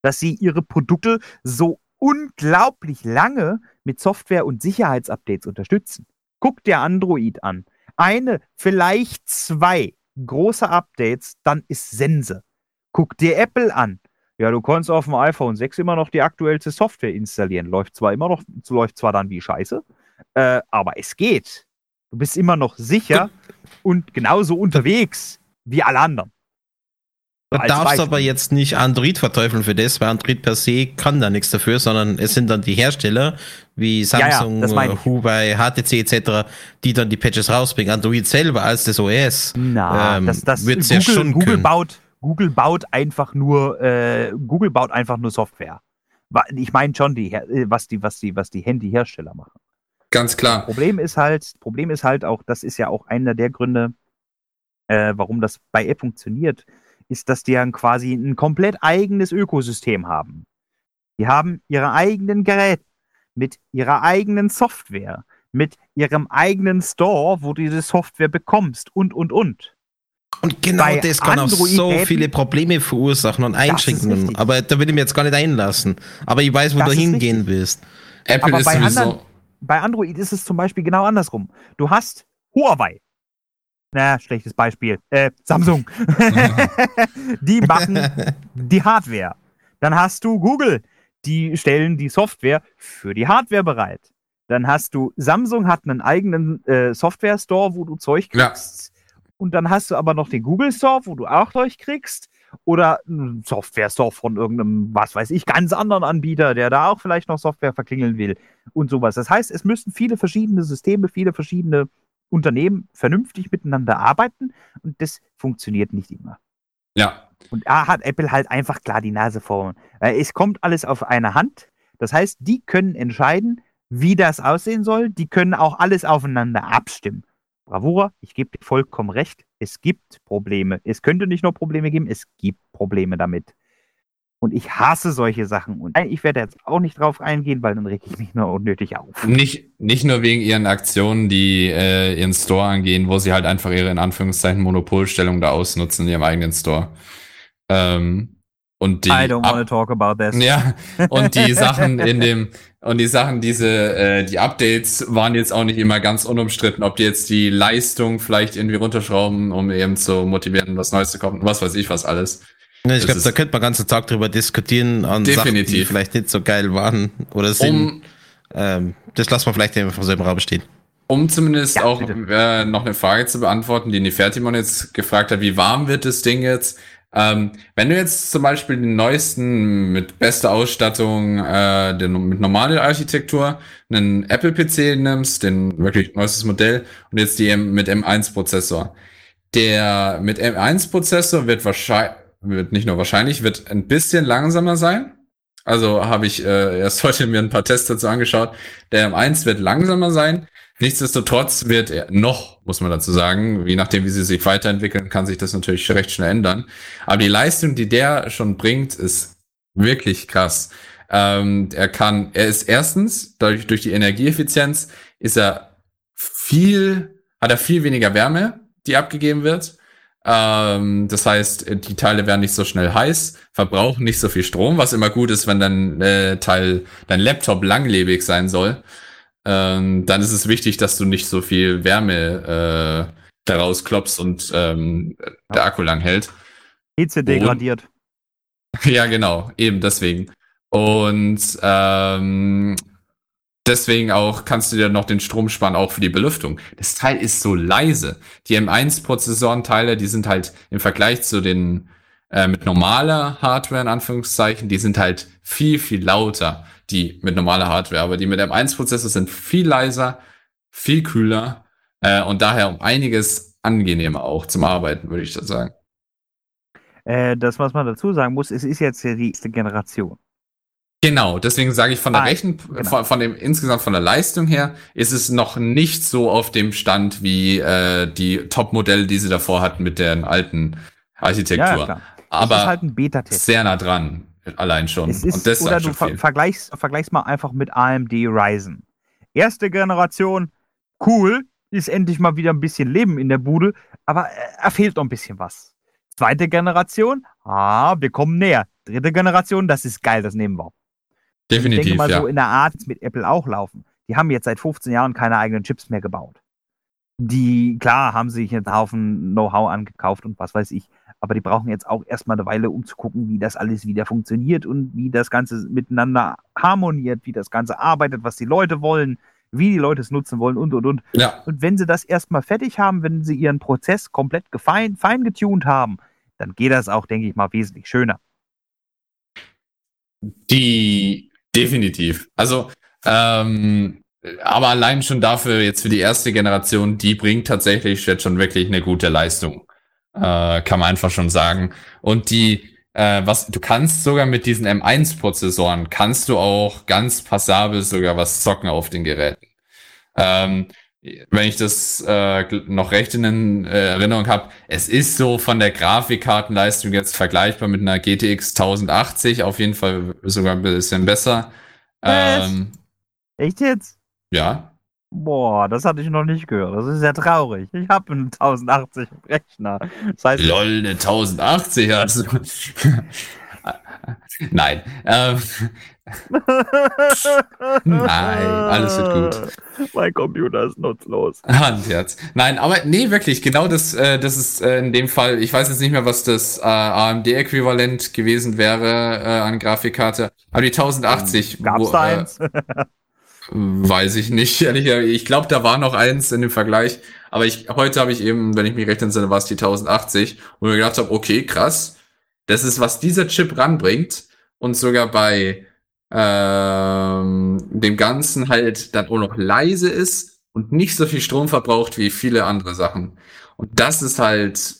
dass sie ihre Produkte so unglaublich lange mit Software- und Sicherheitsupdates unterstützen. Guck dir Android an. Eine, vielleicht zwei große Updates, dann ist Sense. Guck dir Apple an. Ja, du kannst auf dem iPhone 6 immer noch die aktuellste Software installieren. Läuft zwar immer noch, läuft zwar dann wie Scheiße, äh, aber es geht. Du bist immer noch sicher und genauso unterwegs wie alle anderen. Du darfst aber jetzt nicht Android verteufeln für das, weil Android per se kann da nichts dafür, sondern es sind dann die Hersteller wie Ja, ja, Samsung, das meine ich. Huawei, HTC etc., die dann die Patches rausbringen. Android selber als das OS. Na, ähm, das, das wird's Google, ja schon Google können. baut, Google baut einfach nur, äh, Google baut einfach nur Software. Wa- Ich meine schon, die, äh, was die, was die, was die Handyhersteller machen. ganz klar. Problem ist halt, Problem ist halt auch, das ist ja auch einer der Gründe, äh, warum das bei App funktioniert, ist, dass die dann quasi ein komplett eigenes Ökosystem haben. Die haben ihre eigenen Geräte mit ihrer eigenen Software, mit ihrem eigenen Store, wo du diese Software bekommst und, und, und. Und genau Bei das kann auch so viele Probleme verursachen und Einschränkungen. richtig. Aber da will ich mir jetzt gar nicht einlassen. Aber ich weiß, wo Das du hingehen willst. Apple Aber ist bei sowieso. anderen- Bei Android ist es zum Beispiel genau andersrum. Du hast Huawei. Na, schlechtes Beispiel. Äh, Samsung. die machen die Hardware. Dann hast du Google. Die stellen die Software für die Hardware bereit. Dann hast du Samsung hat einen eigenen äh, Software Store, wo du Zeug Ja. kriegst. Und dann hast du aber noch den Google Store, wo du auch Zeug kriegst. Oder einen Software Store von irgendeinem, was weiß ich, ganz anderen Anbieter, der da auch vielleicht noch Software verklingeln will und sowas. Das heißt, es müssen viele verschiedene Systeme, viele verschiedene Unternehmen vernünftig miteinander arbeiten und das funktioniert nicht immer. Ja, Und da hat Apple halt einfach klar die Nase vorn. Es kommt alles auf eine Hand. Das heißt, die können entscheiden, wie das aussehen soll. Die können auch alles aufeinander abstimmen. Bravura, ich gebe dir vollkommen recht. Es gibt Probleme. Es könnte nicht nur Probleme geben, es gibt Probleme damit. Und ich hasse solche Sachen. Und ich werde jetzt auch nicht drauf eingehen, weil dann reg ich mich nur unnötig auf. nicht, nicht nur wegen ihren Aktionen, die äh, ihren Store angehen, wo sie halt einfach ihre in Anführungszeichen Monopolstellung da ausnutzen in ihrem eigenen Store. Ähm, und die I don't want to talk about this. Ja, und die Sachen in dem, und die Sachen, diese, äh, die Updates waren jetzt auch nicht immer ganz unumstritten, ob die jetzt die Leistung vielleicht irgendwie runterschrauben, um eben zu motivieren, was Neues zu kaufen, was weiß ich was alles. Ja, ich Das glaube, da könnte man den ganzen Tag drüber diskutieren an Sachen, die Definitiv. vielleicht nicht so geil waren oder sind. Um, ähm, das lassen wir vielleicht einfach so im Raum stehen. um zumindest Ja, auch äh, noch eine Frage zu beantworten, die Nefertimon jetzt gefragt hat, wie warm wird das Ding jetzt? Ähm, wenn du jetzt zum Beispiel den neuesten mit bester Ausstattung, äh, den, mit normaler Architektur, einen Apple-PC nimmst, den wirklich neuestes Modell, und jetzt die M- mit M1-Prozessor. Der mit M1-Prozessor wird wahrscheinlich, wird nicht nur wahrscheinlich, wird ein bisschen langsamer sein. Also habe ich äh, erst heute mir ein paar Tests dazu angeschaut. Der M1 wird langsamer sein. Nichtsdestotrotz wird er noch, muss man dazu sagen, je nachdem, wie sie sich weiterentwickeln, kann sich das natürlich recht schnell ändern. Aber die Leistung, die der schon bringt, ist wirklich krass. Ähm, er kann, er ist erstens, dadurch, durch die Energieeffizienz, ist er viel, hat er viel weniger Wärme, die abgegeben wird. Ähm, das heißt, die Teile werden nicht so schnell heiß, verbrauchen nicht so viel Strom, was immer gut ist, wenn dein äh, Teil, dein Laptop langlebig sein soll. Ähm, dann ist es wichtig, dass du nicht so viel Wärme äh, daraus klopfst und ähm, der Akku lang hält. Hitze degradiert. Ja, genau, eben deswegen. Und ähm, deswegen auch kannst du dir noch den Strom sparen, auch für die Belüftung. Das Teil ist so leise. Die M1-Prozessorenteile, die sind halt im Vergleich zu den äh, mit normaler Hardware, in Anführungszeichen, die sind halt viel, viel lauter, die mit normaler Hardware. Aber die mit M1-Prozessor sind viel leiser, viel kühler äh, und daher um einiges angenehmer auch zum Arbeiten, würde ich das sagen. Äh, das, was man dazu sagen muss, es ist jetzt die erste Generation. Genau, deswegen sage ich von der Ah, Rechen, genau. von, von dem insgesamt von der Leistung her, ist es noch nicht so auf dem Stand wie äh, die Top-Modelle, die sie davor hatten mit der alten Architektur. Ja. Aber es ist halt ein Beta-Test. sehr nah dran, allein schon. Es ist, Und oder du ver vergleichst, vergleichst mal einfach mit AMD Ryzen. Erste Generation, cool, ist endlich mal wieder ein bisschen Leben in der Bude, aber äh, er fehlt noch ein bisschen was. Zweite Generation, ah, wir kommen näher. Dritte Generation, das ist geil, das nehmen wir. Ich Definitiv, denke mal, ja. so in der Art mit Apple auch laufen. Die haben jetzt seit 15 Jahren keine eigenen Chips mehr gebaut. Die, klar, haben sich einen Haufen Know-how angekauft und was weiß ich, aber die brauchen jetzt auch erstmal eine Weile, um zu gucken, wie das alles wieder funktioniert und wie das Ganze miteinander harmoniert, wie das Ganze arbeitet, was die Leute wollen, wie die Leute es nutzen wollen und und und. ja, Und wenn sie das erstmal fertig haben, wenn sie ihren Prozess komplett gefein, fein getuned haben, dann geht das auch, denke ich mal, wesentlich schöner. die definitiv. Also, ähm, aber allein schon dafür jetzt für die erste Generation, die bringt tatsächlich jetzt schon wirklich eine gute Leistung. Äh, kann man einfach schon sagen. Und die, äh, was, du kannst sogar mit diesen M1-Prozessoren, kannst du auch ganz passabel sogar was zocken auf den Geräten. Ähm, wenn ich das äh, noch recht in äh, Erinnerung habe, es ist so von der Grafikkartenleistung jetzt vergleichbar mit einer GTX 1080, auf jeden Fall sogar ein bisschen besser. Ähm, Echt jetzt? ja, Boah, das hatte ich noch nicht gehört. Das ist ja traurig. Ich habe einen 1080 Rechner. Das heißt, lol, eine 1080 also. Nein, ähm, nein, alles wird gut. Mein Computer ist nutzlos. Handherz. Nein, aber nee, wirklich, genau das, äh, das ist äh, in dem Fall, ich weiß jetzt nicht mehr, was das äh, AMD-Äquivalent gewesen wäre äh, an Grafikkarte, aber die 1080. Gab's wo, da äh, eins? Weiß ich nicht, ehrlich. Ich glaube, da war noch eins in dem Vergleich. Aber ich, heute habe ich eben, wenn ich mich recht entsinne, war es die 1080, wo ich mir gedacht habe, okay, krass. Das ist, was dieser Chip ranbringt. Und sogar bei ähm, dem Ganzen halt dann auch noch leise ist und nicht so viel Strom verbraucht wie viele andere Sachen. Und das ist halt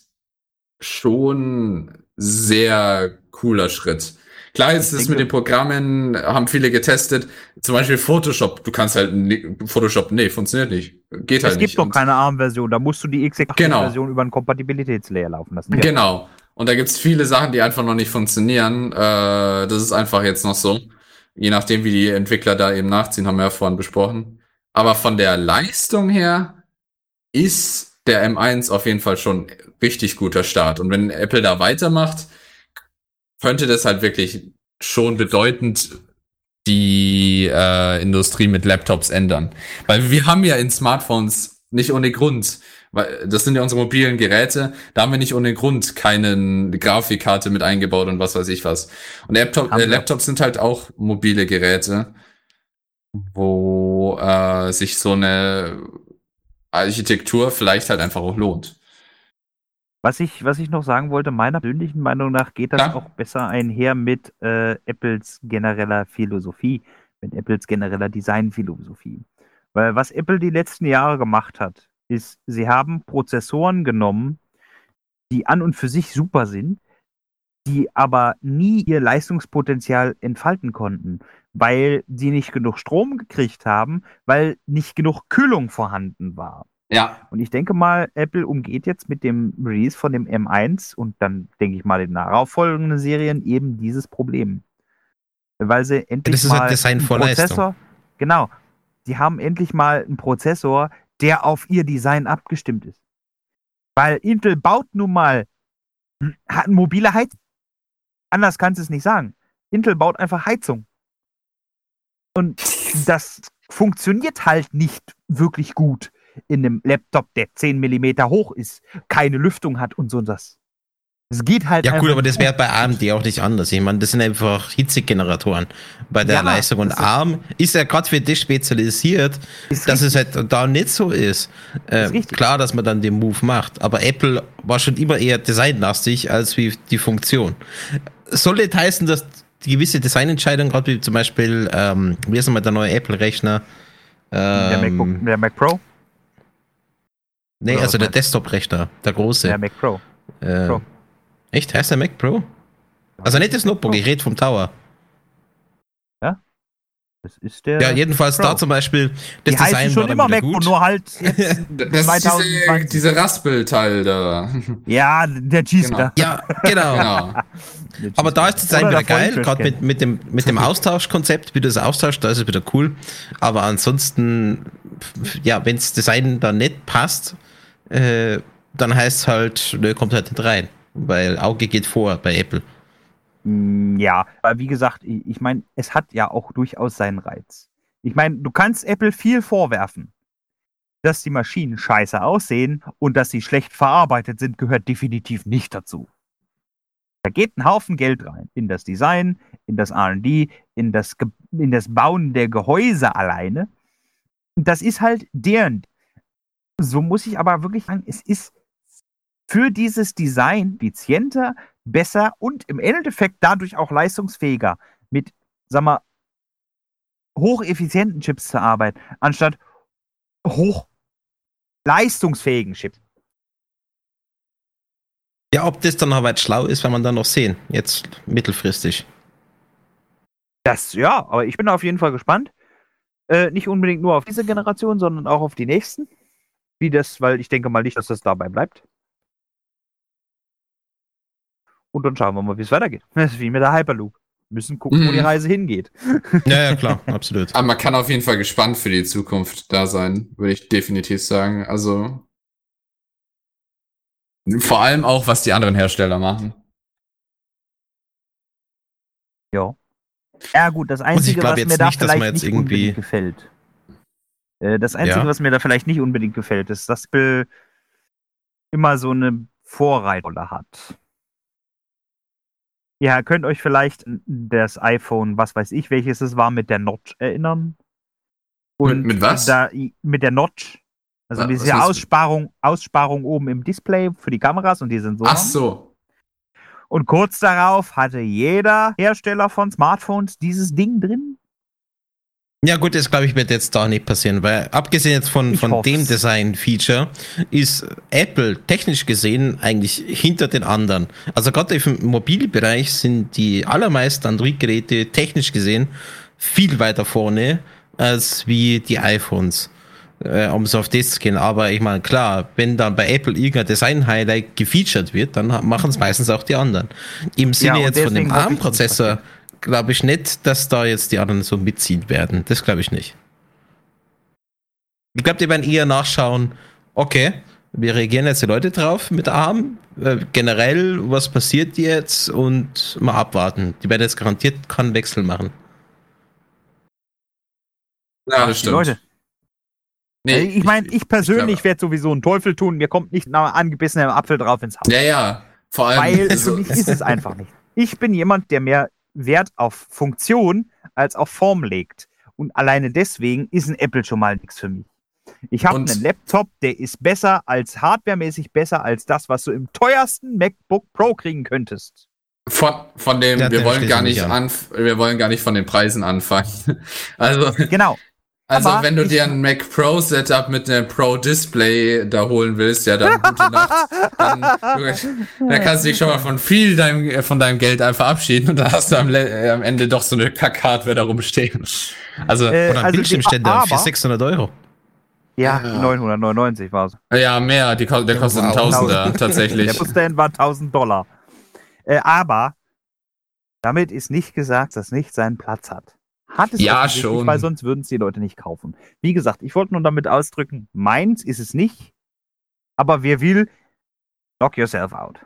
schon sehr cooler Schritt. Klar, jetzt ist mit denke- den Programmen, haben viele getestet. Zum Beispiel Photoshop. Du kannst halt, ne- Photoshop, nee, funktioniert nicht. Geht halt es nicht. gibt doch keine ARM-Version. Da musst du die Genau. x86-Version über einen Kompatibilitätslayer laufen lassen. Ja. Genau. Und da gibt's viele Sachen, die einfach noch nicht funktionieren. Äh, das ist einfach jetzt noch so. Je nachdem, wie die Entwickler da eben nachziehen, haben wir ja vorhin besprochen. Aber von der Leistung her ist der M1 auf jeden Fall schon richtig guter Start. Und wenn Apple da weitermacht, könnte das halt wirklich schon bedeutend die äh, Industrie mit Laptops ändern. Weil wir haben ja in Smartphones nicht ohne Grund, weil das sind ja unsere mobilen Geräte, da haben wir nicht ohne Grund keine Grafikkarte mit eingebaut und was weiß ich was. Und Laptop, äh. Laptops sind halt auch mobile Geräte, wo äh, sich so eine Architektur vielleicht halt einfach auch lohnt. Was ich, was ich noch sagen wollte, meiner persönlichen Meinung nach geht das Ja. auch besser einher mit äh, Apples genereller Philosophie, mit Apples genereller Designphilosophie. Weil was Apple die letzten Jahre gemacht hat, ist, sie haben Prozessoren genommen, die an und für sich super sind, die aber nie ihr Leistungspotenzial entfalten konnten, weil sie nicht genug Strom gekriegt haben, weil nicht genug Kühlung vorhanden war. Ja, Und ich denke mal, Apple umgeht jetzt mit dem Release von dem M1 und dann denke ich mal in darauffolgenden Serien eben dieses Problem. Weil sie endlich das ist mal Design einen vor Leistung. Prozessor, genau, die haben endlich mal einen Prozessor, der auf ihr Design abgestimmt ist. Weil Intel baut nun mal, hat eine mobile Heizung. Anders kannst du es nicht sagen. Intel baut einfach Heizung. Und das funktioniert halt nicht wirklich gut in einem Laptop, der 10 mm hoch ist, keine Lüftung hat und so das. Es geht halt Ja, gut, aber das wäre bei AMD auch nicht anders. Ich meine, das sind einfach Hitzegeneratoren bei der Ja, Leistung. Und ARM ist ja gerade für das spezialisiert, dass es halt da nicht so ist. Äh, Ist richtig. klar, dass man dann den Move macht, aber Apple war schon immer eher designlastig als wie die Funktion. Soll nicht heißen, dass die gewisse Designentscheidungen, gerade wie zum Beispiel, ähm, wie ist nochmal der neue Apple-Rechner? der, Ähm, MacBook, der Mac Pro? nee, Oder also der Desktop-Rechner, der große. Der Mac Pro. äh, Pro. Echt? Heißt der Mac Pro? Also nicht das Notebook, ich rede vom Tower. Das ist der. Ja, jedenfalls Pro. da zum Beispiel, das die heißen Design schon war immer Mac Pro, gut. nur halt jetzt das ist diese, 2020. diese Raspel-Teil da. Ja, der Cheese Genau. Ja, genau. genau. Aber da ist das Design wieder der geil, gerade mit, mit, dem, mit dem Austauschkonzept, wie du das austauscht, da ist es wieder cool. Aber ansonsten, ja, wenn das Design da nicht passt, äh, dann heißt es halt, nö, kommt halt nicht rein. Weil Auge geht vor bei Apple. Mm, Ja, aber wie gesagt, ich, meine, es hat ja auch durchaus seinen Reiz. Ich meine, du kannst Apple viel vorwerfen. Dass die Maschinen scheiße aussehen und dass sie schlecht verarbeitet sind, gehört definitiv nicht dazu. Da geht ein Haufen Geld rein. In das Design, in das RD, in das, in das Bauen der Gehäuse alleine. Das ist halt deren. So muss ich aber wirklich sagen, es ist für dieses Design effizienter, besser und im Endeffekt dadurch auch leistungsfähiger mit, sag mal, hocheffizienten Chips zu arbeiten, anstatt hoch leistungsfähigen Chips. Ja, ob das dann aber jetzt schlau ist, werden wir dann noch sehen. Jetzt mittelfristig. Das, ja, aber ich bin auf jeden Fall gespannt. Äh, nicht unbedingt nur auf diese Generation, sondern auch auf die nächsten. Wie das, weil ich denke mal nicht, dass das dabei bleibt. Und dann schauen wir mal, wie es weitergeht. Das ist wie mit der Hyperloop. Müssen gucken, wo Mhm. die Reise hingeht. Ja, ja, klar, absolut. Aber man kann auf jeden Fall gespannt für die Zukunft da sein, würde ich definitiv sagen. Also vor allem auch, was die anderen Hersteller machen. Ja. Ja, gut, das Einzige, was mir da nicht, dass man vielleicht jetzt nicht irgendwie- unbedingt gefällt. Äh, das Einzige, Ja. was mir da vielleicht nicht unbedingt gefällt, ist, dass Apple immer so eine Vorreitrolle hat. Ihr könnt euch vielleicht das iPhone, was weiß ich, welches es war, mit der Notch erinnern. Mit- mit was? Da, mit der Notch. Also Was- diese was? Aussparung, Aussparung oben im Display für die Kameras und die Sensoren. Ach so. Und kurz darauf hatte jeder Hersteller von Smartphones dieses Ding drin. Ja gut, das glaube ich wird jetzt da nicht passieren, weil abgesehen jetzt von, Ich von hoff's. dem Design-Feature ist Apple technisch gesehen eigentlich hinter den anderen. Also gerade im Mobilbereich sind die allermeisten Android-Geräte technisch gesehen viel weiter vorne als wie die iPhones. Äh, um so auf das zu gehen. Aber ich meine, klar, wenn dann bei Apple irgendein Design-Highlight gefeatured wird, dann machen es meistens auch die anderen. Im Sinne und jetzt von dem es ARM-Prozessor glaube ich nicht, dass da jetzt die anderen so mitziehen werden. Das glaube ich nicht. Ich glaube, die werden eher nachschauen, okay, wir reagieren jetzt die Leute drauf mit ARM, äh, generell, was passiert jetzt und mal abwarten. Die werden jetzt garantiert keinen Wechsel machen. Ja, das stimmt. Leute. Nee, Also ich meine, ich persönlich werde sowieso einen Teufel tun. Mir kommt nicht ein angebissener Apfel drauf ins Haus. Ja, ja. Vor allem. Weil so- für mich ist es einfach nicht. Ich bin jemand, der mehr Wert auf Funktion als auf Form legt. Und alleine deswegen ist ein Apple schon mal nichts für mich. Ich habe einen Laptop, der ist besser als hardwaremäßig besser als das, was du im teuersten MacBook Pro kriegen könntest. Von, von dem, Ja, wir wollen gar nicht an. wir wollen gar nicht von den Preisen anfangen. Also, Genau. Also Aber wenn du dir ein Mac Pro Setup mit einem Pro Display da holen willst, ja, dann gute Nacht. Dann, dann kannst du dich schon mal von viel deinem, von deinem Geld einfach verabschieden und dann hast du am, äh, am Ende doch so eine Kack-Hardware da rumstehen. Also, Äh, Oder ein also die- Bildschirmständer aber- für 600 Euro. Ja, Ja. 999 war es. ja, mehr, die, der Ja, kostet ein wow. Tausender, Der tatsächlich. Stand war 1000 Dollar. Äh, aber damit ist nicht gesagt, dass nicht seinen Platz hat. Hat es Ja, schon. Weil sonst würden es die Leute nicht kaufen. Wie gesagt, ich wollte nur damit ausdrücken, meins ist es nicht. Aber wer will, knock yourself out.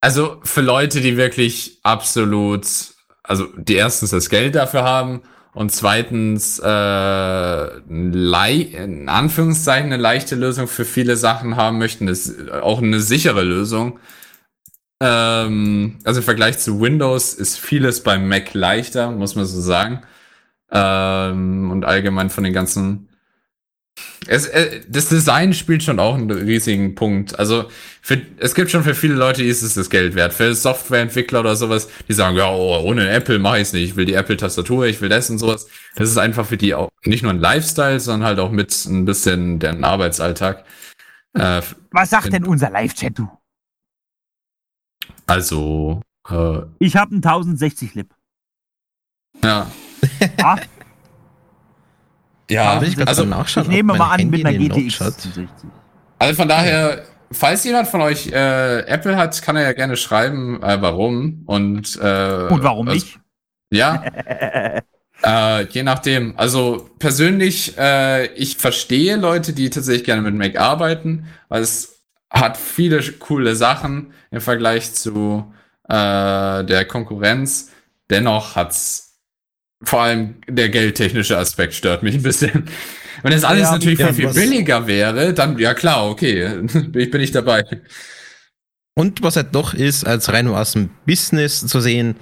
Also für Leute, die wirklich absolut, also die erstens das Geld dafür haben und zweitens äh, in Anführungszeichen eine leichte Lösung für viele Sachen haben möchten, ist auch eine sichere Lösung. Ähm, also im Vergleich zu Windows ist vieles beim Mac leichter, muss man so sagen. Ähm, und allgemein von den ganzen es, äh, das Design spielt schon auch einen riesigen Punkt. Also für, es gibt schon für viele Leute, ist es das Geld wert. Für Softwareentwickler oder sowas, die sagen, ja, oh, ohne Apple mache ich es nicht. Ich will die Apple-Tastatur, ich will das und sowas. Das ist einfach für die auch nicht nur ein Lifestyle, sondern halt auch mit ein bisschen deren Arbeitsalltag. Äh, Was sagt denn unser Live-Chat, du? also, äh, Ich habe einen 1060 Lip. ja. Ah, Ja, Will ich also, ich nehme mal an, mit einer GTX Notch hat. 60. also von daher, falls jemand von euch äh, Apple hat, kann er ja gerne schreiben, äh, warum. Und, äh, Und warum also- nicht? Ja, Äh, je nachdem. Also persönlich, äh, ich verstehe Leute, die tatsächlich gerne mit Mac arbeiten, weil es hat viele coole Sachen im Vergleich zu äh, der Konkurrenz. Dennoch hat's vor allem der geldtechnische Aspekt stört mich ein bisschen. Wenn das alles Ja, natürlich ja, viel, viel billiger wäre, dann ja klar, okay, ich bin nicht dabei. Und was halt noch ist, als rein aus dem Business zu sehen,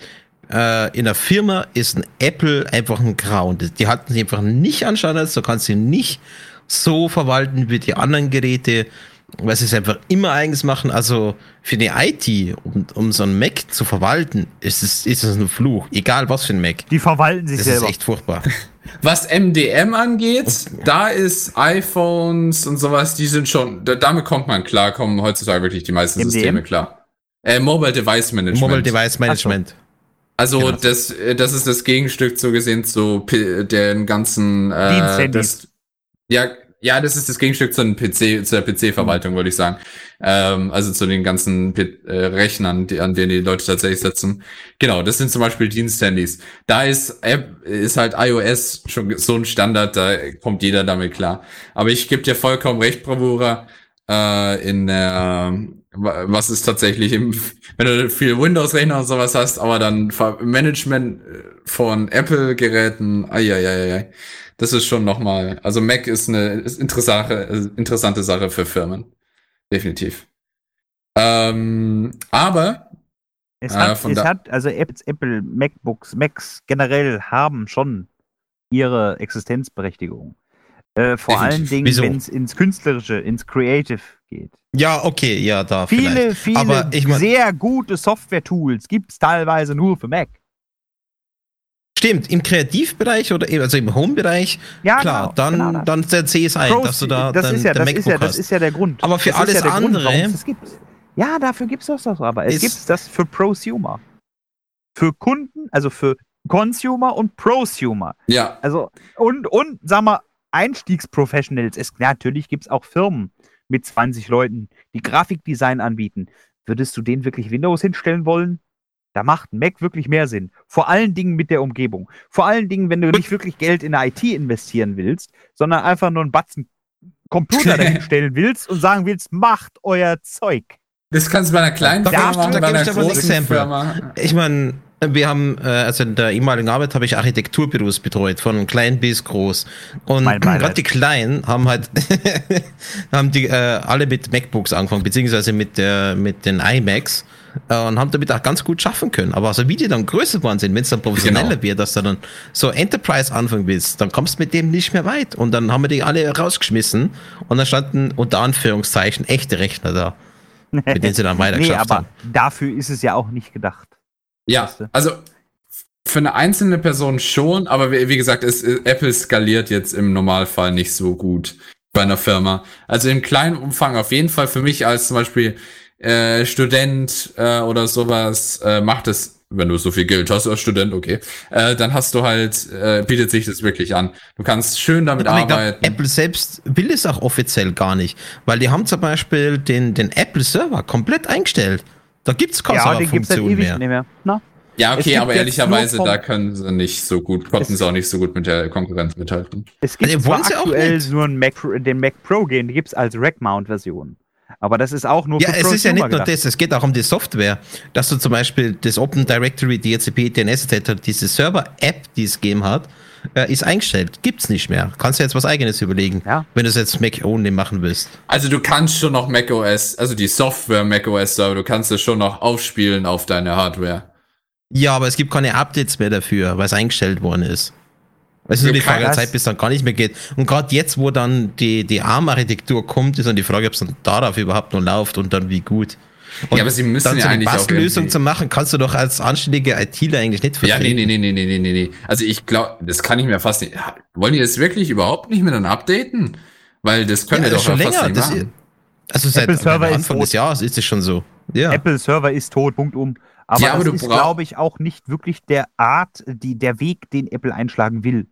äh, in der Firma ist ein Apple einfach ein Grauen. Die- halten sich einfach nicht an Standards, du kannst sie nicht so verwalten wie die anderen Geräte, weil sie es einfach immer eigens machen. Also für die IT, um, um so ein Mac zu verwalten, ist es, ist es ein Fluch. Egal was für ein Mac. Die verwalten sich Das selber. ist echt furchtbar. Was MDM angeht, da ist iPhones und sowas, die sind schon, da, damit kommt man klar, kommen heutzutage wirklich die meisten MDM? Systeme klar. Äh, Mobile Device Management. Mobile Device Management. Also Genau. das, äh, das ist das Gegenstück so gesehen zu den ganzen äh, Diensthandys. das, ja, ja, das ist das Gegenstück zu den PC, zur PC-Verwaltung, würde ich sagen. Ähm, also zu den ganzen P äh, Rechnern, die, an denen die Leute tatsächlich sitzen. Genau, das sind zum Beispiel Diensthandys. Da ist App, ist halt iOS schon so ein Standard, da kommt jeder damit klar. Aber ich gebe dir vollkommen recht, Bravura, äh, in der, wa- was ist tatsächlich im, wenn du viel Windows-Rechner und sowas hast, aber dann Management äh, von Apple-Geräten, ai, das ist schon nochmal, also Mac ist eine ist interessante, äh, interessante Sache für Firmen. Definitiv. Ähm, aber, Es, Ah, hat, von es hat, also Apple, Apple, MacBooks, Macs generell haben schon ihre Existenzberechtigung. Äh, vor Definitiv. allen Dingen, wenn es ins Künstlerische, ins Creative geht. Ja, okay, ja, da Viele, vielleicht. viele Aber ich mein- sehr gute Software-Tools gibt es teilweise nur für Mac. Stimmt, im Kreativbereich oder eben, also im Home-Bereich, Ja, klar, genau, dann, genau das. dann sehe es ein, Pros- dass du da das dann ist ja, der das ist ja, MacBook das hast. ist ja der Grund. Aber für das alles ist ja der andere- Grund. Ja, dafür gibt es das doch, aber es gibt das für Prosumer. Für Kunden, also für Consumer und Prosumer. ja, Also, und, und, sag mal, Einstiegsprofessionals. Es, natürlich gibt es auch Firmen mit 20 Leuten, die Grafikdesign anbieten. Würdest du denen wirklich Windows hinstellen wollen? Da macht ein Mac wirklich mehr Sinn. Vor allen Dingen mit der Umgebung. Vor allen Dingen, wenn du nicht wirklich Geld in IT investieren willst, sondern einfach nur einen Batzen Computer dahin stellen willst und sagen willst, macht euer Zeug. das kannst du bei einer kleinen Da Firma machen, da bei einer ein großen Exempel. Firma. Ich meine, wir haben, äh, also in der ehemaligen Arbeit habe ich Architekturbüros betreut, von klein bis groß. Und gerade die Kleinen haben halt, haben die äh, alle mit MacBooks angefangen, beziehungsweise mit, der, mit den iMacs und haben damit auch ganz gut schaffen können. Aber also wie die dann größer geworden sind, wenn es dann professioneller Genau. wird, dass du dann so Enterprise anfangen willst, dann kommst du mit dem nicht mehr weit. Und dann haben wir die alle rausgeschmissen und dann standen unter Anführungszeichen echte Rechner da, mit denen sie dann weiter Nee, aber haben. dafür ist es ja auch nicht gedacht. Ja, also für eine einzelne Person schon, aber wie, wie gesagt, es, äh, Apple skaliert jetzt im Normalfall nicht so gut bei einer Firma. Also im kleinen Umfang auf jeden Fall für mich als zum Beispiel äh, Student äh, oder sowas äh, macht es, wenn du so viel Geld hast als Student, okay, äh, dann hast du halt, äh, bietet sich das wirklich an. Du kannst schön damit Aber ich glaub, arbeiten. Apple selbst will es auch offiziell gar nicht, weil die haben zum Beispiel den, den Apple-Server komplett eingestellt. Da gibt es keine Ja, den gibt es seit Serverfunktion mehr. nicht mehr. Na? ja, okay, aber ehrlicherweise, da können sie nicht so gut, konnten sie auch nicht so gut mit der Konkurrenz mithalten. Es gibt Also, zwar wollen sie auch aktuell nur einen Mac, Pro- den Mac Pro gehen, die gibt es als Rack-Mount-Version. Aber das ist auch nur Ja, für es ist ja nicht Prosumer nur gedacht. das, es geht auch um die Software, dass du zum Beispiel das Open Directory, DHCP, DNS etc., diese Server-App, die es gegeben hat, äh, ist eingestellt. Gibt's nicht mehr. Kannst du jetzt was eigenes überlegen, Ja. wenn du es jetzt Mac-only machen willst. Also du kannst schon noch macOS, also die Software macOS Server, du kannst es schon noch aufspielen auf deine Hardware. Ja, aber es gibt keine Updates mehr dafür, weil es eingestellt worden ist. Es ist nur Ja, die Frage der. Zeit, bis dann gar nicht mehr geht. Und gerade jetzt, wo dann die, die ARM-Architektur kommt, ist dann die Frage, ob es dann darauf überhaupt noch läuft und dann wie gut. Und Ja, aber sie müssen dann ja so eine eigentlich auch Bastellösung zu machen, kannst du doch als anständiger ITler eigentlich nicht Ja, nee, nee, nee, nee, nee, nee, nee, nee. Also ich glaube, das kann ich mir fast nicht. Wollen die das wirklich überhaupt nicht mehr dann updaten? Weil das können Ja, wir doch schon fast länger. nicht Das, machen. also seit Apple Server ist Anfang tot. des Jahres ist es schon so. Ja. Apple-Server ist tot, Punkt um. Aber, Ja, aber das du ist, glaube ich, auch nicht wirklich der Art, die, der Weg, den Apple einschlagen will.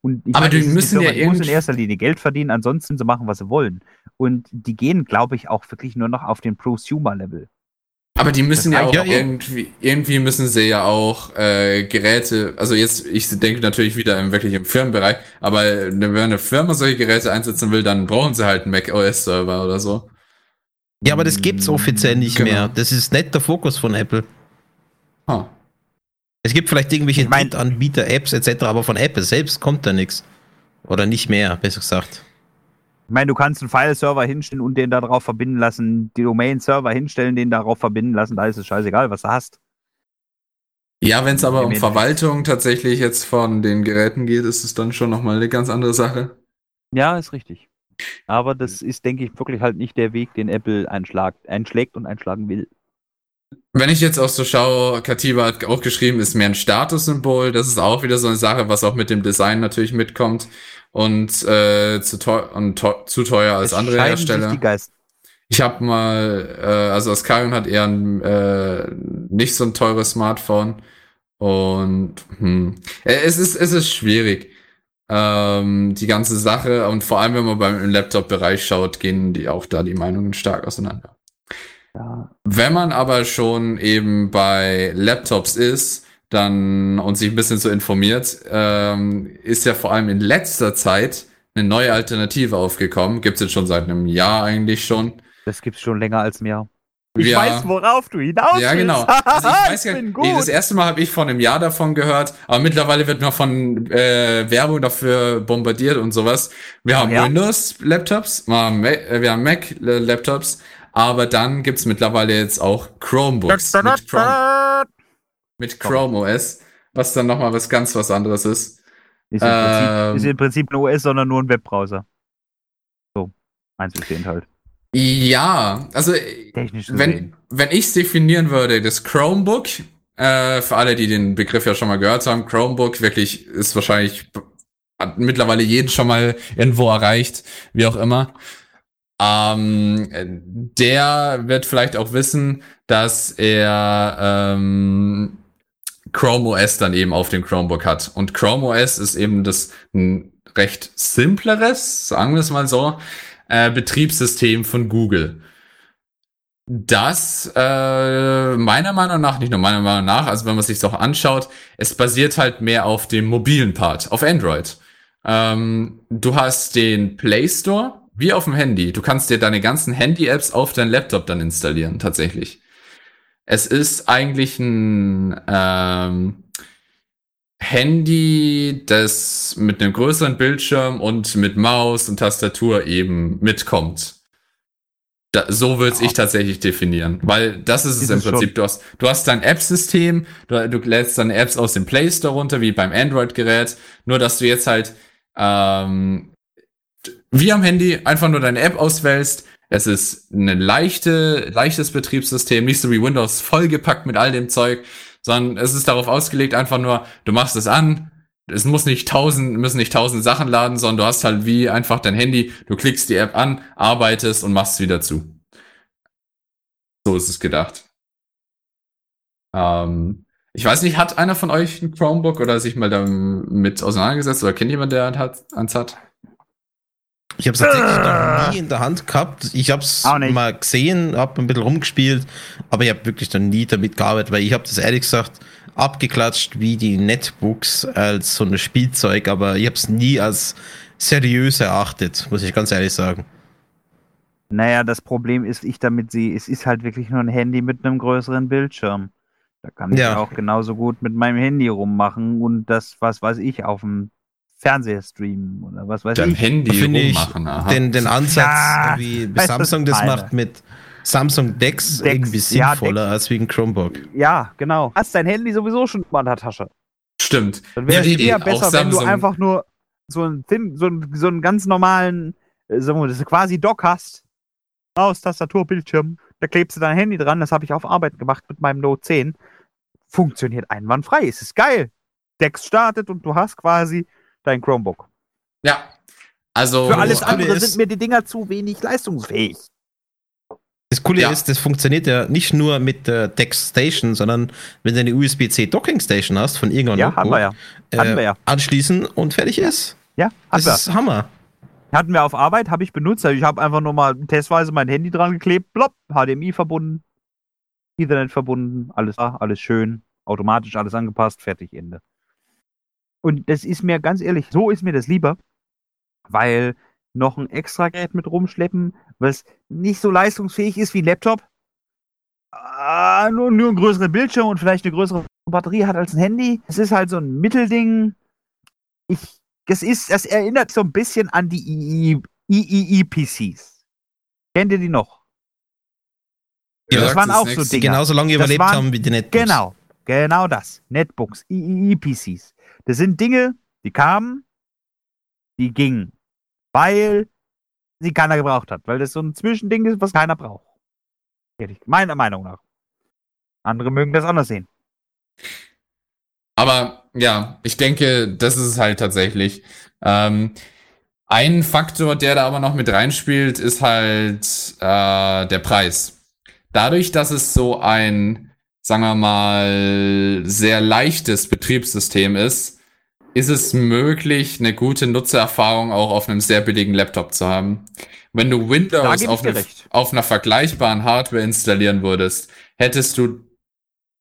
Und ich Aber meine, die müssen ja muss in erster Linie Geld verdienen, ansonsten sie machen, was sie wollen. Und die gehen, glaube ich, auch wirklich nur noch auf den Prosumer-Level. Aber die müssen Das ja auch ja. irgendwie, irgendwie müssen sie ja auch äh, Geräte, also jetzt, ich denke natürlich wieder im wirklich im Firmenbereich, aber wenn eine Firma solche Geräte einsetzen will, dann brauchen sie halt einen Mac OS Server oder so. Ja, aber das gibt's offiziell nicht Genau. mehr. Das ist nicht der Fokus von Apple. Huh. Es gibt vielleicht irgendwelche Ich mein- Anbieter, Apps etc., aber von Apple selbst kommt da nichts. Oder nicht mehr, besser gesagt. Ich meine, du kannst einen File-Server hinstellen und den darauf verbinden lassen, die Domain-Server hinstellen, den darauf verbinden lassen, da ist es scheißegal, was du hast. Ja, wenn es aber um. Verwaltung tatsächlich jetzt von den Geräten geht, ist es dann schon nochmal eine ganz andere Sache. Ja, ist richtig. Aber das ist, denke ich, wirklich halt nicht der Weg, den Apple einschlagt, einschlägt und einschlagen will. Wenn ich jetzt auch so schaue, Katiba hat auch geschrieben, ist mehr ein Statussymbol. Das ist auch wieder so eine Sache, was auch mit dem Design natürlich mitkommt und äh, zu, teuer, und zu teuer als Es andere Hersteller. Ich habe mal, äh, also Askarion hat eher ein äh, nicht so ein teures Smartphone und hm, äh, es ist es ist schwierig ähm, die ganze Sache und vor allem wenn man beim Laptop-Bereich schaut, gehen die auch da die Meinungen stark auseinander. Ja. Wenn man aber schon eben bei Laptops ist, dann und sich ein bisschen so informiert, ähm, ist ja vor allem in letzter Zeit eine neue Alternative aufgekommen. Gibt's jetzt schon seit einem Jahr eigentlich schon. Das gibt's schon länger als mir. Ich Ja. weiß, worauf du hinaus Ja, genau. willst. Also ich weiß ich nicht, gut. das erste Mal habe ich vor einem Jahr davon gehört, aber mittlerweile wird noch von äh, Werbung dafür bombardiert und sowas. Wir haben ja? Windows-Laptops, wir haben Ma- äh, Mac-Laptops, aber dann gibt's mittlerweile jetzt auch Chromebooks mit Chrome, mit Chrome OS, was dann nochmal was ganz was anderes ist. Ist im, Prinzip, Ähm. ist im Prinzip ein OS, sondern nur ein Webbrowser. So, eins bestehend halt. Ja, also wenn, wenn ich es definieren würde, das Chromebook, äh, für alle, die den Begriff ja schon mal gehört haben, Chromebook wirklich ist wahrscheinlich hat mittlerweile jeden schon mal irgendwo erreicht, wie auch immer. Ähm, der wird vielleicht auch wissen, dass er ähm, Chrome OS dann eben auf dem Chromebook hat. Und Chrome OS ist eben das ein recht simpleres, sagen wir es mal so, äh, Betriebssystem von Google. Das äh, meiner Meinung nach, nicht nur meiner Meinung nach, also wenn man sich auch anschaut, es basiert halt mehr auf dem mobilen Part, auf Android. Ähm, du hast den Play Store wie auf dem Handy. Du kannst dir deine ganzen Handy-Apps auf dein Laptop dann installieren, tatsächlich. Es ist eigentlich ein ähm, Handy, das mit einem größeren Bildschirm und mit Maus und Tastatur eben mitkommt. Da, so würde Ja. ich tatsächlich definieren, weil das ist es Ist im es schon. Prinzip. Du hast, du hast dein App-System, du, du lädst deine Apps aus dem Play Store runter, wie beim Android-Gerät, nur dass du jetzt halt ähm, wie am Handy einfach nur deine App auswählst. Es ist ein leichte, leichtes Betriebssystem, nicht so wie Windows vollgepackt mit all dem Zeug, sondern es ist darauf ausgelegt, einfach nur, du machst es an, es muss nicht tausend, müssen nicht tausend Sachen laden, sondern du hast halt wie einfach dein Handy, du klickst die App an, arbeitest und machst es wieder zu. So ist es gedacht. Ähm, ich weiß nicht, hat einer von euch ein Chromebook oder sich mal damit auseinandergesetzt oder kennt jemand, der hat, eins hat? Ich habe es tatsächlich noch nie in der Hand gehabt. Ich habe es Auch nicht. mal gesehen, habe ein bisschen rumgespielt, aber ich habe wirklich noch nie damit gearbeitet, weil ich habe das ehrlich gesagt abgeklatscht wie die Netbooks als so ein Spielzeug, aber ich habe es nie als seriös erachtet, muss ich ganz ehrlich sagen. Naja, das Problem ist, ich damit sehe, es ist halt wirklich nur ein Handy mit einem größeren Bildschirm. Da kann ich Ja. auch genauso gut mit meinem Handy rummachen und das, was weiß ich, auf dem Fernseher streamen oder was weiß Dein ich. Handy Finde ich rummachen. aha. Den, den Ansatz, Ja, wie Samsung das meine? macht mit Samsung Dex, Dex, irgendwie ja, sinnvoller als wie ein Chromebook. Ja, genau. Hast dein Handy sowieso schon mal in der Tasche. Stimmt. Dann wäre Ja, es die- eher besser, wenn du einfach nur so einen, thin, so einen, so einen ganz normalen, äh, ist quasi Dock hast. Maus, Tastatur, Bildschirm. Da klebst du dein Handy dran. Das habe ich auf Arbeit gemacht mit meinem Note 10. Funktioniert einwandfrei. Es ist geil. Dex startet und du hast quasi dein Chromebook. Ja. Also. Für alles andere sind mir die Dinger zu wenig leistungsfähig. Das Coole Ja. ist, das funktioniert ja nicht nur mit der Dex Station, sondern wenn du eine USB-C Docking Station hast von irgendeinem Ja, haben wir ja. Hatten wir ja. anschließen und fertig ist. Ja, Das wir. ist Hammer. Hatten wir auf Arbeit, habe ich benutzt. Also ich habe einfach nur mal testweise mein Handy dran geklebt, plopp, HDMI verbunden, Ethernet verbunden, alles da, alles schön, automatisch alles angepasst, fertig, Ende. Und das ist mir ganz ehrlich, so ist mir das lieber, weil noch ein extra Gerät mit rumschleppen, was nicht so leistungsfähig ist wie ein Laptop, ah, nur, nur einen größeren Bildschirm und vielleicht eine größere Batterie hat als ein Handy. Es ist halt so ein Mittelding. Ich das ist, das erinnert so ein bisschen an die III-PCs. Kennt ihr die noch? Ja, das waren es auch nix. so Die Dinger. genauso lange Das überlebt waren- haben wie die Netbooks. Genau, genau das. Netbooks, III-PCs. Das sind Dinge, die kamen, die gingen, weil sie keiner gebraucht hat, weil das so ein Zwischending ist, was keiner braucht. Meiner Meinung nach. Andere mögen das anders sehen. Aber ja, ich denke, das ist halt tatsächlich. Ähm, Ein Faktor, der da aber noch mit reinspielt, ist halt äh, der Preis. Dadurch, dass es so ein, sagen wir mal, sehr leichtes Betriebssystem ist, ist es möglich, eine gute Nutzererfahrung auch auf einem sehr billigen Laptop zu haben. Wenn du Windows auf, eine, auf einer vergleichbaren Hardware installieren würdest, hättest du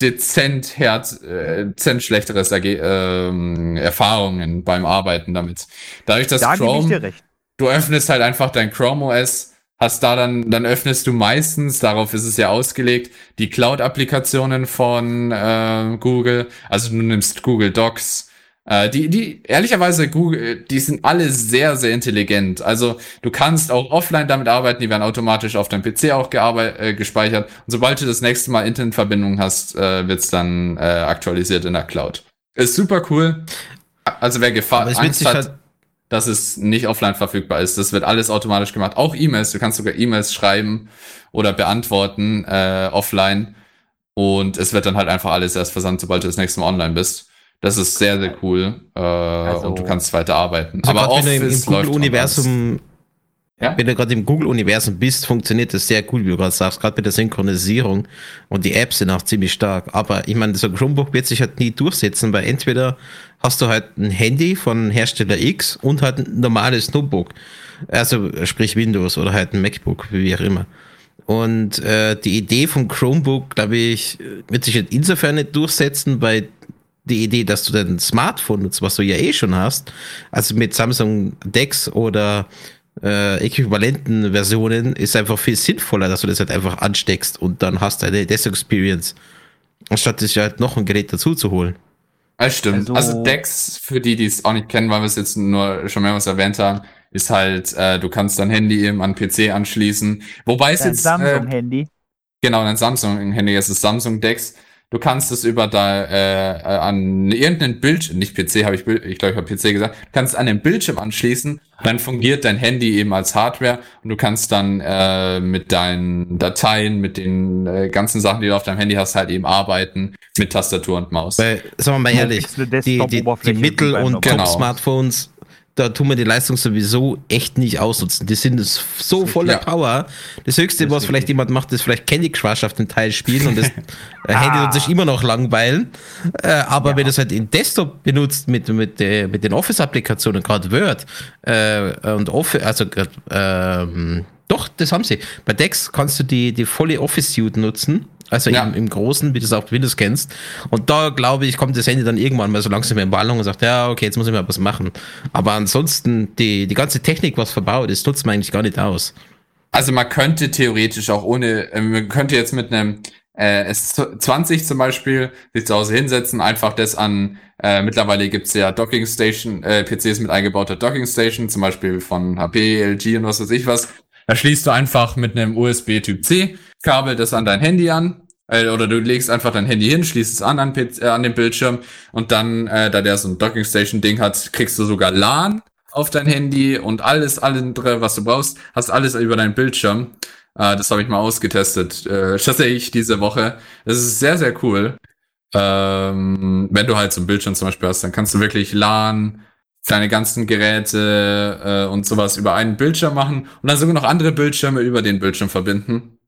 dezent, herz, äh, dezent schlechteres Erge ähm, Erfahrungen beim Arbeiten damit. Dadurch, dass Da Chrome du öffnest halt einfach dein Chrome OS, hast da dann, dann öffnest du meistens, darauf ist es ja ausgelegt, die Cloud-Applikationen von äh, Google. Also du nimmst Google Docs. Äh, die, die, ehrlicherweise, Google, die sind alle sehr, sehr intelligent. Also du kannst auch offline damit arbeiten, die werden automatisch auf deinem PC auch gearbeit, äh, gespeichert. Und sobald du das nächste Mal Internetverbindung hast, äh, wird's dann äh, aktualisiert in der Cloud. Ist super cool. Also wer Gefahr Angst hat, halt, dass es nicht offline verfügbar ist. Das wird alles automatisch gemacht. Auch E-Mails. Du kannst sogar E-Mails schreiben oder beantworten äh, offline. Und es wird dann halt einfach alles erst versandt, sobald du das nächste Mal online bist. Das ist sehr, sehr cool. Äh, Also- und du kannst weiter arbeiten. also Aber gerade wenn du im, Google-Universum Ja? Wenn du gerade im Google-Universum bist, funktioniert das sehr cool, wie du gerade sagst, gerade mit der Synchronisierung und die Apps sind auch ziemlich stark. Aber ich meine, so ein Chromebook wird sich halt nie durchsetzen, weil entweder hast du halt ein Handy von Hersteller X und halt ein normales Notebook. Also sprich Windows oder halt ein MacBook, wie auch immer. Und äh, die Idee vom Chromebook, glaube ich, wird sich halt insofern nicht durchsetzen, weil die Idee, dass du dein Smartphone nutzt, was du ja eh schon hast, also mit Samsung Dex oder äh, äquivalenten Versionen, ist einfach viel sinnvoller, dass du das halt einfach ansteckst und dann hast du eine Desk-Experience, anstatt sich halt noch ein Gerät dazu zu holen. Das stimmt. Also- Also, Dex, für die, die es auch nicht kennen, weil wir es jetzt nur schon mehrmals erwähnt haben, ist halt, äh, du kannst dein Handy eben an PC anschließen. Wobei es jetzt, äh, Samsung-Handy. Genau, dein Samsung-Handy, es ist Samsung Dex. Du kannst es über da äh, äh, an irgendeinen Bildschirm, nicht PC, habe ich, Bild- ich glaube, ich habe PC gesagt, du kannst es an den Bildschirm anschließen, dann fungiert dein Handy eben als Hardware und du kannst dann äh, mit deinen Dateien, mit den äh, ganzen Sachen, die du auf deinem Handy hast, halt eben arbeiten mit Tastatur und Maus. Weil, sagen wir mal ehrlich, die, die, die Mittel- und. Genau. Top-Smartphones, da tun wir die Leistung sowieso echt nicht ausnutzen. Die sind so voller Ja. Power. Das Höchste, Das was vielleicht richtig. jemand macht, ist vielleicht Candy Crush auf den Teil spielen und das äh, Handy Ah. wird sich immer noch langweilen. Äh, aber wenn du es halt in Desktop benutzt mit, mit, der, mit den Office-Applikationen, gerade Word äh, und Office, also grad, ähm, doch, das haben sie. Bei Dex kannst du die, die volle Office-Suite nutzen. Also Ja. im, im Großen, wie du es auf Windows kennst. Und da, glaube ich, kommt das Handy dann irgendwann mal so langsam in Ballung und sagt, ja, okay, jetzt muss ich mal was machen. Aber ansonsten, die, die ganze Technik, was verbaut ist, nutzt man eigentlich gar nicht aus. Also man könnte theoretisch auch ohne, äh, man könnte jetzt mit einem äh, S20 zum Beispiel sich zu Hause hinsetzen, einfach das an, äh, mittlerweile gibt's ja Docking Station, äh, PCs mit eingebauter Docking Station, zum Beispiel von HP, LG und was weiß ich was. Da schließt du einfach mit einem USB Typ C Kabel das an dein Handy an. äh, Oder du legst einfach dein Handy hin, schließt es an an, äh, an den Bildschirm und dann, äh, da der so ein Docking Station Ding hat, kriegst du sogar LAN auf dein Handy und alles, alles was du brauchst, hast alles über deinen Bildschirm. Äh, das habe ich mal ausgetestet, äh, tatsächlich diese Woche. Das ist sehr, sehr cool. Ähm, wenn du halt so einen Bildschirm zum Beispiel hast, dann kannst du wirklich LAN, deine ganzen Geräte äh, und sowas über einen Bildschirm machen und dann sogar noch andere Bildschirme über den Bildschirm verbinden.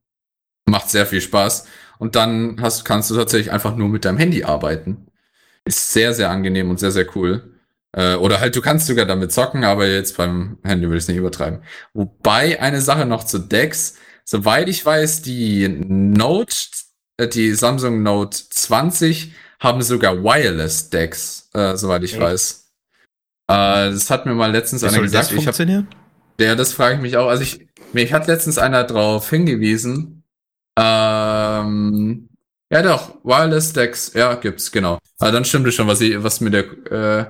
Macht sehr viel Spaß. Und dann hast, kannst du tatsächlich einfach nur mit deinem Handy arbeiten. Ist sehr, sehr angenehm und sehr, sehr cool. Äh, oder halt, du kannst sogar damit zocken, aber jetzt beim Handy will ich es nicht übertreiben. Wobei eine Sache noch zu Decks, soweit ich weiß, die Note, äh, die Samsung Note 20 haben sogar Wireless Decks, äh, soweit ich Echt? weiß. Äh, das hat mir mal letztens Wie einer soll das gesagt. Ich hab, funktionieren? ja, das frage ich mich auch. Also ich, mich hat letztens einer drauf hingewiesen. Ähm, ja doch, Wireless Decks, ja, gibt's, genau. Aber dann stimmt es schon, was, ich, was mir der äh,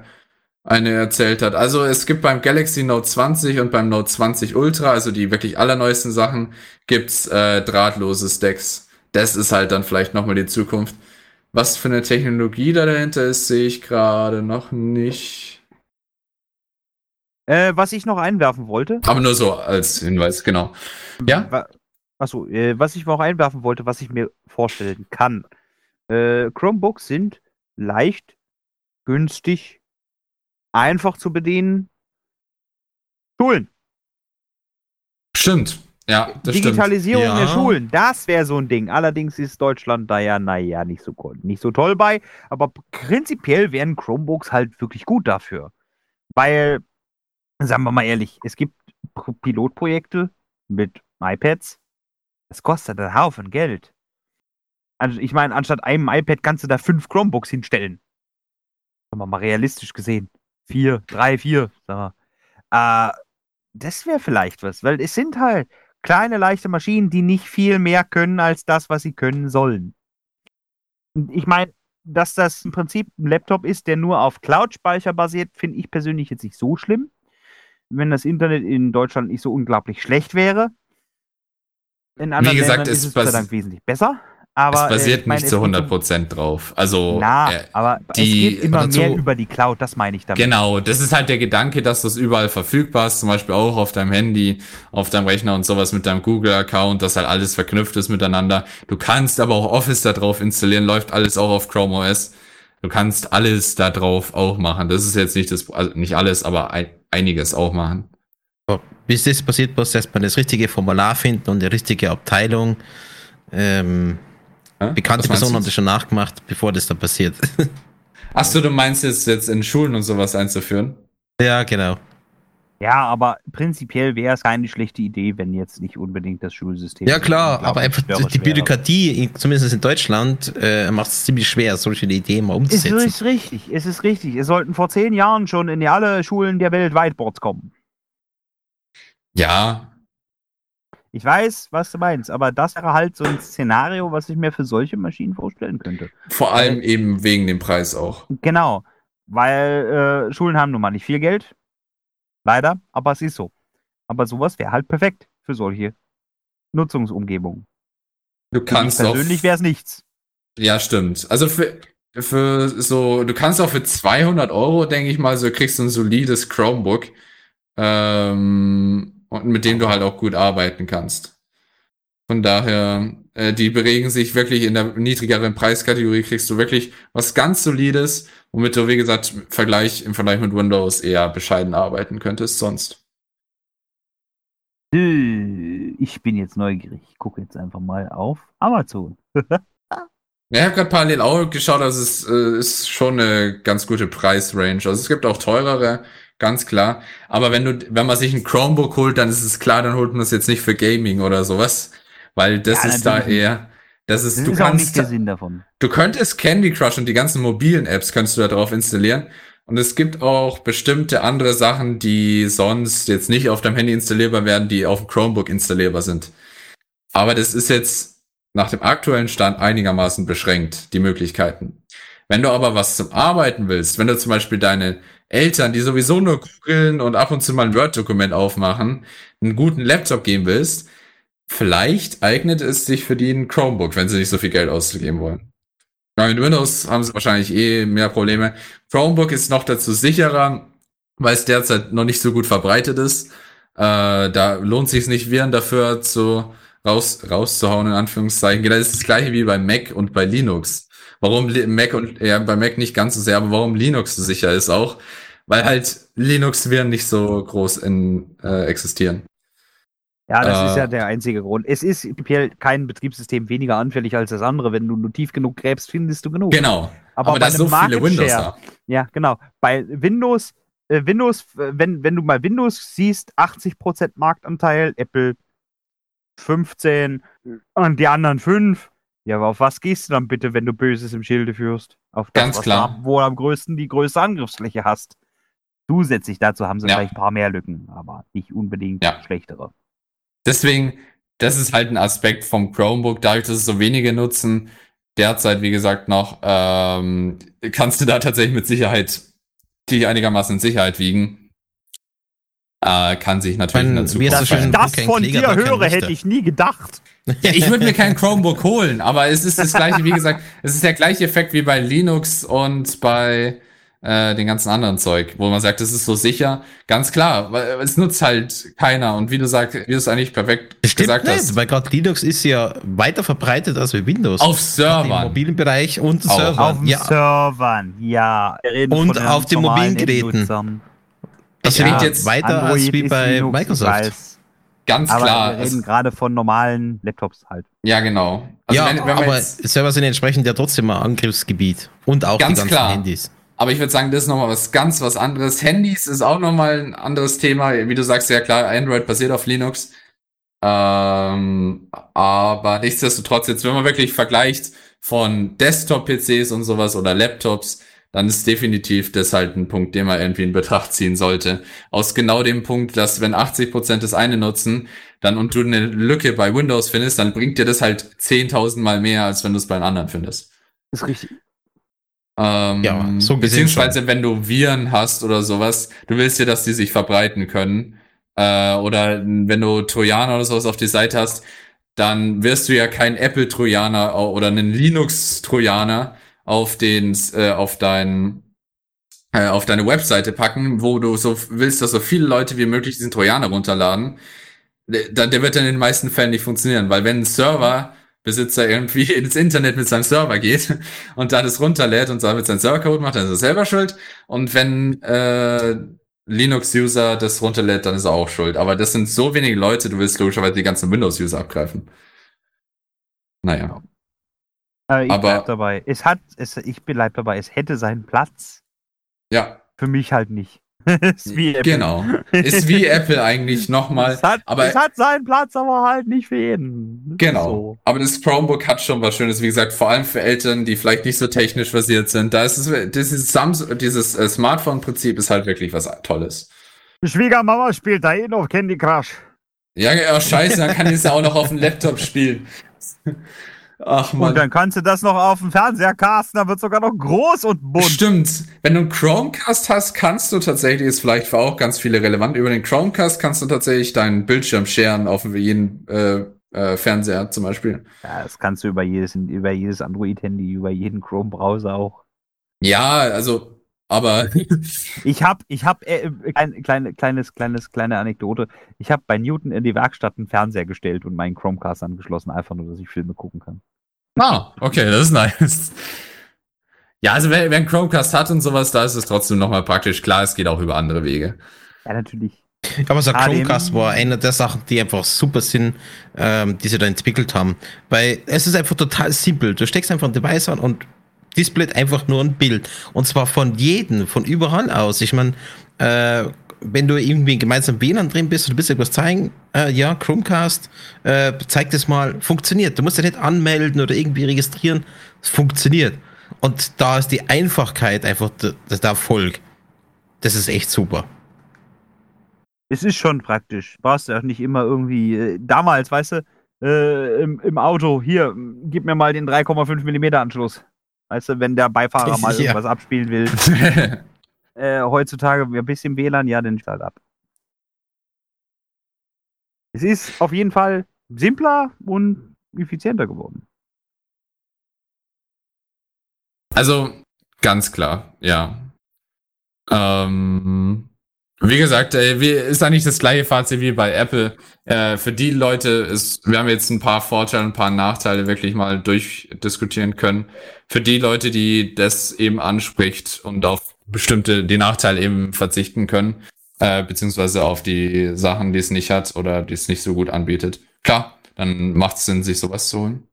eine erzählt hat. Also es gibt beim Galaxy Note 20 und beim Note 20 Ultra, also die wirklich allerneuesten Sachen, gibt's äh, drahtloses Decks. Das ist halt dann vielleicht nochmal die Zukunft. Was für eine Technologie da dahinter ist, sehe ich gerade noch nicht. Äh, was ich noch einwerfen wollte, Aber nur so als Hinweis, genau. Ja? Achso, äh, was ich noch einwerfen wollte, was ich mir vorstellen kann. Äh, Chromebooks sind leicht, günstig, einfach zu bedienen. Schulen. Stimmt. Ja, das stimmt. Digitalisierung Ja. der Schulen, das wäre so ein Ding. Allerdings ist Deutschland da ja, naja, nicht so, nicht so toll bei. Aber prinzipiell wären Chromebooks halt wirklich gut dafür. Weil, sagen wir mal ehrlich, es gibt Pilotprojekte mit iPads. Das kostet einen Haufen Geld. Also ich meine, anstatt einem iPad kannst du da fünf Chromebooks hinstellen. Sagen wir mal realistisch gesehen. Vier, drei, vier. Sagen wir. Äh, das wäre vielleicht was, weil es sind halt kleine, leichte Maschinen, die nicht viel mehr können als das, was sie können sollen. Ich meine, dass das im Prinzip ein Laptop ist, der nur auf Cloud-Speicher basiert, finde ich persönlich jetzt nicht so schlimm. Wenn das Internet in Deutschland nicht so unglaublich schlecht wäre. In anderen gesagt, Ländern es ist es Gott Dank wesentlich besser. Aber, es basiert äh, meine, nicht zu geht um- 100% drauf. Also, Na, äh, aber die- es geht immer dazu- mehr über die Cloud, das meine ich damit. Genau, das ist halt der Gedanke, dass das überall verfügbar ist, zum Beispiel auch auf deinem Handy, auf deinem Rechner und sowas mit deinem Google-Account, dass halt alles verknüpft ist miteinander. Du kannst aber auch Office da drauf installieren, läuft alles auch auf Chrome OS. Du kannst alles da drauf auch machen. Das ist jetzt nicht das, also nicht alles, aber ein, einiges auch machen. Bis das passiert, muss erstmal das richtige Formular finden und die richtige Abteilung. Ähm, Ja? bekannte Personen haben das schon nachgemacht, bevor das dann passiert. Ach so, du meinst jetzt, jetzt in Schulen und sowas einzuführen? ja, genau. Ja, aber prinzipiell wäre es keine schlechte Idee, wenn jetzt nicht unbedingt das Schulsystem. Ja klar, unglaublich aber einfach die. Bürokratie, in- zumindest in Deutschland, äh, macht es ziemlich schwer, solche Ideen mal Es umzusetzen. ist richtig, es ist richtig. Es sollten vor zehn Jahren schon in alle Schulen der Welt Whiteboards kommen. Ja, Ich weiß, was du meinst, aber das wäre halt so ein Szenario, was ich mir für solche Maschinen vorstellen könnte. vor allem eben wegen dem Preis auch. Genau, weil äh, Schulen haben nun mal nicht viel Geld. Leider, aber es ist so. Aber sowas wäre halt perfekt für solche Nutzungsumgebungen. Du Für mich kannst auch. persönlich wäre es nichts. Ja, stimmt. Also für, für so, du kannst auch für 200 Euro, denke ich mal, so kriegst du ein solides Chromebook, ähm, und mit dem du halt auch gut arbeiten kannst. Von daher, äh, die bewegen sich wirklich in der niedrigeren Preiskategorie, kriegst du wirklich was ganz Solides, womit du, wie gesagt, im Vergleich, im Vergleich mit Windows eher bescheiden arbeiten könntest sonst. Äh, Ich bin jetzt neugierig. Ich gucke jetzt einfach mal auf Amazon. Ja, ich habe gerade parallel auch geschaut, also es äh, ist schon eine ganz gute Preisrange. Also es gibt auch teurere, ganz klar. Aber wenn du, wenn man sich ein Chromebook holt, dann ist es klar, dann holt man es jetzt nicht für Gaming oder sowas, weil das Ja, ist da eher, das ist, Das du ist kannst, der Sinn davon. du könntest Candy Crush und die ganzen mobilen Apps könntest du da drauf installieren. Und es gibt auch bestimmte andere Sachen, die sonst jetzt nicht auf deinem Handy installierbar werden, die auf dem Chromebook installierbar sind. Aber das ist jetzt nach dem aktuellen Stand einigermaßen beschränkt, die Möglichkeiten. Wenn du aber was zum Arbeiten willst, wenn du zum Beispiel deine Eltern, die sowieso nur googeln und ab und zu mal ein Word-Dokument aufmachen, einen guten Laptop geben willst, vielleicht eignet es sich für die ein Chromebook, wenn sie nicht so viel Geld ausgeben wollen. Ja, mit Windows haben sie wahrscheinlich eh mehr Probleme. Chromebook ist noch dazu sicherer, weil es derzeit noch nicht so gut verbreitet ist. Äh, da lohnt sich nicht, Viren dafür zu raus, rauszuhauen, in Anführungszeichen. Genau, Das ist das gleiche wie bei Mac und bei Linux. Warum Mac und, ja, bei Mac nicht ganz so sehr, aber warum Linux so sicher ist auch, weil halt Linux-Viren nicht so groß in, äh, existieren. Ja, das Äh, ist ja der einzige Grund. Es ist kein Betriebssystem weniger anfällig als das andere. Wenn du nur tief genug gräbst, findest du genug. Genau. Aber, bei da ist einem so viele Market Windows Share- da. Ja, genau. Bei Windows, äh, Windows, äh, wenn, wenn du mal Windows siehst, 80% Marktanteil, Apple 15 und die anderen 5. Ja, aber auf was gehst du dann bitte, wenn du Böses im Schilde führst? Auf das, Ganz was klar. Du, wo du am größten die größte Angriffsfläche hast. Zusätzlich dazu haben sie Ja. vielleicht ein paar mehr Lücken, aber nicht unbedingt Ja. schlechtere. Deswegen, das ist halt ein Aspekt vom Chromebook, dadurch, dass es so wenige nutzen, derzeit, wie gesagt, noch, ähm, kannst du da tatsächlich mit Sicherheit, die einigermaßen in Sicherheit wiegen. Äh, kann sich natürlich in der Mein- wie Zukunft ist das ich das von dir höre, hätte ich nie gedacht. Ja, ich würde mir kein Chromebook holen, aber es ist das gleiche, wie gesagt, es ist der gleiche Effekt wie bei Linux und bei äh, den ganzen anderen Zeug, wo man sagt, es ist so sicher. Ganz klar, weil es nutzt halt keiner. Und wie du sagst, wie du es eigentlich perfekt stimmt gesagt nicht, hast, weil gerade Linux ist ja weiter verbreitet als wie Windows. auf Im Servern. mobilen Bereich und Auch. Servern. Auf den ja, Servern, ja. Und auf den mobilen Geräten. Das Ja, klingt jetzt weiter als Android wie ist bei Linux, Microsoft. Ganz Aber klar. wir reden gerade von normalen Laptops halt. ja, genau. Also ja, wenn, wenn aber jetzt, Server sind entsprechend ja trotzdem ein Angriffsgebiet. Und auch Ganz die ganzen klar. Handys. aber ich würde sagen, das ist nochmal was ganz was anderes. Handys ist auch nochmal ein anderes Thema. Wie du sagst, ja klar, Android basiert auf Linux. Ähm, aber nichtsdestotrotz, jetzt, wenn man wirklich vergleicht von Desktop-PCs und sowas oder Laptops, dann ist definitiv das halt ein Punkt, den man irgendwie in Betracht ziehen sollte. Aus genau dem Punkt, dass wenn 80% das eine nutzen, dann und du eine Lücke bei Windows findest, dann bringt dir das halt 10.000 Mal mehr, als wenn du es bei einem anderen findest. Ist richtig. Ähm, Ja, so gesehen beziehungsweise wenn du Viren hast oder sowas, du willst ja, dass die sich verbreiten können. Äh, oder wenn du Trojaner oder sowas auf die Seite hast, dann wirst du ja kein Apple-Trojaner oder einen Linux-Trojaner auf den, äh, auf dein, äh, auf deine Webseite packen, wo du so willst, dass so viele Leute wie möglich diesen Trojaner runterladen. Der, der wird dann in den meisten Fällen nicht funktionieren, weil wenn ein Serverbesitzer irgendwie ins Internet mit seinem Server geht und dann es runterlädt und damit seinen Servercode macht, dann ist er selber schuld. Und wenn äh, Linux-User das runterlädt, dann ist er auch schuld. Aber das sind so wenige Leute, du willst logischerweise die ganzen Windows-User abgreifen. Naja. Äh, ich Aber- bleib dabei. Es hat, es, ich bleib dabei. Es hätte seinen Platz. Ja, Für mich halt nicht. ist wie Apple. genau. Ist wie Apple eigentlich nochmal. Es hat, aber- es hat seinen Platz, aber halt nicht für jeden. Genau. So. Aber das Chromebook hat schon was Schönes, wie gesagt, vor allem für Eltern, die vielleicht nicht so technisch versiert sind. Da ist es, dieses Samsung, dieses äh, Smartphone-Prinzip ist halt wirklich was Tolles. Die Schwiegermama spielt da eh noch Candy Crush. Ja, ja, scheiße, dann kann ich es ja auch noch auf dem Laptop spielen. Ach Und man. dann kannst du das noch auf dem Fernseher casten, dann wird sogar noch groß und bunt. Stimmt. Wenn du einen Chromecast hast, kannst du tatsächlich, ist vielleicht für auch ganz viele relevant, über den Chromecast kannst du tatsächlich deinen Bildschirm scheren auf jeden äh, äh, Fernseher zum Beispiel. Ja, das kannst du über jedes, über jedes Android-Handy, über jeden Chrome-Browser auch. Ja, also, aber Ich hab, ich hab, äh, äh, klein, kleine, kleines, kleines, kleine Anekdote. Ich habe bei Newton in die Werkstatt einen Fernseher gestellt und meinen Chromecast angeschlossen, einfach nur, dass ich Filme gucken kann. Ah, okay, das ist nice. Ja, also wer, wer einen Chromecast hat und sowas, da ist es trotzdem nochmal praktisch. Klar, es geht auch über andere Wege. Ja, natürlich. Aber so Chromecast war eine der Sachen, die einfach super sind, ähm, die sie da entwickelt haben. Weil es ist einfach total simpel. Du steckst einfach ein Device an und displayt einfach nur ein Bild. Und zwar von jedem, von überall aus. Ich meine, äh, wenn du irgendwie gemeinsam WLAN drin bist und du willst irgendwas zeigen, äh, ja, Chromecast, äh, zeig das mal, funktioniert. Du musst ja nicht anmelden oder irgendwie registrieren. Es funktioniert. Und da ist die Einfachkeit einfach der, der Erfolg. Das ist echt super. Es ist schon praktisch. Brauchst du auch nicht immer irgendwie, äh, damals, weißt du, äh, im, im Auto, hier, gib mir mal den 3,5 mm Anschluss. Weißt du, wenn der Beifahrer mal Ja. irgendwas abspielen will. Äh, heutzutage ein bisschen WLAN, ja, dann halt ab. Es ist auf jeden Fall simpler und effizienter geworden. Also, ganz klar, ja. Ähm, wie gesagt, äh, ist eigentlich das gleiche Fazit wie bei Apple. Äh, für die Leute ist, wir haben jetzt ein paar Vorteile, ein paar Nachteile wirklich mal durchdiskutieren können. Für die Leute, die das eben anspricht und auf bestimmte, die Nachteile eben verzichten können, äh, beziehungsweise auf die Sachen, die es nicht hat oder die es nicht so gut anbietet. Klar, dann macht es Sinn, sich sowas zu holen.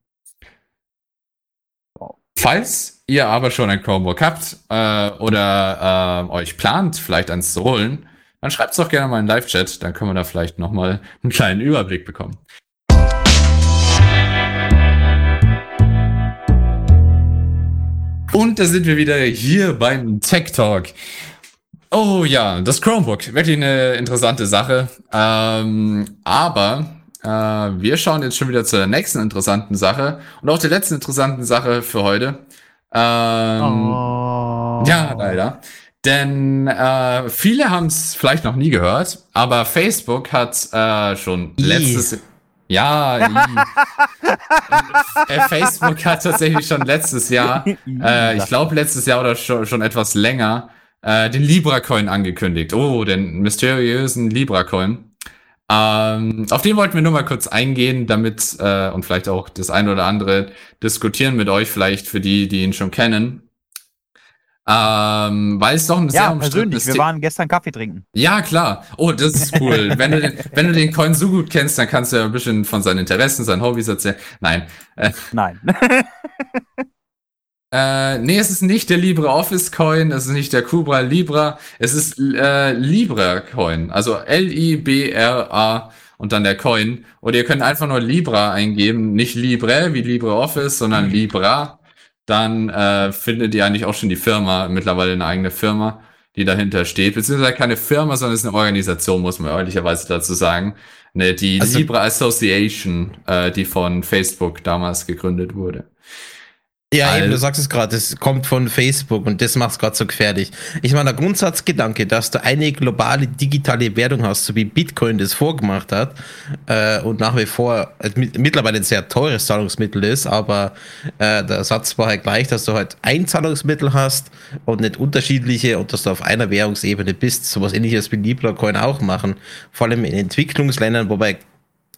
Falls ihr aber schon ein Chromebook habt äh, oder äh, euch plant, vielleicht eins zu holen, dann schreibt es doch gerne mal in den Live-Chat, dann können wir da vielleicht nochmal einen kleinen Überblick bekommen. Und da sind wir wieder hier beim Tech Talk. Oh ja, das Chromebook, wirklich eine interessante Sache. Ähm, aber äh, wir schauen jetzt schon wieder zur nächsten interessanten Sache und auch der letzten interessanten Sache für heute. Ähm, Oh. Ja, leider. Denn äh, viele haben es vielleicht noch nie gehört, aber Facebook hat äh, schon letztes i. äh, Facebook hat tatsächlich schon letztes Jahr, äh, ich glaube letztes Jahr oder schon, schon etwas länger, äh, den Libra-Coin angekündigt. Oh, den mysteriösen Libra-Coin. Ähm, auf den wollten wir nur mal kurz eingehen, damit äh, und vielleicht auch das eine oder andere diskutieren mit euch, vielleicht für die, die ihn schon kennen. Ähm, weil es doch ein sehr Ja, persönlich. Wir waren gestern Kaffee trinken. Ja, klar. Oh, das ist cool. wenn, du den, wenn du den Coin so gut kennst, dann kannst du ja ein bisschen von seinen Interessen, seinen Hobbys erzählen. Nein. Äh, Nein. äh, nee, es ist nicht der LibreOffice Coin, es ist nicht der Kubra Libra, es ist äh, Libra Coin. Also L-I-B-R-A und dann der Coin. Oder ihr könnt einfach nur Libra eingeben, nicht Libre wie LibreOffice, sondern Libra. Dann äh, findet ihr eigentlich auch schon die Firma, mittlerweile eine eigene Firma, die dahinter steht. Beziehungsweise keine Firma, sondern es ist eine Organisation, muss man ehrlicherweise dazu sagen. Ne, die Also- Libra Association, äh, die von Facebook damals gegründet wurde. Ja, All- eben, du sagst es gerade, es kommt von Facebook und das macht es gerade so gefährlich. Ich meine, der Grundsatzgedanke, dass du eine globale digitale Währung hast, so wie Bitcoin das vorgemacht hat äh, und nach wie vor äh, mit- mittlerweile ein sehr teures Zahlungsmittel ist, aber äh, der Satz war halt gleich, dass du halt ein Zahlungsmittel hast und nicht unterschiedliche und dass du auf einer Währungsebene bist. Sowas ähnliches wie Libra Coin auch machen, vor allem in Entwicklungsländern, wobei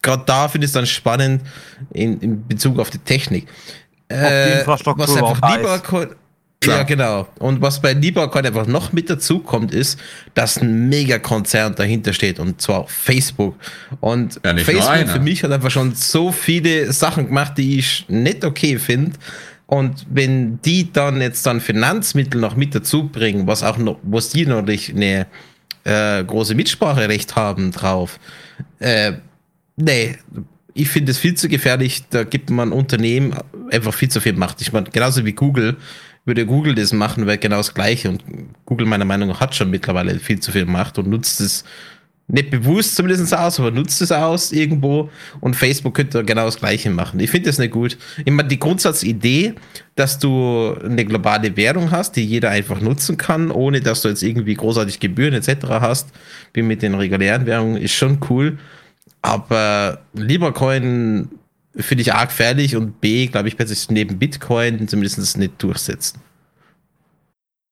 gerade da finde ich es dann spannend in, in Bezug auf die Technik. Infrastruktur was einfach auch da lieber ist. Coin, Klar. ja, genau. Und was bei LibreCoin einfach noch mit dazu kommt, ist, dass ein Megakonzern dahinter steht und zwar Facebook. Und Ja, nicht Facebook für mich hat einfach schon so viele Sachen gemacht, die ich nicht okay finde. Und wenn die dann jetzt dann Finanzmittel noch mit dazu bringen, was auch noch, was die natürlich eine äh, große Mitspracherecht haben drauf, äh, nee, ich finde es viel zu gefährlich. Da gibt man Unternehmen einfach viel zu viel Macht. Ich meine, genauso wie Google würde Google das machen, wäre genau das Gleiche. Und Google, meiner Meinung nach, hat schon mittlerweile viel zu viel Macht und nutzt es nicht bewusst zumindest aus, aber nutzt es aus irgendwo. Und Facebook könnte genau das Gleiche machen. Ich finde das nicht gut. Ich meine, die Grundsatzidee, dass du eine globale Währung hast, die jeder einfach nutzen kann, ohne dass du jetzt irgendwie großartig Gebühren etc. hast, wie mit den regulären Währungen, ist schon cool. Aber LibreCoin finde ich arg gefährlich und B, glaube ich, wird neben Bitcoin zumindest nicht durchsetzen.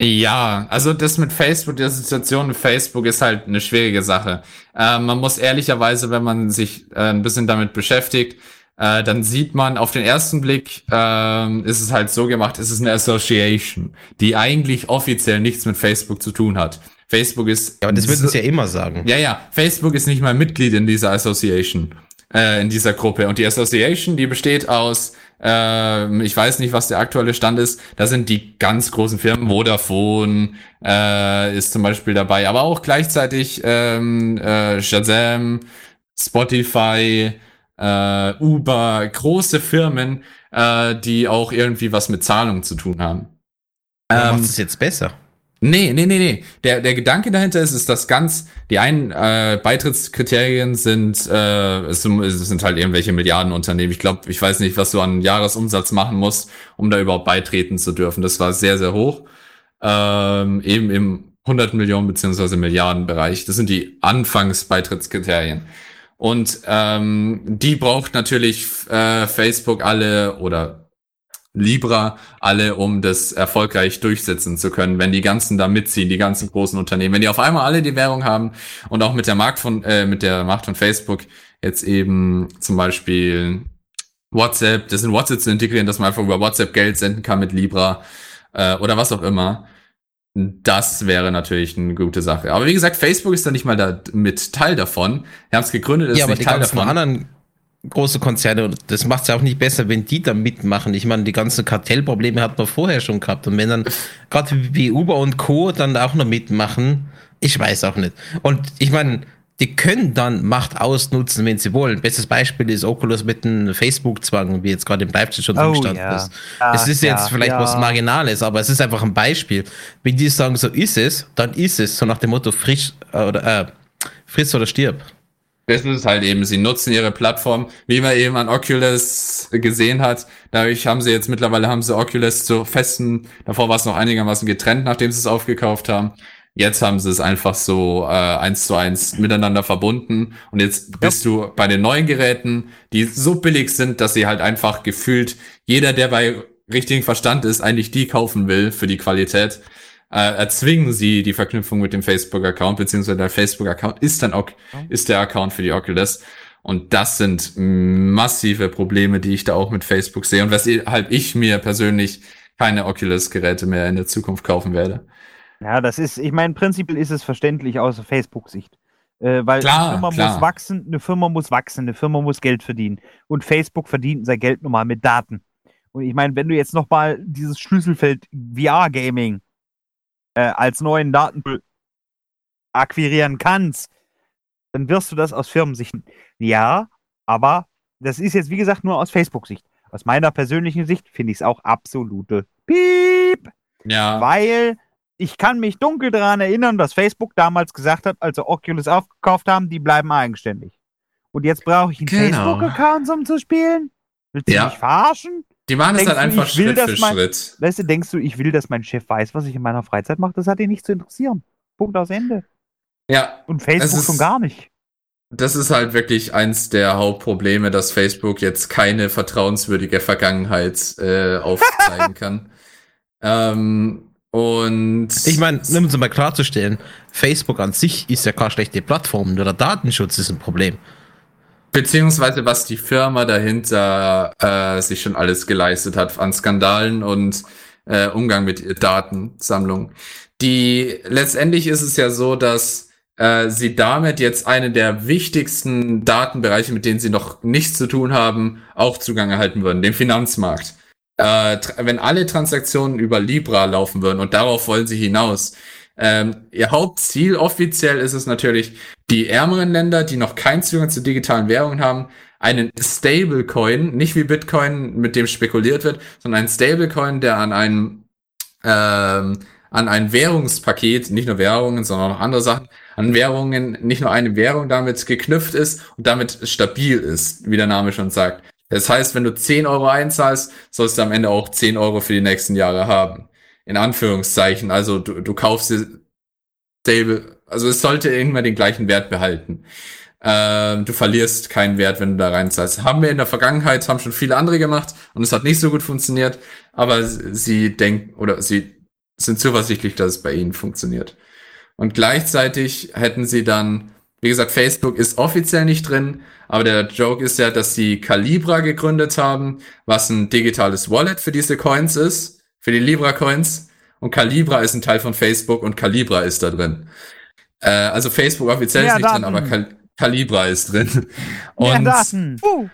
Ja, also das mit Facebook, die Situation mit Facebook ist halt eine schwierige Sache. Äh, man muss ehrlicherweise, wenn man sich äh, ein bisschen damit beschäftigt, äh, dann sieht man auf den ersten Blick, ähm, ist es halt so gemacht, es ist eine Association, die eigentlich offiziell nichts mit Facebook zu tun hat. Facebook ist. Ja, aber das würden sie ja immer sagen. Ja, ja, Facebook ist nicht mal Mitglied in dieser Association, äh, in dieser Gruppe. Und die Association, die besteht aus, äh, ich weiß nicht, was der aktuelle Stand ist, da sind die ganz großen Firmen, Vodafone äh, ist zum Beispiel dabei, aber auch gleichzeitig ähm, äh, Shazam, Spotify, äh, Uber, große Firmen, äh, die auch irgendwie was mit Zahlung zu tun haben. Ähm, macht es jetzt besser? Nee, nee, nee, nee. Der, der Gedanke dahinter ist, ist, dass ganz, die einen äh, Beitrittskriterien sind, äh, es, sind- es sind halt irgendwelche Milliardenunternehmen. Ich glaube, ich weiß nicht, was du an Jahresumsatz machen musst, um da überhaupt beitreten zu dürfen. Das war sehr, sehr hoch. Ähm, eben im 100 Millionen beziehungsweise Milliardenbereich. Das sind die Anfangsbeitrittskriterien. Und ähm, die braucht natürlich äh, Facebook alle oder Libra alle, um das erfolgreich durchsetzen zu können, wenn die ganzen da mitziehen, die ganzen großen Unternehmen, wenn die auf einmal alle die Währung haben und auch mit der Markt von äh, mit der Macht von Facebook jetzt eben zum Beispiel WhatsApp, das in WhatsApp zu integrieren, dass man einfach über WhatsApp Geld senden kann mit Libra äh, oder was auch immer. Das wäre natürlich eine gute Sache. Aber wie gesagt, Facebook ist da nicht mal da mit Teil davon. Wir haben es gegründet, ist Ja, aber nicht die Teil ganzen davon. anderen große Konzerne, und das macht es ja auch nicht besser, wenn die da mitmachen. Ich meine, die ganzen Kartellprobleme hat man vorher schon gehabt. Und wenn dann gerade wie Uber und Co. dann auch noch mitmachen, ich weiß auch nicht. Und ich meine, die können dann Macht ausnutzen, wenn sie wollen. Bestes Beispiel ist Oculus mit dem Facebook-Zwang, wie jetzt gerade im Leipzig schon Oh, Zustand ja. ist. Ja, es ist ja, jetzt vielleicht ja. was Marginales, aber es ist einfach ein Beispiel. Wenn die sagen, so ist es, dann ist es. So nach dem Motto, frisch äh, oder äh, friss oder stirb. Das ist halt eben, sie nutzen ihre Plattform, wie man eben an Oculus gesehen hat. Dadurch haben sie jetzt mittlerweile haben sie Oculus zu festen, davor war es noch einigermaßen getrennt, nachdem sie es aufgekauft haben. Jetzt haben sie es einfach so äh, eins zu eins miteinander verbunden. Und jetzt bist du bei den neuen Geräten, die so billig sind, dass sie halt einfach gefühlt jeder, der bei richtigem Verstand ist, eigentlich die kaufen will für die Qualität äh, erzwingen sie die Verknüpfung mit dem Facebook-Account, beziehungsweise der Facebook-Account ist dann auch, ist der Account für die Oculus. Und das sind massive Probleme, die ich da auch mit Facebook sehe und was ich- mir persönlich keine Oculus-Geräte mehr in der Zukunft kaufen werde. Ja, das ist, ich meine, prinzipiell ist es verständlich aus Facebook-Sicht. Äh, weil Klar, eine Firma klar. muss wachsen, eine Firma muss wachsen, eine Firma muss Geld verdienen. Und Facebook verdient sein Geld nun mal mit Daten. Und ich meine, wenn du jetzt noch mal dieses Schlüsselfeld VR-Gaming äh, als neuen Datenpool akquirieren kannst, dann wirst du das aus Firmensicht. Ja, aber das ist jetzt, wie gesagt, nur aus Facebook-Sicht. Aus meiner persönlichen Sicht finde ich es auch absolute Piep. Ja. Weil ich kann mich dunkel daran erinnern, was Facebook damals gesagt hat, als sie Oculus aufgekauft haben, die bleiben eigenständig. Und jetzt brauche ich einen Genau. Facebook-Account, um zu spielen? Willst du Ja. mich verarschen? Die machen es halt einfach ich will, Schritt dass für mein- Schritt. Weißt du, denkst du, ich will, dass mein Chef weiß, was ich in meiner Freizeit mache? Das hat ihn nicht zu interessieren. Punkt aus Ende. Ja, Und Facebook ist- schon gar nicht. das ist halt wirklich eins der Hauptprobleme, dass Facebook jetzt keine vertrauenswürdige Vergangenheit äh, aufzeigen kann. Ähm, und Ich meine, um es mal klarzustellen, Facebook an sich ist ja keine schlechte Plattform, nur der Datenschutz ist ein Problem. Beziehungsweise was die Firma dahinter äh, sich schon alles geleistet hat an Skandalen und äh, Umgang mit Datensammlung. Die letztendlich ist es ja so, dass äh, sie damit jetzt einen der wichtigsten Datenbereiche, mit denen sie noch nichts zu tun haben, auch Zugang erhalten würden, den Finanzmarkt. Äh, wenn alle Transaktionen über Libra laufen würden und darauf wollen sie hinaus. Ähm, ihr Hauptziel offiziell ist es natürlich, die ärmeren Länder, die noch keinen Zugang zu digitalen Währungen haben, einen Stablecoin, nicht wie Bitcoin, mit dem spekuliert wird, sondern einen Stablecoin, der an einen ähm, an ein Währungspaket, nicht nur Währungen, sondern auch andere Sachen, an Währungen, nicht nur eine Währung damit geknüpft ist und damit stabil ist, wie der Name schon sagt. Das heißt, wenn du 10 Euro einzahlst, sollst du am Ende auch 10 Euro für die nächsten Jahre haben. In Anführungszeichen. Also du, du kaufst Stable, also es sollte irgendwann den gleichen Wert behalten. Ähm, du verlierst keinen Wert, wenn du da reinzahlst. Haben wir in der Vergangenheit, haben schon viele andere gemacht und es hat nicht so gut funktioniert, aber sie denken oder sie sind zuversichtlich, dass es bei ihnen funktioniert. Und gleichzeitig hätten sie dann, wie gesagt, Facebook ist offiziell nicht drin, aber der Joke ist ja, dass sie Calibra gegründet haben, was ein digitales Wallet für diese Coins ist, für die Libra Coins. Und Calibra ist ein Teil von Facebook und Calibra ist da drin. Äh, also Facebook offiziell Mehr ist nicht drin, Daten. aber Cal Calibra ist drin. Mehr Und Daten. Uh.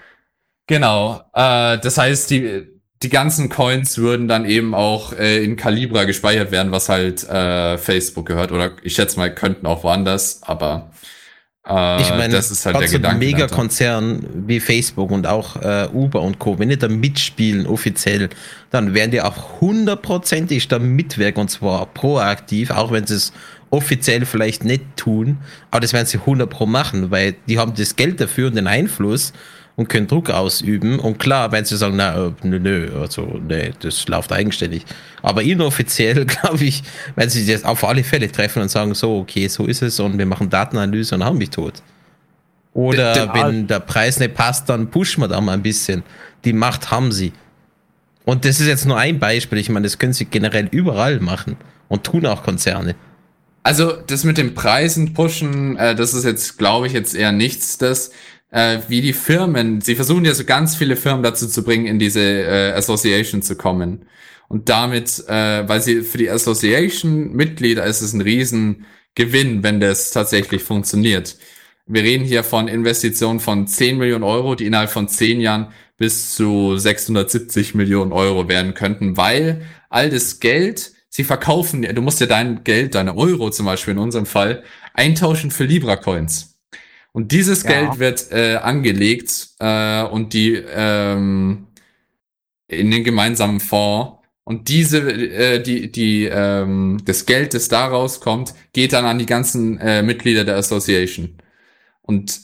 Genau. Äh, das heißt, die, die ganzen Coins würden dann eben auch äh, in Calibra gespeichert werden, was halt äh, Facebook gehört. Oder ich schätze mal, könnten auch woanders, aber äh, Ich meine, das ist halt der Gedanke. dahinter. Megakonzern wie Facebook und auch äh, Uber und Co., wenn die da mitspielen offiziell, dann werden die auch hundertprozentig da mitwirken und zwar proaktiv, auch wenn sie es offiziell vielleicht nicht tun, aber das werden sie 100 pro machen, weil die haben das Geld dafür und den Einfluss und können Druck ausüben und klar, wenn sie sagen, na, äh, nö, nö, also, nee, das läuft eigenständig. Aber inoffiziell, glaube ich, wenn sie das auf alle Fälle treffen und sagen, so, okay, so ist es und wir machen Datenanalyse und haben mich tot. Oder Der- der- wenn der Preis nicht passt, dann pushen wir da mal ein bisschen. Die Macht haben sie. Und das ist jetzt nur ein Beispiel. Ich meine, das können sie generell überall machen und tun auch Konzerne. Also das mit den Preisen pushen, äh, das ist jetzt, glaube ich, jetzt eher nichts, das äh, wie die Firmen, sie versuchen ja so ganz viele Firmen dazu zu bringen, in diese äh, Association zu kommen. Und damit, äh, weil sie für die Association-Mitglieder ist es ein Riesengewinn, wenn das tatsächlich funktioniert. Wir reden hier von Investitionen von 10 Millionen Euro, die innerhalb von 10 Jahren bis zu 670 Millionen Euro werden könnten, weil all das Geld, sie verkaufen, du musst ja dein Geld, deine Euro zum Beispiel in unserem Fall, eintauschen für Libra-Coins. Und dieses Ja. Geld wird äh, angelegt äh, und die ähm, in den gemeinsamen Fonds. Und diese, äh, die, die, ähm, das Geld, das da rauskommt, geht dann an die ganzen äh, Mitglieder der Association. Und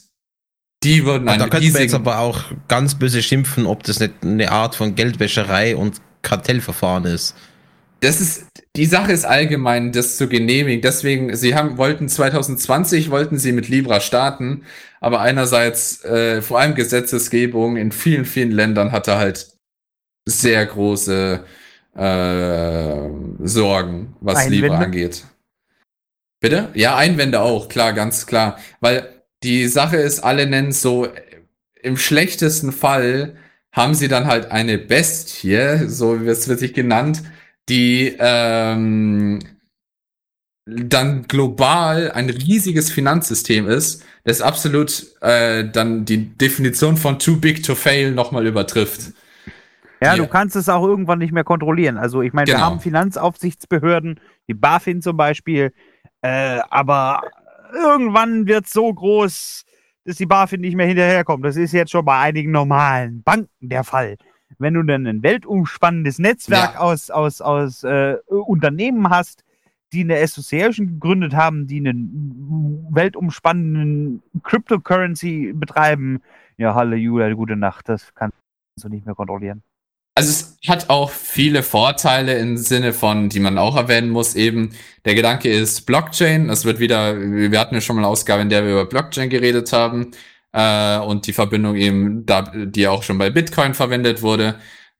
die würden Und da eine könnte man jetzt aber auch ganz böse schimpfen, ob das nicht eine Art von Geldwäscherei und Kartellverfahren ist. Das ist, die Sache ist allgemein, das zu genehmigen. Deswegen, sie haben, wollten 2020, wollten sie mit Libra starten, aber einerseits, äh, vor allem Gesetzesgebung in vielen, vielen Ländern hatte halt sehr große äh, Sorgen, was Einwände? Libra angeht. Bitte? Ja, Einwände auch, klar, ganz klar. Weil die Sache ist, alle nennen es so, äh, im schlechtesten Fall haben sie dann halt eine Bestie, so wird es sich genannt, die ähm, dann global ein riesiges Finanzsystem ist, das absolut äh, dann die Definition von too big to fail nochmal übertrifft. Ja, Die- du kannst es auch irgendwann nicht mehr kontrollieren. Also ich meine, wir Genau. haben Finanzaufsichtsbehörden, die BaFin zum Beispiel, äh, aber irgendwann wird es so groß, dass die BaFin nicht mehr hinterherkommt. Das ist jetzt schon bei einigen normalen Banken der Fall. Wenn du dann ein weltumspannendes Netzwerk Ja. aus, aus, aus äh, Unternehmen hast, die eine Association gegründet haben, die einen weltumspannenden Cryptocurrency betreiben, ja, Halleluja, gute Nacht, das kannst du nicht mehr kontrollieren. Also es hat auch viele Vorteile im Sinne von, die man auch erwähnen muss, eben der Gedanke ist Blockchain. Es wird wieder, wir hatten ja schon mal eine Ausgabe, in der wir über Blockchain geredet haben äh, und die Verbindung eben, da, die auch schon bei Bitcoin verwendet wurde.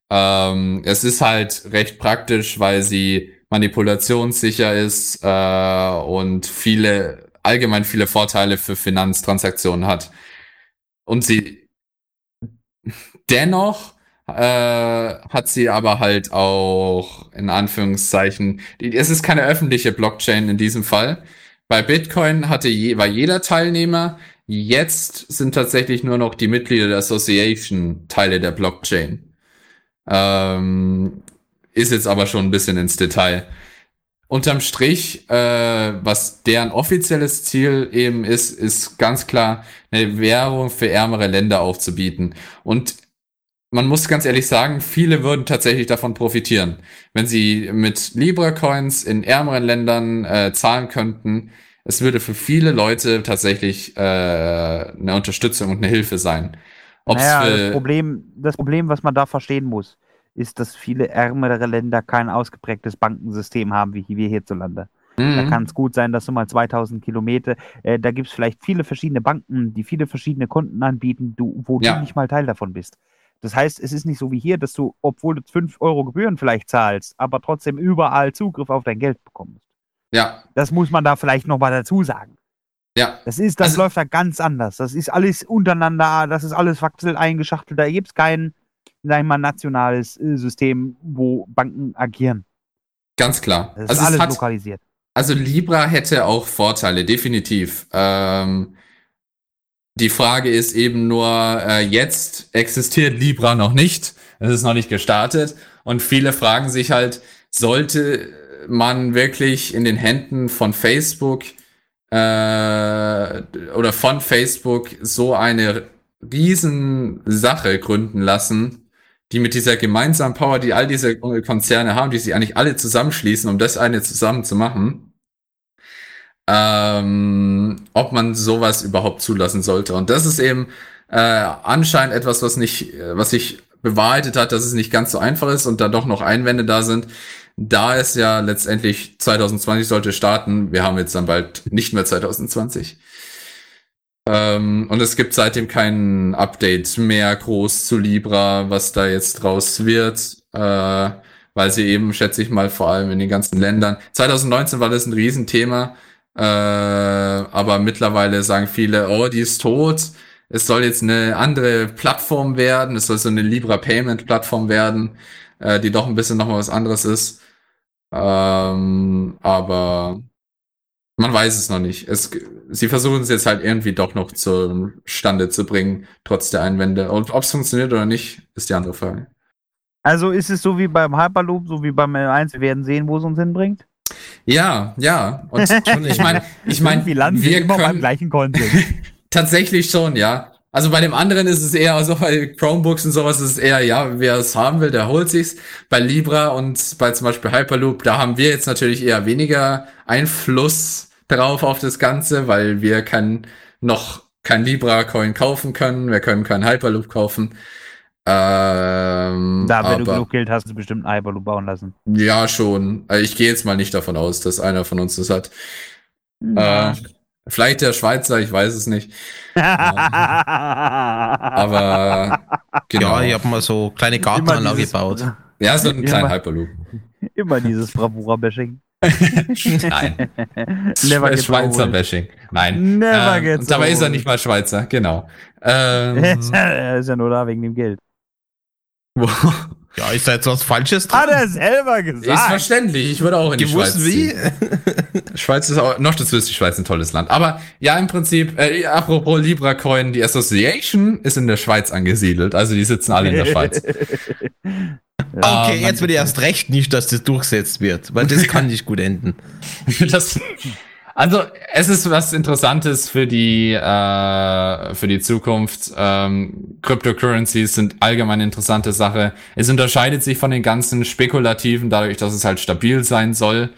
Ähm, es ist halt recht praktisch, weil sie manipulationssicher ist äh, und viele, allgemein viele Vorteile für Finanztransaktionen hat. Und sie dennoch äh, hat sie aber halt auch in Anführungszeichen, es ist keine öffentliche Blockchain in diesem Fall. Bei Bitcoin hatte je, war jeder Teilnehmer. Jetzt sind tatsächlich nur noch die Mitglieder der Association Teile der Blockchain. Ähm, ist jetzt aber schon ein bisschen ins Detail. Unterm Strich, äh, was deren offizielles Ziel eben ist, ist ganz klar, eine Währung für ärmere Länder aufzubieten. Und man muss ganz ehrlich sagen, viele würden tatsächlich davon profitieren, wenn sie mit Libra-Coins in ärmeren Ländern äh, zahlen könnten. Es würde für viele Leute tatsächlich äh, eine Unterstützung und eine Hilfe sein. Ob's Naja, das Problem, das Problem, was man da verstehen muss, ist, dass viele ärmere Länder kein ausgeprägtes Bankensystem haben, wie wir hierzulande. Da Mhm. kann es gut sein, dass du mal 2000 Kilometer, äh, da gibt es vielleicht viele verschiedene Banken, die viele verschiedene Konten anbieten, du, wo Ja. du nicht mal Teil davon bist. Das heißt, es ist nicht so wie hier, dass du, obwohl du 5 Euro Gebühren vielleicht zahlst, aber trotzdem überall Zugriff auf dein Geld bekommst. Ja, Das muss man da vielleicht noch mal dazu sagen. ja, Das ist, das Also- läuft da ganz anders. Das ist alles untereinander, das ist alles Wachsel eingeschachtelt. Da gibt es kein, sag ich mal, nationales äh, System, wo Banken agieren. ganz klar. Das ist Also es alles hat, lokalisiert. Also Libra hätte auch Vorteile, definitiv. Ähm, die Frage ist eben nur, äh, jetzt existiert Libra noch nicht. Es ist noch nicht gestartet. Und viele fragen sich halt, sollte man wirklich in den Händen von Facebook äh, oder von Facebook so eine Riesensache gründen lassen, die mit dieser gemeinsamen Power, die all diese Konzerne haben, die sich eigentlich alle zusammenschließen, um das eine zusammen zu machen, ähm, ob man sowas überhaupt zulassen sollte. Und das ist eben äh, anscheinend etwas, was nicht, äh, was sich bewahrheitet hat, dass es nicht ganz so einfach ist und da doch noch Einwände da sind. Da es ja letztendlich 2020 sollte starten, wir haben jetzt dann bald nicht mehr 2020. Ähm, und es gibt seitdem kein Update mehr groß zu Libra, was da jetzt draus wird, äh, weil sie eben, schätze ich mal, vor allem in den ganzen Ländern. 2019 war das ein Riesenthema, äh, aber mittlerweile sagen viele, oh, die ist tot. Es soll jetzt eine andere Plattform werden. Es soll so eine Libra Payment Plattform werden, äh, die doch ein bisschen nochmal was anderes ist. Ähm, aber man weiß es noch nicht. Es, sie versuchen es jetzt halt irgendwie doch noch zustande zu bringen, trotz der Einwände. Und ob es funktioniert oder nicht, ist die andere Frage. Also ist es so wie beim Hyperloop, so wie beim L1, wir werden sehen, wo es uns hinbringt. Ja, ja. Und ich meine, ich meine, wir immer beim können gleichen Konsens. tatsächlich schon, ja. Also bei dem anderen ist es eher, also bei Chromebooks und sowas ist es eher, ja, wer es haben will, der holt sich's. Bei Libra und bei zum Beispiel Hyperloop, da haben wir jetzt natürlich eher weniger Einfluss drauf auf das Ganze, weil wir kein, noch kein Libra-Coin kaufen können, wir können keinen Hyperloop kaufen. Ähm, da, wenn du aber- genug Geld hast, du bestimmt einen Hyperloop bauen lassen. Ja, schon. Äh, Ich gehe jetzt mal nicht davon aus, dass einer von uns das hat. Äh, vielleicht der Schweizer, ich weiß es nicht. Aber genau. Ja, ich habe mal so kleine Gartenanlage gebaut. Ja, so einen kleinen Hyperloop. Immer dieses Bravura-Bashing. Nein. Never Schweizer. Bashing. Nein. Never Ähm, gets und dabei ist er nicht mal Schweizer, genau. Ähm, er ist ja nur da wegen dem Geld. Ja, ist da jetzt was Falsches dran? Hat er selber ist gesagt. verständlich. Ich würde auch in die Gewusst Schweiz wie? Schweiz ist auch, noch dazu ist die Schweiz ein tolles Land. Aber ja, im Prinzip, äh, apropos Libra Coin, die Association ist in der Schweiz angesiedelt. Also die sitzen alle in der Schweiz. Ah, Okay, jetzt will ich erst recht nicht, dass das durchsetzt wird, weil das kann nicht gut enden. das, also es ist was Interessantes für die äh, für die Zukunft. Ähm, Cryptocurrencies sind allgemein interessante Sache. Es unterscheidet sich von den ganzen Spekulativen dadurch, dass es halt stabil sein soll.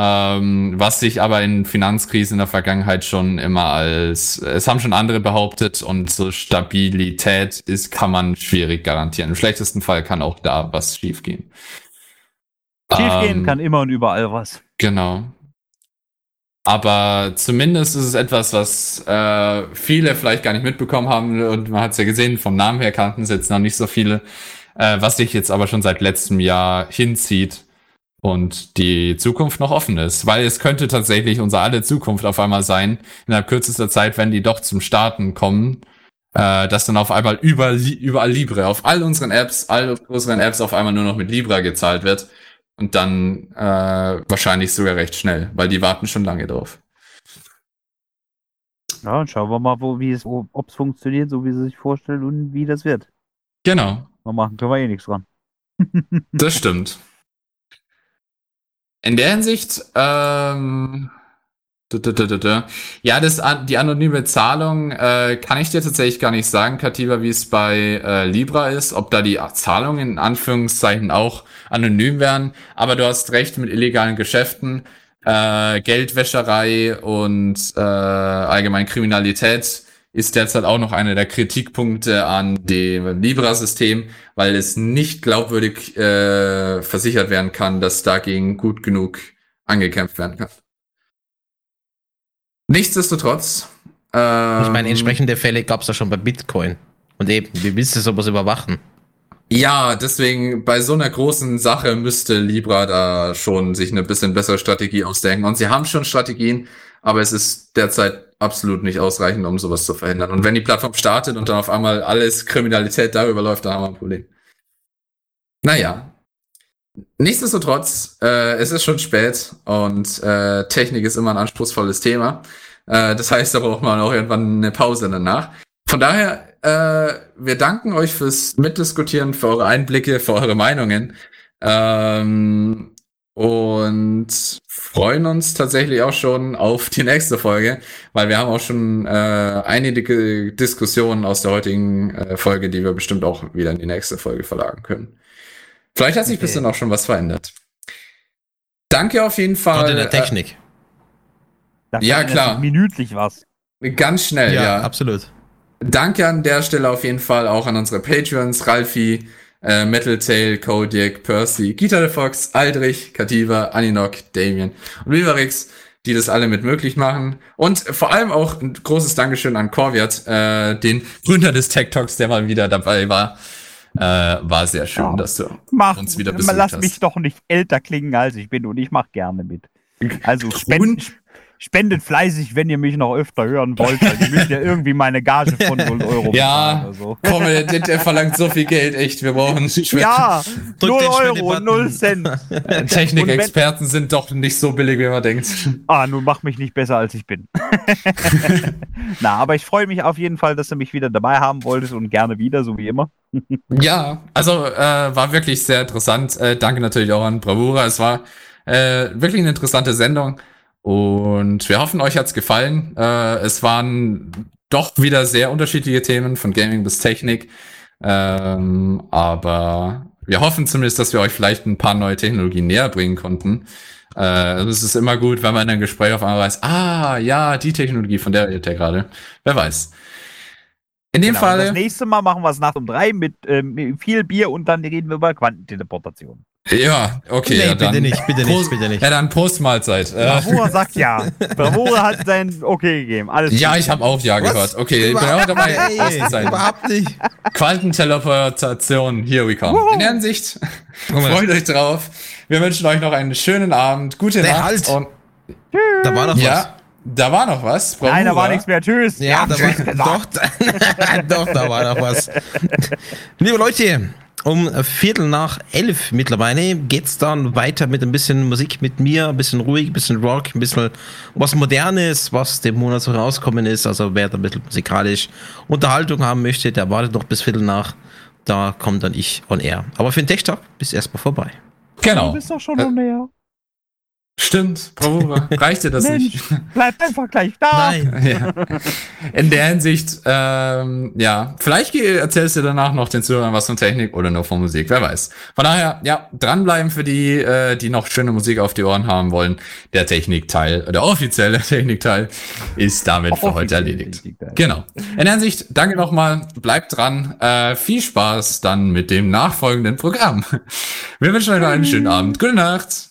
Ähm, was sich aber in Finanzkrisen in der Vergangenheit schon immer als es haben schon andere behauptet und so Stabilität ist kann man schwierig garantieren. Im schlechtesten Fall kann auch da was schiefgehen. Schiefgehen Ähm, kann immer und überall was. Genau. Aber zumindest ist es etwas, was äh, viele vielleicht gar nicht mitbekommen haben und man hat es ja gesehen, vom Namen her kannten es jetzt noch nicht so viele, äh, was sich jetzt aber schon seit letztem Jahr hinzieht und die Zukunft noch offen ist. Weil es könnte tatsächlich unsere alle Zukunft auf einmal sein, innerhalb kürzester Zeit, wenn die doch zum Starten kommen, äh, dass dann auf einmal überall, überall Libre, auf all unseren Apps, all unseren Apps auf einmal nur noch mit Libra gezahlt wird. Und dann äh, wahrscheinlich sogar recht schnell, weil die warten schon lange drauf. Ja, und schauen wir mal, wo, wie es, ob es funktioniert, so wie sie sich vorstellen und wie das wird. Genau, Mal machen können wir eh nichts dran. das stimmt. In der Hinsicht, ähm, ja, das, die anonyme Zahlung äh, kann ich dir tatsächlich gar nicht sagen, Kativa, wie es bei äh, Libra ist, ob da die Zahlungen in Anführungszeichen auch anonym wären. Aber du hast recht mit illegalen Geschäften, äh, Geldwäscherei und äh, allgemein Kriminalität ist derzeit auch noch einer der Kritikpunkte an dem Libra-System, weil es nicht glaubwürdig äh, versichert werden kann, dass dagegen gut genug angekämpft werden kann. Nichtsdestotrotz. Ähm, Ich meine, entsprechende Fälle gab es ja schon bei Bitcoin. Und eben, wie willst du sowas überwachen? Ja, deswegen bei so einer großen Sache müsste Libra da schon sich eine bisschen bessere Strategie ausdenken. Und sie haben schon Strategien, aber es ist derzeit absolut nicht ausreichend, um sowas zu verhindern. Und wenn die Plattform startet und dann auf einmal alles Kriminalität darüber läuft, dann haben wir ein Problem. Naja. Nichtsdestotrotz, äh, es ist schon spät und äh, Technik ist immer ein anspruchsvolles Thema. Äh, das heißt, da braucht man auch irgendwann eine Pause danach. Von daher, äh, wir danken euch fürs Mitdiskutieren, für eure Einblicke, für eure Meinungen. Ähm, und freuen uns tatsächlich auch schon auf die nächste Folge, weil wir haben auch schon äh, einige Diskussionen aus der heutigen äh, Folge, die wir bestimmt auch wieder in die nächste Folge verlagern können. Vielleicht hat sich Okay. bis dann auch schon was verändert. Danke auf jeden Fall. Gerade in der Technik. Da Ja, klar. Minütlich was. Äh, ganz schnell, ja. absolut. Danke an der Stelle auf jeden Fall auch an unsere Patreons, Ralfi, äh, Metal Tail, Kodiak, Percy, Gita the Fox, Aldrich, Kativa, Aninok, Damien und Vivarix, die das alle mit möglich machen. Und vor allem auch ein großes Dankeschön an Corviat, äh, den Gründer des Tech Talks, der mal wieder dabei war. Äh, war sehr schön, Ja. dass du Mach, uns wieder besucht lass hast. mich doch nicht älter klingen, als ich bin und ich mach gerne mit. Also spenden, spendet fleißig, wenn ihr mich noch öfter hören wollt, weil ihr müsst ja irgendwie meine Gage von 0 Euro Ja. bezahlen oder so. Komm, der, der verlangt so viel Geld, echt. Wir brauchen Ja, Drück 0 den Euro, Spendebutton. 0 Cent. Technikexperten sind doch nicht so billig, wie man denkt. Ah, nun mach mich nicht besser, als ich bin. Na, aber ich freue mich auf jeden Fall, dass du mich wieder dabei haben wolltest und gerne wieder, so wie immer. Ja, also äh, war wirklich sehr interessant. Äh, danke natürlich auch an Bravura. Es war äh, wirklich eine interessante Sendung und wir hoffen, euch hat's gefallen. Äh, es waren doch wieder sehr unterschiedliche Themen von Gaming bis Technik, ähm, aber wir hoffen zumindest, dass wir euch vielleicht ein paar neue Technologien näher bringen konnten. Äh, es ist immer gut, wenn man in einem Gespräch auf einmal weiß, ah, ja, die Technologie, von der redet ihr gerade. Wer weiß. In dem Genau, Fall. das nächste Mal machen wir es nachts um drei mit, ähm, mit viel Bier und dann reden wir über Quantenteleportation. Ja, okay. nee, ja, bitte dann nicht, bitte nicht, Prost- bitte nicht. Ja, dann Postmahlzeit. Äh, Bravura sagt ja. Bravura hat sein Okay gegeben. Alles ja, gut. ich habe auch Ja Was? gehört. Okay, ich bin auch Überhaupt dabei. nicht, Auszeichen. Überhaupt nicht. Quantenteleportation, here we come. In der Hinsicht, freut euch drauf. Wir wünschen euch noch einen schönen Abend, gute Nee, Nacht. halt. Und, Da war was. ja, da war noch was. Nein, da war Bravura. nichts mehr. Tschüss. Ja, da tschüss war, doch, doch, da war noch was. Liebe Leute, um Viertel nach elf mittlerweile geht's dann weiter mit ein bisschen Musik mit mir, ein bisschen ruhig, ein bisschen Rock, ein bisschen was Modernes, was dem Monat so rauskommen ist. Also wer da ein bisschen musikalisch Unterhaltung haben möchte, der wartet noch bis Viertel nach. Da kommt dann ich on air. Aber für den Tech-Talk bist erstmal vorbei. Genau. Du bist doch schon noch näher. Stimmt, Bravura. Reicht dir das Mensch, nicht? bleib einfach gleich da. Ja. In der Hinsicht, ähm, ja, vielleicht erzählst du danach noch den Zuhörern was von Technik oder nur von Musik, wer weiß. Von daher, ja, dranbleiben für die, äh, die noch schöne Musik auf die Ohren haben wollen. Der Technikteil, der offizielle Technikteil ist damit für heute erledigt. Genau. In der Hinsicht, danke nochmal, bleibt dran. Äh, viel Spaß dann mit dem nachfolgenden Programm. Wir wünschen euch noch einen schönen Abend. Gute Nacht.